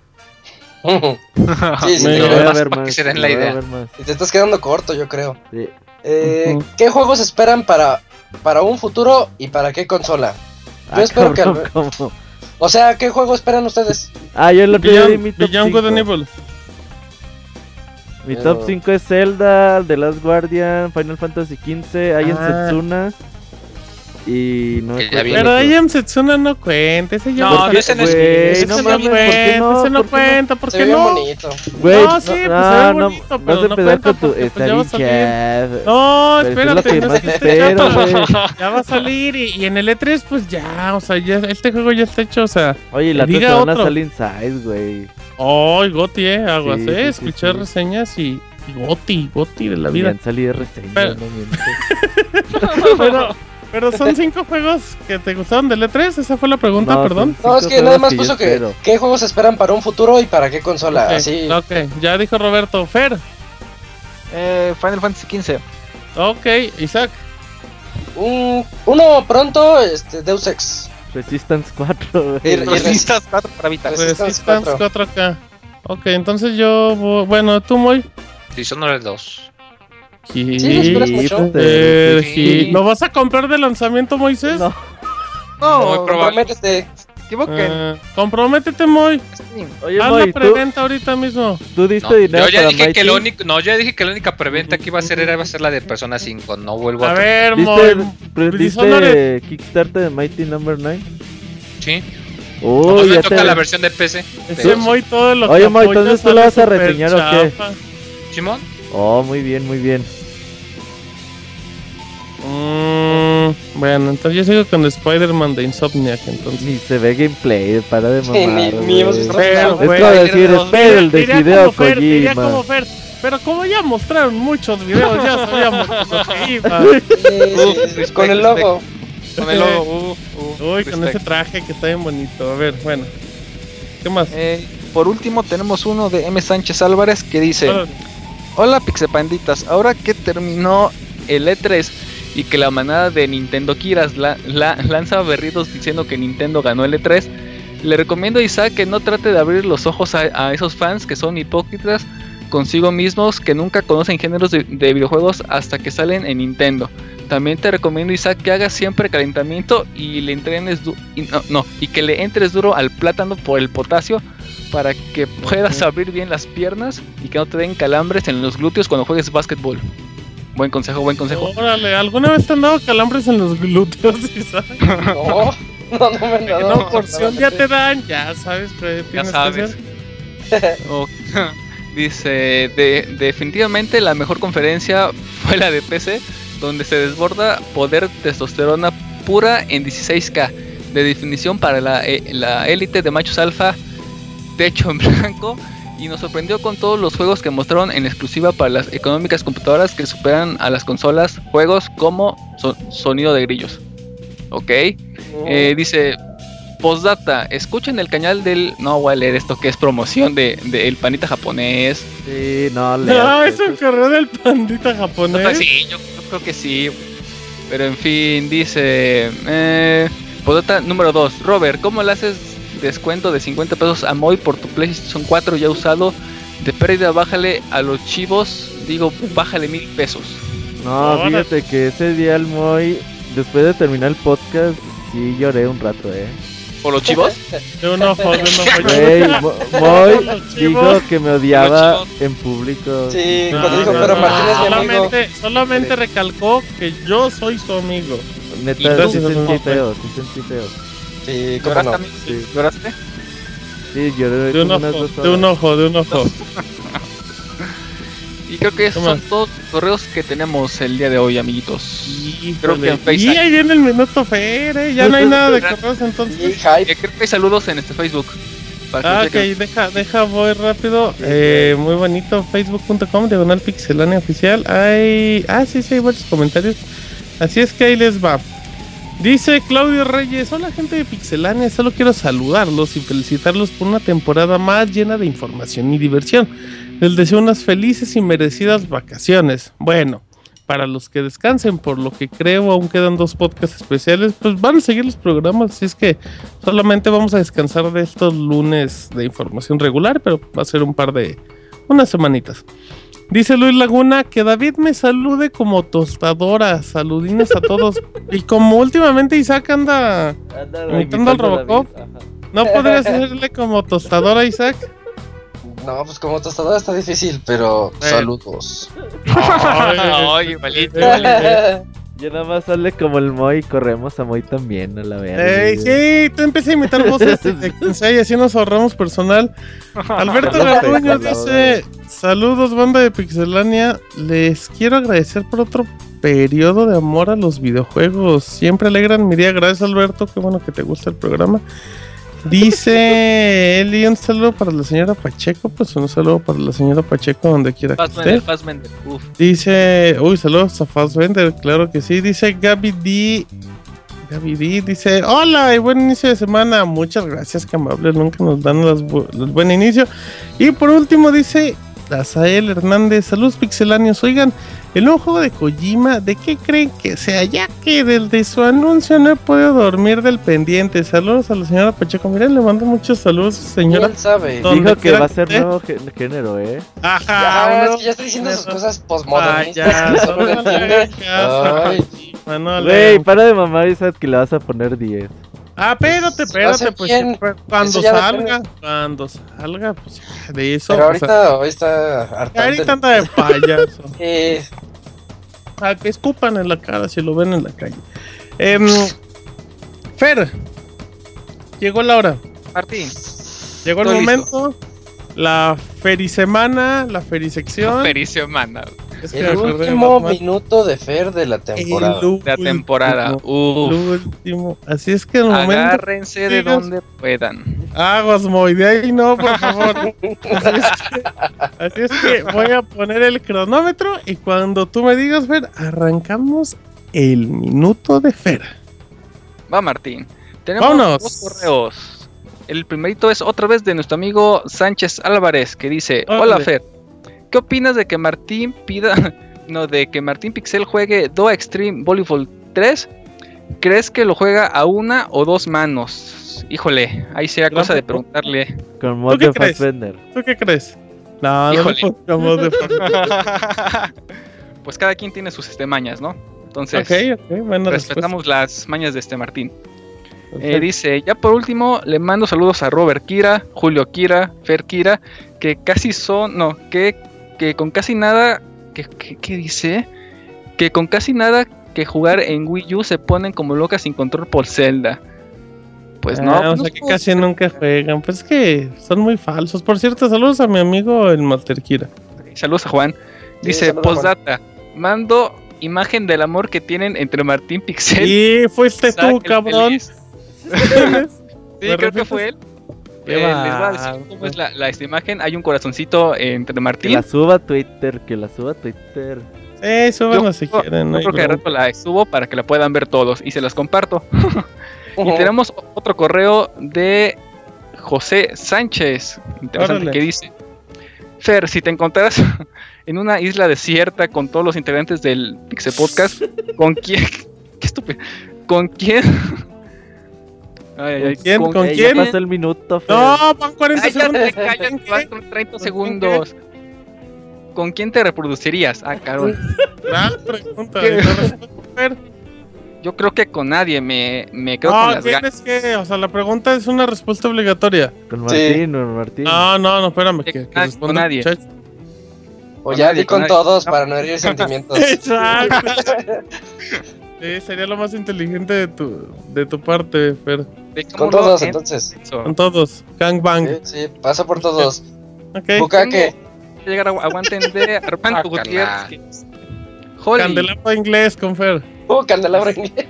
sí, sí, Me- voy a ver que más. se den lo la a idea. Y te estás quedando corto, yo creo. Sí. Eh, Ujú. ¿Qué juegos esperan para, para un futuro y para qué consola? Yo Ah, espero que... cabrón, al- ¿cómo? O sea, ¿qué juego esperan ustedes? Ah, yo di Beyond, mi top Beyond Good and 5. Evil. Mi Pero- top 5 es Zelda, The Last Guardian, Final Fantasy XV, Ayan Ah. Setsuna. Y no Pero otro. I Am Setsuna no cuenta. Ese ya No, está- no, ese no ese no no mames, ¿por cuenta, qué no? ese no ¿Por qué no? cuenta, ¿por Se qué no? bonito. Güey, No, sí, pues, se ve no, bonito, no, pero a no cuenta con tu. porque, Está pues, ya va a bien salir. No, espérate, que no es. Ya va a salir y, y en el E3 pues ya, o sea, ya este juego ya está hecho, o sea, Oye, la Diga otra semana otro. sale Inside, güey. oh, Goti, eh, aguas, eh, sí. reseñas y, Goti, Goti de la Y vida. han salido reseñas, no mientes. pero son cinco juegos que te gustaron del E3, esa fue la pregunta, No, perdón. No, es que nada más que puso que qué juegos esperan para un futuro y para qué consola. Ok, Así. ok, ya dijo Roberto, Fer, Eh, Final Fantasy XV. ok, Isaac, Un, uno pronto, este, Deus Ex. Resistance 4, Y- y güey. Res- Resistas 4 para Vita. Resistance Resistance 4. 4K. Ok, entonces yo, bueno, tú muy... Dishonored 2. Sí, lo esperas mucho. Joder, Sí. ¿Lo vas a comprar de lanzamiento, Moisés? No. No, probable. Comprométete. Ah, comprométete, Moy. Oye, Haz Moy, la tú, preventa ahorita mismo. tú diste No, dinero yo ya para dije Mighty. que lo único, no, yo ya dije que la única preventa que iba a hacer era iba a ser la de Persona 5. No vuelvo a, A ver, ¿Diste, Moy. ¿Diste Kickstarter de Mighty Number 9? Sí. Uy, No me ya toca te... la versión de PC. Ese Moy todo lo Oye, que Moy, entonces tú lo vas a reseñar, ¿o qué? Simón. Oh, muy bien, muy bien. Mm, bueno, entonces yo sigo con Spider-Man de Insomniac, entonces. Ni se ve gameplay, para de Sí, mamar. ni- güey. ni hemos visto Pero. Es como decir, Diría- espera el de Hideo Kojima. pero como ya mostraron muchos videos, ya sabíamos que iba. Sí, sí, sí, con el logo. Con el logo. uh, uh, Uy, con ese traje que está bien bonito. A ver, bueno. ¿Qué más? Eh, por último tenemos uno de M. Sánchez Álvarez que dice Hola Pixepanditas, ahora que terminó el E3 y que la manada de Nintendo Kiras la, la- lanza berridos diciendo que Nintendo ganó el E3, le recomiendo a Isaac que no trate de abrir los ojos a, a esos fans que son hipócritas consigo mismos que nunca conocen géneros de, de videojuegos hasta que salen en Nintendo. También te recomiendo Isaac que hagas siempre calentamiento y le entrenes du- y no, no, y que le entres duro al plátano por el potasio para que puedas abrir bien las piernas y que no te den calambres en los glúteos cuando juegues básquetbol. Buen consejo, buen consejo. Órale, ¿alguna vez te han dado calambres en los glúteos, Isaac? No, no, no me han dado, No, por si un día te dan, ya sabes que Ya sabes. hacer. O- dice, de, definitivamente la mejor conferencia fue la de PC, donde se desborda poder testosterona pura en 16K, de definición para la eh, la élite de machos alfa, techo en blanco, y nos sorprendió con todos los juegos que mostraron en exclusiva para las económicas computadoras que superan a las consolas, juegos como so- sonido de grillos. Ok. Eh, dice, postdata, escuchen el canal del... No voy a leer esto que es promoción de, de El Panita Japonés. Sí, no, No, es un correo del pandita japonés. Sí, yo, yo creo que sí. Pero en fin, dice... Eh, postdata número 2. Robert, ¿cómo le haces descuento de 50 pesos a Moy por tu PlayStation 4 ya usado? De pérdida, bájale a los chivos. Digo, bájale mil pesos. No, fíjate que ese día el Moy, después de terminar el podcast, sí lloré un rato, eh. ¿Por los chivos? De un ojo, de un ojo. Güey, Mo- Moy dijo chivos. que me odiaba en público. Sí, No, cuando dijo, no, pero no, Martín es mi amigo. solamente, solamente recalcó que yo soy su amigo. Neta, sí sentí feo, sí sentí feo. Sí, cómo ¿Lloraste, no. amigo? Sí. ¿Lloraste? Sí, lloré De un ojo, dos de un ojo, de un ojo. Y creo que esos ¿Qué son todos los correos que tenemos el día de hoy, amiguitos. Creo que en Y Facebook. ahí viene el minuto Fer, ¿eh? ya no hay nada de correos entonces. Y. Eh, creo que hay saludos en este Facebook. Ah, ok, deja, deja, voy rápido. Eh, muy bonito, facebook.com, diagonal pixelania oficial. Hay, ah, sí, sí, hay varios comentarios. Así es que ahí les va. Dice Claudio Reyes, hola gente de Pixelania, solo quiero saludarlos y felicitarlos por una temporada más llena de información y diversión. Les deseo unas felices y merecidas vacaciones. Bueno, para los que descansen, por lo que creo aún quedan dos podcasts especiales, pues van a seguir los programas, así es que solamente vamos a descansar de estos lunes de información regular, pero va a ser un par de... unas semanitas. Dice Luis Laguna que David me salude como tostadora. Saludines a todos. y como últimamente Isaac anda imitando al Robocop, ¿no podrías hacerle como tostadora, Isaac? No, pues como tostadora está difícil, pero Eh. saludos. Ay, malito. Ya nada más sale como el Moy y corremos a Moy también, a la verga. Ey, sí, tú empieza a imitar voces de- de quien sea y así nos ahorramos personal. Alberto Garduño dice: Saludos, banda de Pixelania. Les quiero agradecer por otro periodo de amor a los videojuegos. Siempre alegran mi día. Gracias, Alberto. Qué bueno que te gusta el programa. Dice Eli: Un saludo para la señora Pacheco. Pues un saludo para la señora Pacheco, donde quiera que esté. Fassbender. Uf. Dice, uy, saludos a Fassbender, claro que sí. Dice Gaby D. Gaby D dice, hola y buen inicio de semana. Muchas gracias, que amables, nunca nos dan bu- el buen inicio. Y por último dice Azael Hernández, saludos pixeláneos. Oigan, el nuevo juego de Kojima, ¿de qué creen que sea? Ya que desde su anuncio no he podido dormir del pendiente. Saludos a la señora Pacheco. Miren, le mando muchos saludos, señora. ¿Quién sabe? Dijo que va a ser nuevo gé- género, eh. Ajá, Ya, uno- es que ya está diciendo sus cosas postmodernistas. No no. Güey, para de mamar y sabes que le vas a poner 10. Ah, espérate, espérate, pues siempre- cuando salga, cuando salga, pues de eso. Pero o sea, ahorita, hoy está hartante. ahorita anda de payaso. Eh, A que escupan en la cara si lo ven en la calle. Em, Fer, llegó la hora, Martín. llegó el momento. La ferisemana, la ferisección. Pericio manda. Es que el de último minuto de Fer de la temporada. El La temporada. último, Uf. el último. Así es que el momento. Agárrense de donde puedan. Aguas, Moy, de ahí no, por favor. así, es que, así es que voy a poner el cronómetro y cuando tú me digas, Fer, arrancamos el minuto de Fer. Va Martín. Tenemos Vámonos. dos correos. El primerito es otra vez de nuestro amigo Sánchez Álvarez que dice, hola Fer, ¿qué opinas de que Martín pida No, de que Martín Pixel juegue Doa Extreme Volleyball 3. ¿Crees que lo juega a una o dos manos? Híjole, ahí sería cosa de preguntarle. Con ¿Tú mod qué de crees? Fassbender. ¿Tú qué crees? No, Híjole. mod de pues cada quien tiene sus este, mañas, ¿no? Entonces, respetamos las mañas de este Martín. Eh, dice, ya por último, le mando saludos a Robert Kira, Julio Kira, Fer Kira, que casi son, no, que, que con casi nada, que, que- ¿qué dice? Que con casi nada que jugar en Wii U se ponen como locas sin control por Zelda. Pues no, Ah, pues o no sea que casi nunca juegan. Pues es que son muy falsos. Por cierto, saludos a mi amigo el Master Kira. Saludos a Juan. Dice, Juan. postdata, mando imagen del amor que tienen entre Martín Pixel Y fuiste Isaac tú, cabrón. Feliz. ¿Me Sí, creo que fue él. Qué Eh, les voy a decir cómo es la, la- esta imagen. Hay un corazoncito entre Que Martín. la suba a Twitter, que la suba a Twitter. Eh, súbanlo Yo- si quieren. Yo no creo que de bronca. rato la subo para que la puedan ver todos y se las comparto. Y tenemos otro correo de José Sánchez. Interesante Órale. que dice: Fer, si te encontraras en una isla desierta con todos los integrantes del Pixel Podcast, ¿con quién? Qué estúpido. ¿Con quién? Ay, ay, ay, ¿Con quién? ¿Con Eh, quién? Ya pasó el minuto, Fer. No, van 40 Ay, ya segundos. te callas, van 30 segundos. ¿Con quién te reproducirías? Ah, cabrón. Gran pregunta. ¿Qué? ¿y la respuesta, Fer? Yo creo que con nadie me, me quedo No, con las ganas. tienes que. O sea, la pregunta es una respuesta obligatoria. Con Martín, con Martín. No, no, no, espérame. Que, que con nadie. muchacho. O ya nadie, di con todos para no herir sentimientos. Exacto. Sí, sería lo más inteligente de tu, de tu parte, Fer. Con todos, entonces. Con todos. Gangbang. Sí, sí, pasa por todos. Ok. Bucaque. Llegar a aguanten de Armando. Gutiérrez. Candelabro inglés con Fer. Uh, candelabro inglés.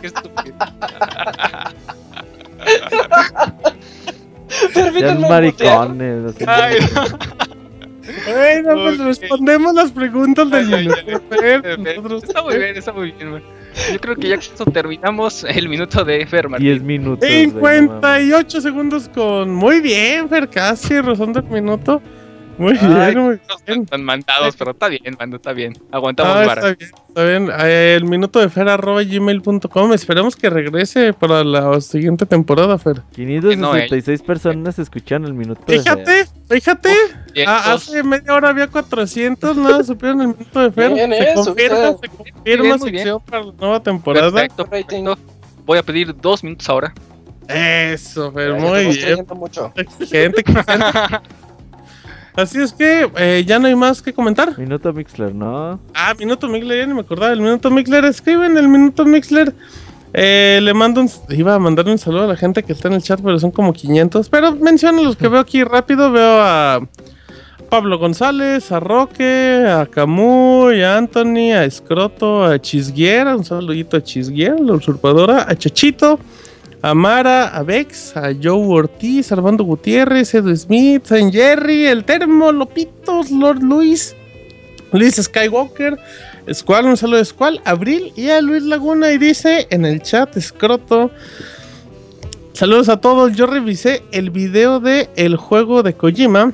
Qué estúpido. Permítanme maricones. así. Ay, Bueno, pues Ok. respondemos las preguntas del minuto, Está muy bien, está muy bien. man. Yo creo que ya terminamos el minuto de Fer Martín. 10 minutos. güey, no mames. 58 segundos con. Muy bien, Fer, casi rozando el minuto. Muy Ay, bien, muy no bien. están mandados, pero está bien, mando, está bien. Aguantamos Ah, vara. está bien, está bien. Eh, El minuto de Fer arroba gmail.com. Esperemos que regrese para la siguiente temporada, Fer. 566 personas escuchan el minuto. de Fer. Fíjate, fíjate. Ah, hace media hora había 400, nada, supieron el minuto de Fer. Bien, se eh, confirma, se confirma bien. sección para la nueva temporada. Perfecto, perfecto. Voy a pedir dos minutos ahora. Eso, Fer, Ay, muy bien. mucho. Exigente, exigente. Así es que eh, ya no hay más que comentar. Minuto Mixler, ¿no? Ah, Minuto Mixler, ya ni me acordaba del Minuto Mixler. Escriben el Minuto Mixler. Eh, le mando un... Iba a mandar un saludo a la gente que está en el chat, pero son como 500. Pero menciono los que veo aquí rápido. Veo a Pablo González, a Roque, a Camuy, a Anthony, a Escroto, a Chisguera. Un saludito a Chisguera, la usurpadora. A Chachito, a Mara, a Vex, a Joe Ortiz, Armando Gutiérrez, Edu Smith, San Jerry, el Termo, Lopitos, Lord Luis. Luis Skywalker, Squall, un saludo de Squall, Abril y a Luis Laguna y dice en el chat, escroto. Saludos a todos, yo revisé el video de el juego de Kojima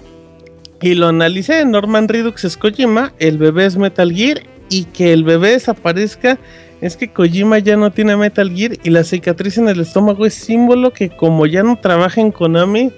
y lo analicé, Norman Redux es Kojima, el bebé es Metal Gear y que el bebé desaparezca es que Kojima ya no tiene Metal Gear y la cicatriz en el estómago es símbolo que como ya no trabaja en Konami,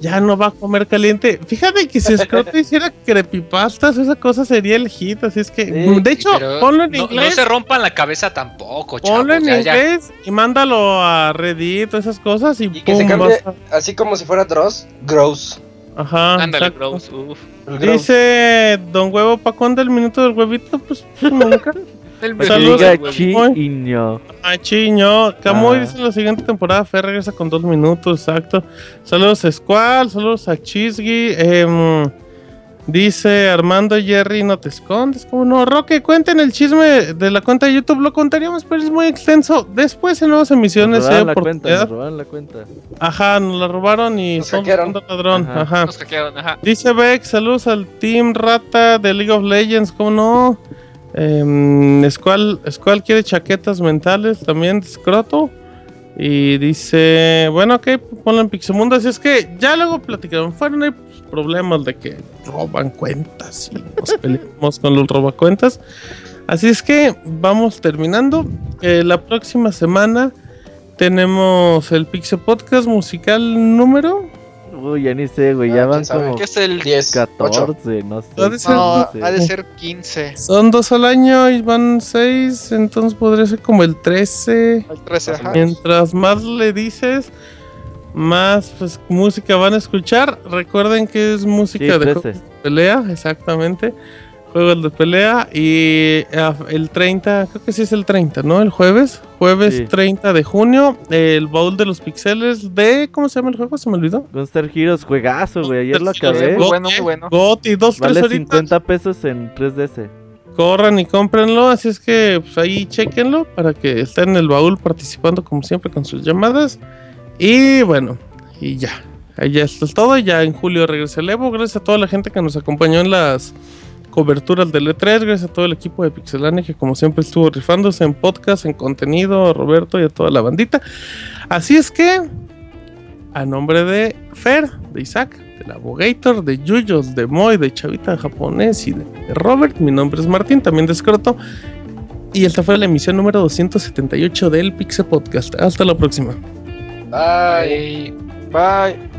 ya no va a comer caliente. Fíjate que si Scott hiciera creepypastas, esa cosa sería el hit. Así es que, Sí, de hecho, ponlo en no, no inglés. se rompan la cabeza tampoco, chavos. ponlo en inglés y mándalo a Reddit, esas cosas. Y, Y que se cambie, así como si fuera Dross, Gross. Ajá. Ándale, Gross. Dice Don Huevo, ¿pa' cuándo el minuto del huevito? Pues nunca. El que Saludos, güey. chiño. Ah, chiño. Camuy Ah. dice en la siguiente temporada. Fer regresa con dos minutos, exacto. Saludos a Squall, saludos a Chisgi. em, dice Armando Jerry, no te escondes. como no? Roque, cuenten el chisme de la cuenta de YouTube. Lo contaríamos, pero es muy extenso. Después en nuevas Nos emisiones. robaron hay la cuenta, nos robaron la cuenta. Ajá, nos la robaron y Nos somos hackearon. un ladrón. Ajá. Ajá. Nos hackearon, ajá. Dice Beck, saludos al Team Rata de League of Legends, ¿cómo no? Eh, Squall, Squall quiere chaquetas mentales también, Scroto. Y dice, bueno, ok, ponlo en Pixemundo. Así es que ya luego platicaron. Fueron ahí problemas de que roban cuentas y nos peleamos con los robacuentas. Así es que vamos terminando. Eh, la próxima semana tenemos el Pixel Podcast musical número. Uy, ya ni sé, güey. Ya Ah, van como ¿Qué es el 10, 14, no sé. Ha de ser- No, ha de ser 15. Son dos al año y van seis, entonces podría ser como el 13. El 13, ajá. Mientras más le dices, más pues, música van a escuchar. Recuerden que es música Sí, de 13. juegos de pelea, exactamente. Juegos de pelea. Y ah, el 30, creo que sí es el 30, ¿no? El jueves. Jueves Sí. 30 de junio. El baúl de los pixeles de. ¿Cómo se llama el juego? Se me olvidó. Gunstar Heroes, juegazo, güey. Ayer lo acabé. Muy bueno, muy bueno. Goti, dos, tres Vale horitas. 50 pesos en 3DS. corran y cómprenlo. Así es que pues, ahí chequenlo para que estén en el baúl participando como siempre con sus llamadas. Y bueno, y ya. Ahí ya esto es todo. Ya en julio regresa el Evo. Gracias a toda la gente que nos acompañó en las coberturas del E3. Gracias a todo el equipo de Pixelania que como siempre estuvo rifándose en podcast, en contenido, a Roberto y a toda la bandita. Así es que, a nombre de Fer, de Isaac, del Abogator, de Yuyos, de Moy, de Chavita japonés y de Robert, mi nombre es Martín, también de Scroto. Y esta fue la emisión número 278 del Pixel Podcast. Hasta la próxima. Bye. Bye.